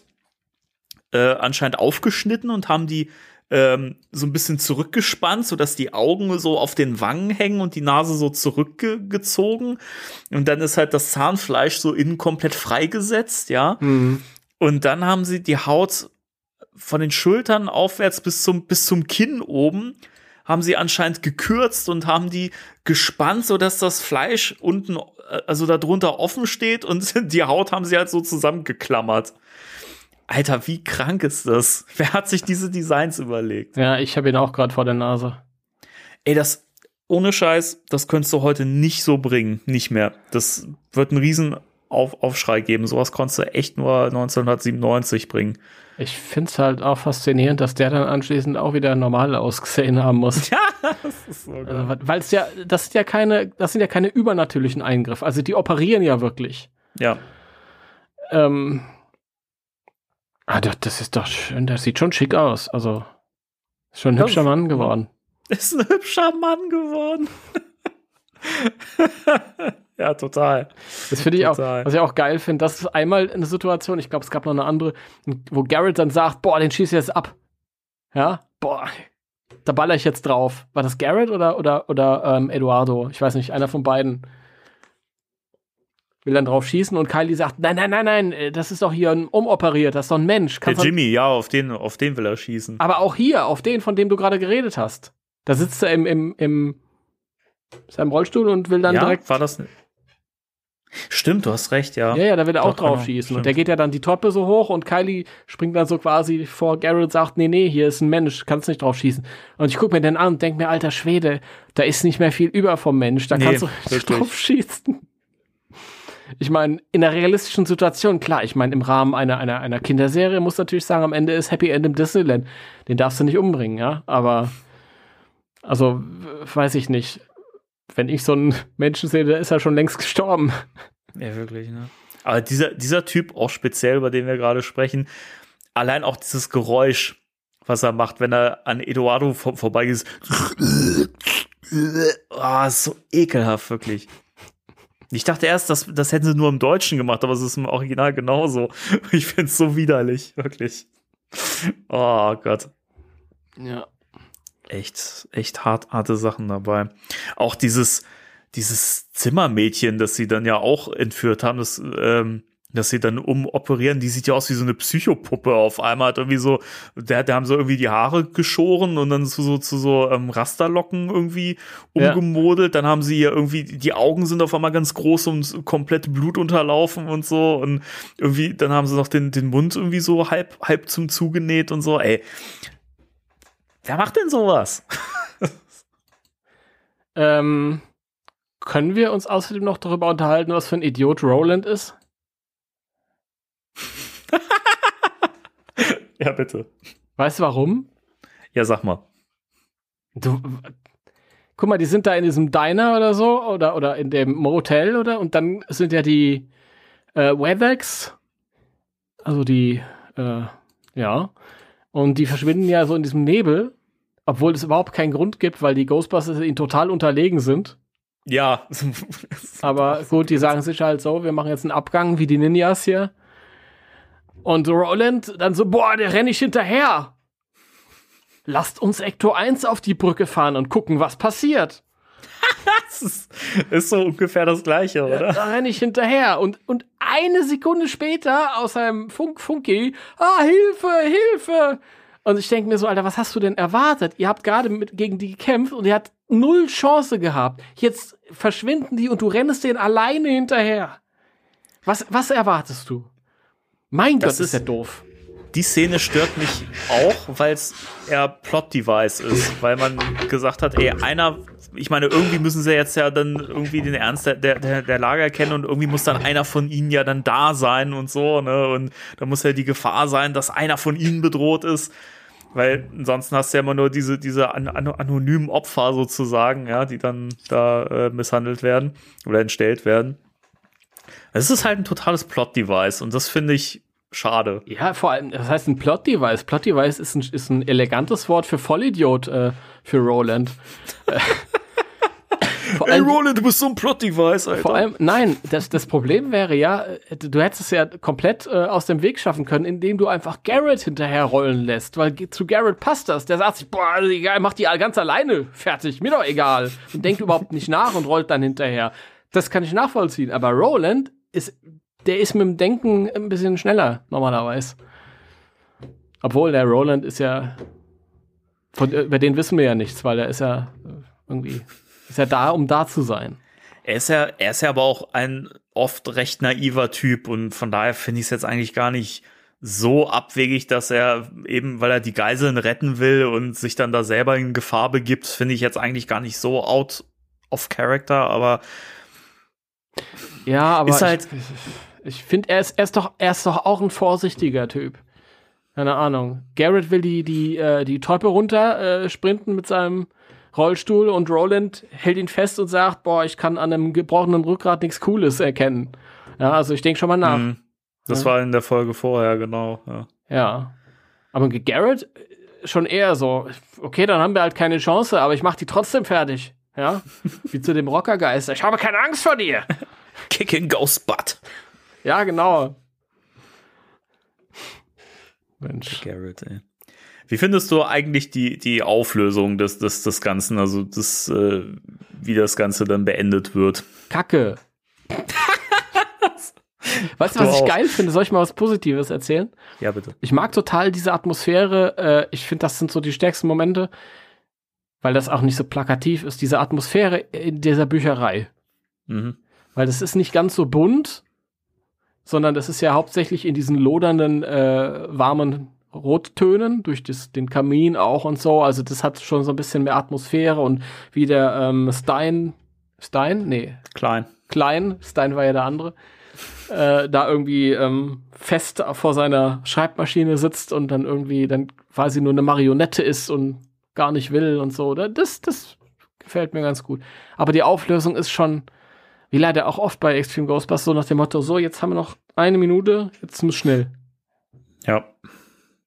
äh, anscheinend aufgeschnitten und haben die ähm, so ein bisschen zurückgespannt, sodass die Augen so auf den Wangen hängen und die Nase so zurückgezogen. Und dann ist halt das Zahnfleisch so innen komplett freigesetzt, ja. Und dann haben sie die Haut von den Schultern aufwärts bis zum, bis zum Kinn oben haben sie anscheinend gekürzt und haben die gespannt, so dass das Fleisch unten, äh, also darunter offen steht und die Haut haben sie halt so zusammengeklammert. Alter, wie krank ist das? Wer hat sich diese Designs überlegt? Ja, ich habe ihn auch gerade vor der Nase. Ey, das ohne Scheiß, das könntest du heute nicht so bringen, nicht mehr. Das wird einen riesen Auf Aufschrei geben. Sowas konntest du echt nur 1997 bringen. Ich finde es halt auch faszinierend, dass der dann anschließend auch wieder normal ausgesehen haben muss. Ja, das ist so geil. Also, Weil es ja, das sind ja keine, das sind ja keine übernatürlichen Eingriffe. Also die operieren ja wirklich. Ja, Ähm, ah, das, ist doch schön. Das sieht schon schick aus. Also ist schon ein hübscher Mann geworden. ist ein hübscher Mann geworden. ja, total. Das finde ich auch, Total. was ich auch geil finde, das ist einmal eine Situation, ich glaube, es gab noch eine andere, wo Garrett dann sagt, boah, den schieß ich jetzt ab. Ja, boah, da baller ich jetzt drauf. War das Garrett oder, oder, oder ähm, Eduardo? Ich weiß nicht, einer von beiden. Will dann drauf schießen und Kylie sagt, nein, nein, nein, nein, äh, das ist doch hier ein umoperiert, das ist doch ein Mensch. Der Kannst doch- Jimmy, ja, auf den, auf den will er schießen. aber auch hier, auf den, von dem du gerade geredet hast. Da sitzt er im, im, im seinem Rollstuhl und will dann ja, direkt war das. Stimmt, du hast recht, ja. Ja, ja, da will er auch Doch, drauf genau, schießen. Und der geht ja dann die Treppe so hoch und Kylie springt dann so quasi vor Garrett und sagt, nee, nee, hier ist ein Mensch, kannst nicht drauf schießen. Und ich guck mir den an und denk mir, alter Schwede, da ist nicht mehr viel über vom Mensch, da Nee, kannst du nicht wirklich. drauf schießen. Ich meine, in einer realistischen Situation, klar, ich meine, im Rahmen einer, einer, einer Kinderserie muss natürlich sagen, am Ende ist Happy End im Disneyland. Den darfst du nicht umbringen, ja. Aber, also, weiß ich nicht. Wenn ich so einen Menschen sehe, der ist ja schon längst gestorben. Ja, wirklich, ne? Aber dieser, dieser Typ, auch speziell, über den wir gerade sprechen, allein auch dieses Geräusch, was er macht, wenn er an Eduardo vor, vorbeigeht. Ah, ist so ekelhaft, wirklich. Ich dachte erst, das, das hätten sie nur im Deutschen gemacht, aber es ist im Original genauso. Ich finde es so widerlich, wirklich. Oh Gott. Ja. Echt, echt hart, harte Sachen dabei. Auch dieses, dieses Zimmermädchen, das sie dann ja auch entführt haben, das, ähm, dass sie dann umoperieren, die sieht ja aus wie so eine Psychopuppe auf einmal, hat irgendwie so, da, da haben sie irgendwie die Haare geschoren und dann zu so, zu so ähm, Rasterlocken irgendwie Ja. umgemodelt, dann haben sie ja irgendwie, die Augen sind auf einmal ganz groß und komplett blutunterlaufen und so und irgendwie, dann haben sie noch den, den Mund irgendwie so halb, halb zum zugenäht und so, ey. Wer macht denn sowas? Ähm, können wir uns außerdem noch darüber unterhalten, was für ein Idiot Roland ist? Ja, bitte. Weißt du warum? Ja, sag mal. Du, guck mal, die sind da in diesem Diner oder so oder, oder in dem Motel oder und dann sind ja die äh, Webex, also die, äh, ja, und die verschwinden ja so in diesem Nebel, obwohl es überhaupt keinen Grund gibt, weil die Ghostbusters ihnen total unterlegen sind. Ja. Aber gut, die sagen sich halt so, wir machen jetzt einen Abgang wie die Ninjas hier. Und Roland dann so, boah, der renne ich hinterher. Lasst uns Ecto 1 auf die Brücke fahren und gucken, was passiert. das ist, ist so ungefähr das Gleiche, oder? Da renne ich hinterher. Und, und eine Sekunde später aus seinem Funk Funky, ah, Hilfe, Hilfe. Und ich denke mir so, Alter, was hast du denn erwartet? Ihr habt gerade mit gegen die gekämpft und ihr habt null Chance gehabt. Jetzt verschwinden die und du rennst denen alleine hinterher. Was, was erwartest du? Mein Das Gott, ist ist- der doof. Die Szene stört mich auch, weil es eher Plot-Device ist, weil man gesagt hat, ey, einer, ich meine, irgendwie müssen sie jetzt ja dann irgendwie den Ernst der, der, der Lage erkennen und irgendwie muss dann einer von ihnen ja dann da sein und so, ne? Und da muss ja die Gefahr sein, dass einer von ihnen bedroht ist. Weil ansonsten hast du ja immer nur diese, diese an, an, anonymen Opfer sozusagen, ja, die dann da äh, misshandelt werden oder entstellt werden. Es ist halt ein totales Plot-Device und das finde ich schade. Ja, vor allem, das heißt ein Plot-Device. Plot-Device ist ein, ist ein elegantes Wort für Vollidiot äh, für Roland. Äh, vor allem- Roland, du bist so ein Plot-Device, Alter. Vor allem, nein, das, das Problem wäre ja, äh, du hättest es ja komplett äh, aus dem Weg schaffen können, indem du einfach Garrett hinterher rollen lässt, weil zu Garrett passt das. Der sagt sich, boah, also egal, mach die ganz alleine fertig, mir doch egal. Und denkt überhaupt nicht nach und rollt dann hinterher. Das kann ich nachvollziehen. Aber Roland ist, der ist mit dem Denken ein bisschen schneller, normalerweise. Obwohl, der Roland ist ja, Von, über den wissen wir ja nichts, weil er ist ja äh, irgendwie, ist ja da, um da zu sein. Er ist ja, er ist ja aber auch ein oft recht naiver Typ und von daher finde ich es jetzt eigentlich gar nicht so abwegig, dass er eben, weil er die Geiseln retten will und sich dann da selber in Gefahr begibt, finde ich jetzt eigentlich gar nicht so out of character, aber Ja, aber Ist halt- ich, ich finde, er ist, er, ist doch, er ist doch auch ein vorsichtiger Typ. Keine Ahnung. Garrett will die, die, äh, die Treppe runter äh, sprinten mit seinem Rollstuhl und Roland hält ihn fest und sagt, boah, ich kann an einem gebrochenen Rückgrat nichts Cooles erkennen. Ja, also ich denke schon mal nach. mh, das Ja. war in der Folge vorher, genau. Ja. Ja. Aber Garrett äh, schon eher so, okay, dann haben wir halt keine Chance, aber ich mach die trotzdem fertig. Ja? Wie zu dem Rockergeist. Ich habe keine Angst vor dir. Kicking Ghost Butt. Ja, genau. Mensch. Garrett, ey. Wie findest du eigentlich die, die Auflösung des, des, des Ganzen, also das, äh, wie das Ganze dann beendet wird? Kacke. weißt du, was ich geil finde? Soll ich mal was Positives erzählen? Ja, bitte. Ich mag total diese Atmosphäre. Äh, ich finde, das sind so die stärksten Momente, weil das auch nicht so plakativ ist. Diese Atmosphäre in dieser Bücherei. Mhm. Weil das ist nicht ganz so bunt, sondern das ist ja hauptsächlich in diesen lodernden, äh, warmen Rottönen, durch das, den Kamin auch und so. Also das hat schon so ein bisschen mehr Atmosphäre und wie der ähm, Stein, Stein? Nee, Klein. Klein, Stein war ja der andere, äh, da irgendwie ähm, fest vor seiner Schreibmaschine sitzt und dann irgendwie dann quasi nur eine Marionette ist und gar nicht will und so. Da- Das, das gefällt mir ganz gut. Aber die Auflösung ist schon, wie leider auch oft bei Extreme Ghostbusters, so nach dem Motto, so, jetzt haben wir noch eine Minute, jetzt muss schnell. Ja.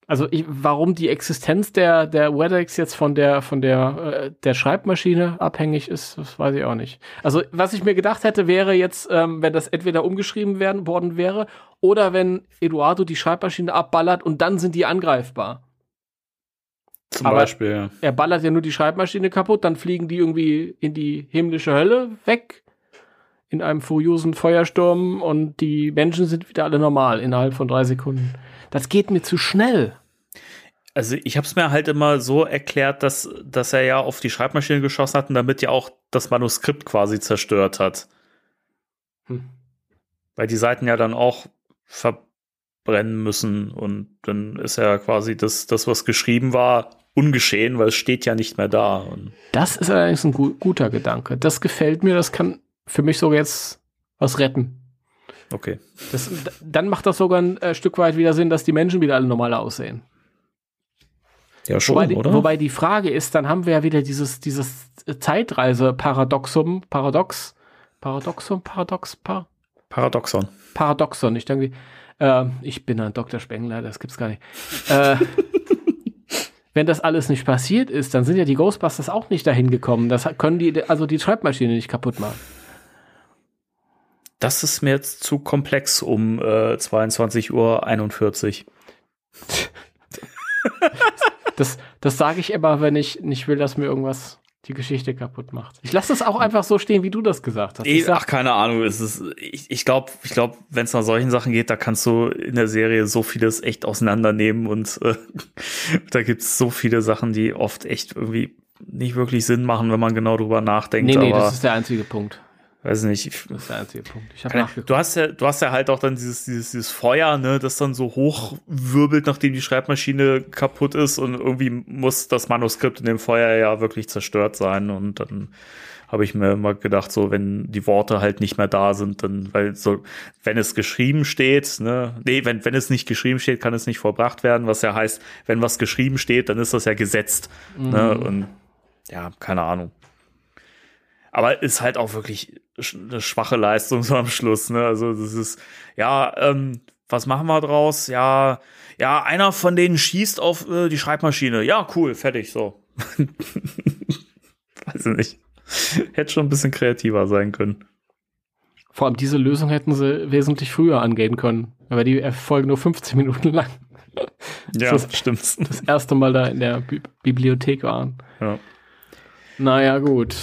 Also ich, warum die Existenz der, der WebEx jetzt von der, von der, äh, der Schreibmaschine abhängig ist, das weiß ich auch nicht. Also was ich mir gedacht hätte, wäre jetzt, ähm, wenn das entweder umgeschrieben werden, worden wäre oder wenn Eduardo die Schreibmaschine abballert und dann sind die angreifbar. Zum Aber- Beispiel. Er ballert ja nur die Schreibmaschine kaputt, dann fliegen die irgendwie in die himmlische Hölle weg in einem furiosen Feuersturm und die Menschen sind wieder alle normal innerhalb von drei Sekunden. Das geht mir zu schnell. Also ich habe es mir halt immer so erklärt, dass, dass er ja auf die Schreibmaschine geschossen hat und damit ja auch das Manuskript quasi zerstört hat. Hm. Weil die Seiten ja dann auch verbrennen müssen und dann ist ja quasi das, das was geschrieben war, ungeschehen, weil es steht ja nicht mehr da. Das ist allerdings ein gu guter Gedanke. Das gefällt mir, das kann für mich sogar jetzt was retten. okay. Das, dann macht das sogar ein äh, Stück weit wieder Sinn, dass die Menschen wieder alle normal aussehen. Ja, schon, Wobei die, oder? wobei die Frage ist, dann haben wir ja wieder dieses, dieses Zeitreise-Paradoxum, Paradox, Paradoxum, Paradox, Par Paradoxon. Paradoxon. Ich denke, äh, ich bin ein Dr. Spengler, das gibt's gar nicht. Äh, wenn das alles nicht passiert ist, dann sind ja die Ghostbusters auch nicht dahin gekommen. Das können die, also die Schreibmaschine nicht kaputt machen. Das ist mir jetzt zu komplex um äh, 22.41 Uhr. Das, das sage ich immer, wenn ich nicht will, dass mir irgendwas die Geschichte kaputt macht. Ich lasse das auch einfach so stehen, wie du das gesagt hast. Ich ach, sag, keine Ahnung. Es ist, ich ich glaube, ich glaub, wenn es nach solchen Sachen geht, da kannst du in der Serie so vieles echt auseinandernehmen und äh, da gibt's so viele Sachen, die oft echt irgendwie nicht wirklich Sinn machen, wenn man genau drüber nachdenkt. nee, nee, das ist der einzige Punkt. Weiß nicht. Ich, Das ist der einzige Punkt. Ich habe nachgeguckt. du hast ja, du hast ja halt auch dann dieses, dieses, dieses Feuer, ne, das dann so hochwirbelt, nachdem die Schreibmaschine kaputt ist und irgendwie muss das Manuskript in dem Feuer ja wirklich zerstört sein und dann habe ich mir immer gedacht, so wenn die Worte halt nicht mehr da sind, dann weil so wenn es geschrieben steht, ne, nee, wenn wenn es nicht geschrieben steht, kann es nicht vollbracht werden, was ja heißt, wenn was geschrieben steht, dann ist das ja gesetzt, ne, und ja, keine Ahnung. Aber ist halt auch wirklich eine schwache Leistung so am Schluss, ne? Also das ist, ja, ähm, was machen wir draus? Ja, ja, einer von denen schießt auf äh, die Schreibmaschine. Ja, cool, fertig, so. Weiß ich nicht. Hätte schon ein bisschen kreativer sein können. Vor allem diese Lösung hätten sie wesentlich früher angehen können. Aber die Folge nur 15 Minuten lang. Ja, Das- stimmt. Das erste Mal da in der Bi Bibliothek waren. Ja. Naja, gut.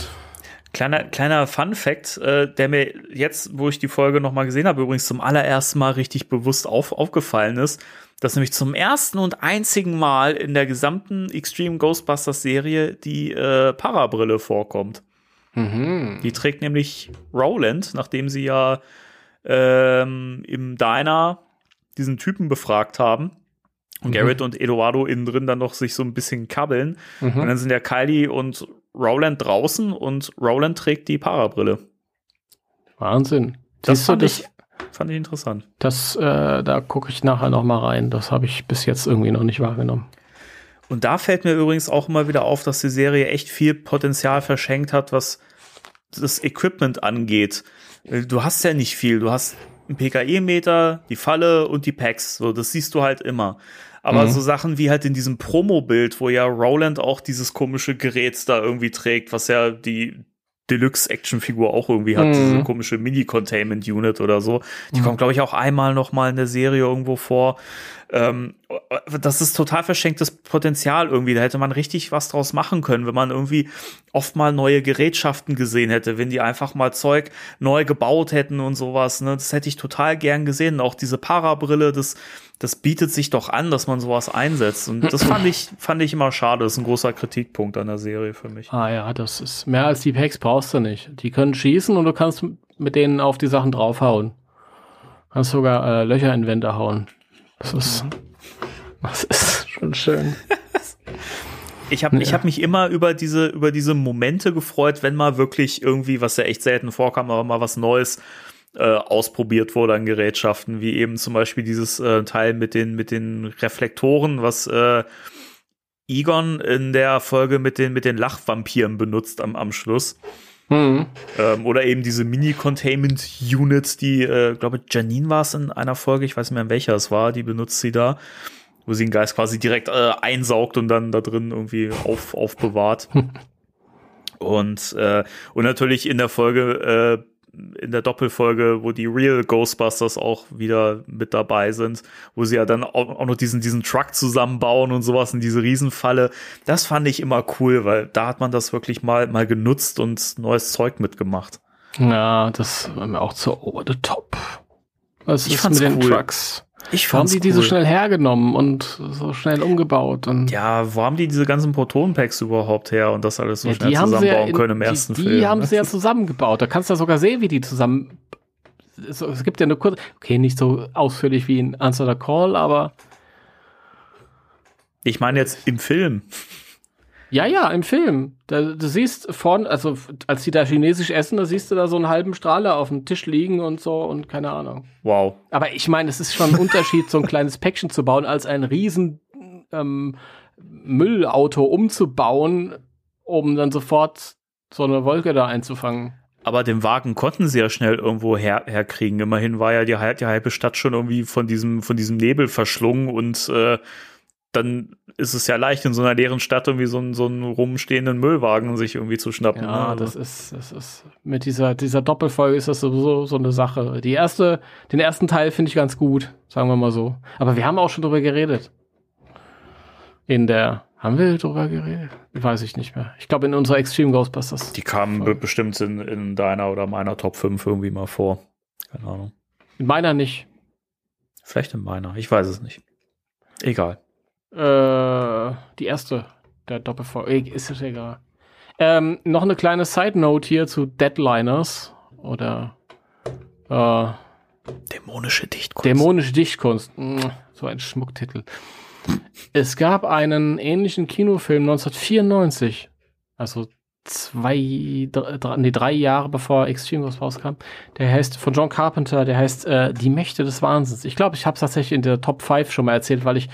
Kleiner, kleiner Fun Fact, äh, der mir jetzt, wo ich die Folge nochmal gesehen habe, übrigens zum allerersten Mal richtig bewusst auf, aufgefallen ist. dass nämlich zum ersten und einzigen Mal in der gesamten Extreme Ghostbusters Serie die äh, Parabrille vorkommt. Mhm. Die trägt nämlich Roland, nachdem sie ja ähm, im Diner diesen Typen befragt haben. Und Garrett und Eduardo innen drin dann noch sich so ein bisschen kabbeln. Und dann sind ja Kylie und Roland draußen und Roland trägt die Parabrille. Wahnsinn. Das Siehst du, fand das, ich, fand ich interessant. das äh, da gucke ich nachher noch mal rein. Das habe ich bis jetzt irgendwie noch nicht wahrgenommen. Und da fällt mir übrigens auch immer wieder auf, dass die Serie echt viel Potenzial verschenkt hat, was das Equipment angeht. Du hast ja nicht viel. Du hast einen PKE-Meter, die Falle und die Packs. So, das siehst du halt immer. Aber so Sachen wie halt in diesem Promo-Bild, wo ja Roland auch dieses komische Gerät da irgendwie trägt, was ja die Deluxe-Action-Figur auch irgendwie hat, diese komische Mini-Containment-Unit oder so. Die kommt, glaube ich, auch einmal noch mal in der Serie irgendwo vor. Ähm, das ist total verschenktes Potenzial irgendwie. Da hätte man richtig was draus machen können, wenn man irgendwie oft mal neue Gerätschaften gesehen hätte, wenn die einfach mal Zeug neu gebaut hätten und sowas. Ne? Das hätte ich total gern gesehen. Auch diese Parabrille, das, das bietet sich doch an, dass man sowas einsetzt. Und das fand ich, fand ich immer schade. Das ist ein großer Kritikpunkt an der Serie für mich. Ah ja, das ist mehr als die Packs brauchst du nicht. Die können schießen und du kannst mit denen auf die Sachen draufhauen. Kannst sogar äh, Löcher in Wände hauen. Das ist, das ist schon schön. Ich habe ich hab mich immer über diese, über diese Momente gefreut, wenn mal wirklich irgendwie, was ja echt selten vorkam, aber mal was Neues äh, ausprobiert wurde an Gerätschaften, wie eben zum Beispiel dieses äh, Teil mit den, mit den Reflektoren, was äh, Egon in der Folge mit den, mit den Lachvampiren benutzt am, am Schluss. Hm. Ähm, oder eben diese Mini-Containment-Units, die, äh, glaube Janine war es in einer Folge, ich weiß nicht mehr, in welcher es war, die benutzt sie da, wo sie den Geist quasi direkt äh, einsaugt und dann da drin irgendwie auf, aufbewahrt. und, äh, und natürlich in der Folge, äh, in der Doppelfolge, wo die Real Ghostbusters auch wieder mit dabei sind, wo sie ja dann auch, noch diesen, diesen Truck zusammenbauen und sowas in diese Riesenfalle. Das fand ich immer cool, weil da hat man das wirklich mal, mal genutzt und neues Zeug mitgemacht. Ja, das war mir auch zu over the top. Was Ich ist fand's mit den cool. Trucks? Ich Warum fand's die die so cool. schnell hergenommen und so schnell umgebaut? Und Ja, wo haben die diese ganzen Proton-Packs überhaupt her und das alles so Ja, schnell die haben ja zusammenbauen in, können im die, ersten die Film? ne? haben sie ja zusammengebaut. Da kannst du ja sogar sehen, wie die zusammen. Es, es gibt ja nur kurz, okay, nicht so ausführlich wie in Answer the Call, aber ich meine jetzt im Film. Ja, ja, im Film. Da, du siehst vorne, also als die da chinesisch essen, da siehst du da so einen halben Strahler auf dem Tisch liegen und so und keine Ahnung. Wow. Aber ich meine, es ist schon ein Unterschied, so ein kleines Päckchen zu bauen, als ein riesen ähm, Müllauto umzubauen, um dann sofort so eine Wolke da einzufangen. Aber den Wagen konnten sie ja schnell irgendwo her herkriegen. Immerhin war ja die, die halbe Stadt schon irgendwie von diesem, von diesem Nebel verschlungen und äh, dann ist es ja leicht, in so einer leeren Stadt irgendwie so einen, so einen rumstehenden Müllwagen sich irgendwie zu schnappen. Ja, ne? das ist, das ist mit dieser, dieser Doppelfolge ist das sowieso so eine Sache. Die erste, den ersten Teil finde ich ganz gut, sagen wir mal so. Aber wir haben auch schon drüber geredet. In der, haben wir drüber geredet? Weiß ich nicht mehr. Ich glaube in unserer Extreme Ghostbusters. Die kamen be bestimmt in, in deiner oder meiner Top 5 irgendwie mal vor. Keine Ahnung. In meiner nicht. Vielleicht in meiner. Ich weiß es nicht. Egal. Äh, die erste der Doppelfolge. Eh, Ist es egal. Ähm, noch eine kleine Side Note hier zu Deadliners oder äh, Dämonische Dichtkunst. Dämonische Dichtkunst. Mm, So ein Schmucktitel. Es gab einen ähnlichen Kinofilm 1994, also zwei, drei, drei- nee, drei Jahre bevor Extreme Ghost rauskam. Der heißt von John Carpenter, der heißt äh, Die Mächte des Wahnsinns. Ich glaube, ich habe es tatsächlich in der Top 5 schon mal erzählt, weil ich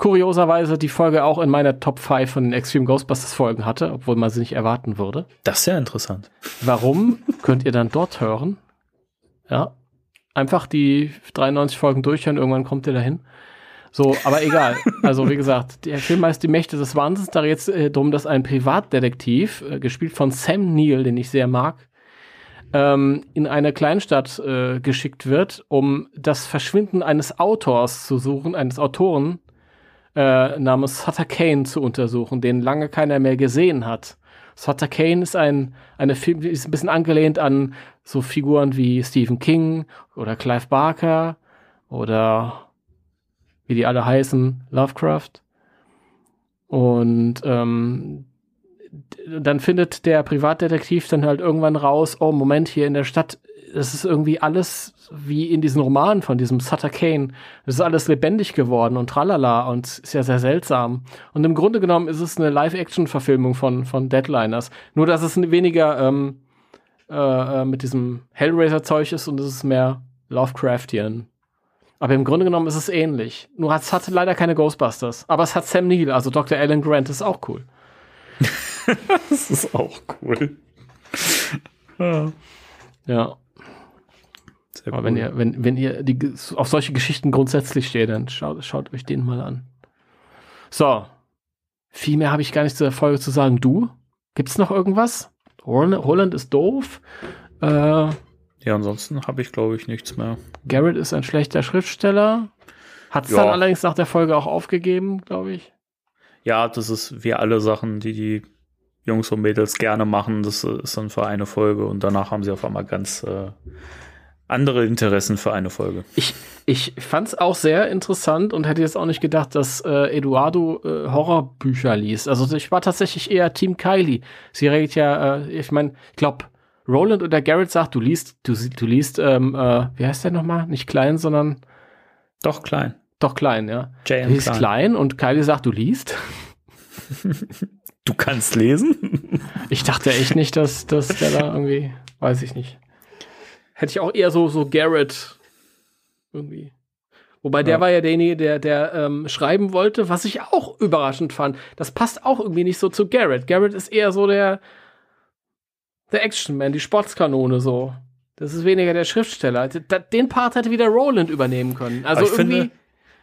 kurioserweise die Folge auch in meiner Top 5 von den Extreme Ghostbusters Folgen hatte, obwohl man sie nicht erwarten würde. Das ist ja interessant. Warum könnt ihr dann dort hören? Ja. Einfach die 93 Folgen durchhören, irgendwann kommt ihr dahin. So, aber egal. Also, wie gesagt, der Film heißt Die Mächte des Wahnsinns. Da geht es äh, darum, dass ein Privatdetektiv, äh, gespielt von Sam Neill, den ich sehr mag, ähm, in eine Kleinstadt äh, geschickt wird, um das Verschwinden eines Autors zu suchen, eines Autoren äh, namens Sutter Kane zu untersuchen, den lange keiner mehr gesehen hat. Sutter Kane ist ein eine Film, ist ein bisschen angelehnt an so Figuren wie Stephen King oder Clive Barker oder wie die alle heißen, Lovecraft. Und ähm, dann findet der Privatdetektiv dann halt irgendwann raus, oh Moment, hier in der Stadt, das ist irgendwie alles wie in diesen Romanen von diesem Sutter Kane. Das ist alles lebendig geworden und tralala und ist ja sehr seltsam. Und im Grunde genommen ist es eine Live-Action-Verfilmung von, von Deadliners. Nur, dass es weniger ähm, äh, äh, mit diesem Hellraiser-Zeug ist und es ist mehr Lovecraftian. Aber im Grunde genommen ist es ähnlich. Nur es hat leider keine Ghostbusters. Aber es hat Sam Neill, also Dr. Alan Grant, das ist auch cool. Das ist auch cool. Ja, Ja. Sehr Aber wenn ihr, wenn, wenn ihr die, auf solche Geschichten grundsätzlich steht, dann schaut, schaut euch den mal an. So. Viel mehr habe ich gar nicht zu der Folge zu sagen. Du? Gibt's noch irgendwas? Holland, Holland ist doof. Äh, Ja, ansonsten habe ich, glaube ich, nichts mehr. Garrett ist ein schlechter Schriftsteller. Hat es Ja. dann allerdings nach der Folge auch aufgegeben, glaube ich. Ja, das ist wie alle Sachen, die die Jungs und Mädels gerne machen. Das ist dann für eine Folge und danach haben sie auf einmal ganz äh, andere Interessen für eine Folge. Ich, ich fand es auch sehr interessant und hätte jetzt auch nicht gedacht, dass äh, Eduardo äh, Horrorbücher liest. Also ich war tatsächlich eher Team Kylie. Sie redet ja, äh, ich meine, ich glaube, Roland oder Garrett sagt, du liest, du, du liest, ähm, äh, wie heißt der nochmal? Nicht klein, sondern Doch, klein. doch klein, ja. J.M. Du liest Klein. klein und Kylie sagt, du liest. Du kannst lesen? Ich dachte echt nicht, dass, dass der da irgendwie, weiß ich nicht. Hätte ich auch eher so, so Garrett irgendwie. Wobei der Ja. war ja derjenige, der, der ähm, schreiben wollte, was ich auch überraschend fand. Das passt auch irgendwie nicht so zu Garrett. Garrett ist eher so der, der Actionman, die Sportskanone so. Das ist weniger der Schriftsteller. Den Part hätte wieder Roland übernehmen können. Also irgendwie. finde,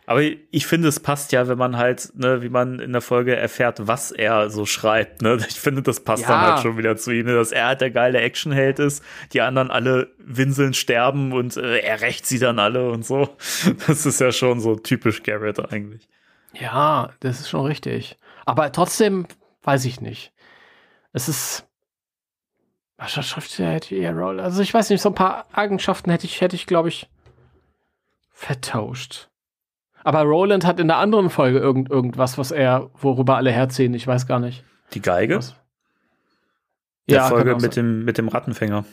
aber ich finde, es passt ja, wenn man halt, ne, wie man in der Folge erfährt, was er so schreibt. Ne? Ich finde, das passt Ja. dann halt schon wieder zu ihm, ne, dass er halt der geile Actionheld ist, die anderen alle winseln, sterben und äh, er rächt sie dann alle und so. Das ist ja schon so typisch Garrett eigentlich. Ja, das ist schon richtig. Aber trotzdem weiß ich nicht. Es ist. Was ich eher Roll. Also ich weiß nicht, so ein paar Eigenschaften hätte ich, hätte ich, glaube ich, vertauscht. Aber Roland hat in der anderen Folge irgend, irgendwas, was er, worüber alle herziehen. Ich weiß gar nicht. Die Geige? Was? Der Ja, Folge mit sein. dem, mit dem Rattenfänger.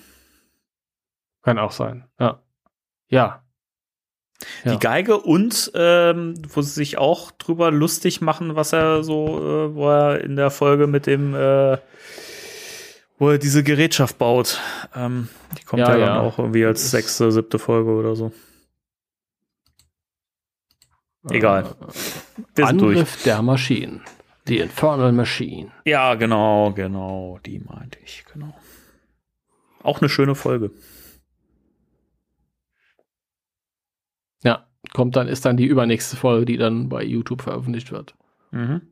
Kann auch sein. Ja. Ja. Ja. Die Geige und ähm, wo sie sich auch drüber lustig machen, was er so, äh, wo er in der Folge mit dem, äh, wo er diese Gerätschaft baut. Ähm, die kommt Ja, ja, dann ja. auch irgendwie als sechste, siebte Folge oder so. Egal. Wir sind durch. Angriff der Maschinen. Die Infernal Machine. Ja, genau, genau, die meinte ich, genau. Auch eine schöne Folge. Ja. Kommt dann, ist dann die übernächste Folge, die dann bei YouTube veröffentlicht wird. Mhm.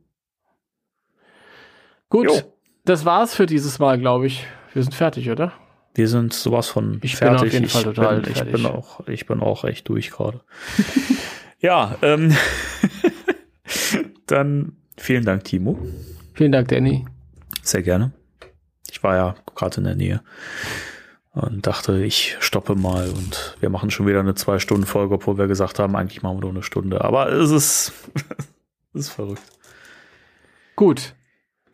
Gut, Jo. das war's für dieses Mal, glaube ich. Wir sind fertig, oder? Wir sind sowas von Ich bin fertig. auf jeden Fall total bin, ich fertig. bin auch, ich bin auch echt durch gerade. ja, ähm, dann vielen Dank, Timo. Vielen Dank, Danny. Sehr gerne. Ich war ja gerade in der Nähe und dachte, ich stoppe mal und wir machen schon wieder eine zwei Stunden Folge, obwohl wir gesagt haben, eigentlich machen wir nur eine Stunde. Aber es ist, es ist verrückt. Gut.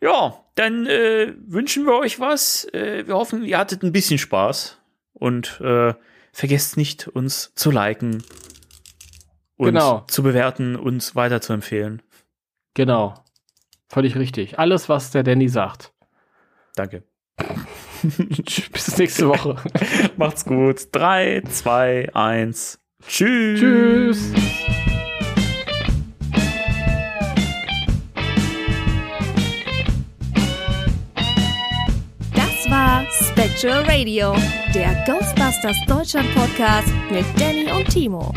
Ja, dann äh, wünschen wir euch was. Äh, wir hoffen, ihr hattet ein bisschen Spaß. Und äh, vergesst nicht, uns zu liken und Genau. zu bewerten und weiter zu empfehlen. Genau. Völlig richtig. Alles, was der Danny sagt. Danke. Bis nächste Woche. Macht's gut. Drei, zwei, eins. Tschüss. Tschüss. Das war Spectral Radio, der Ghostbusters Deutschland Podcast mit Danny und Timo.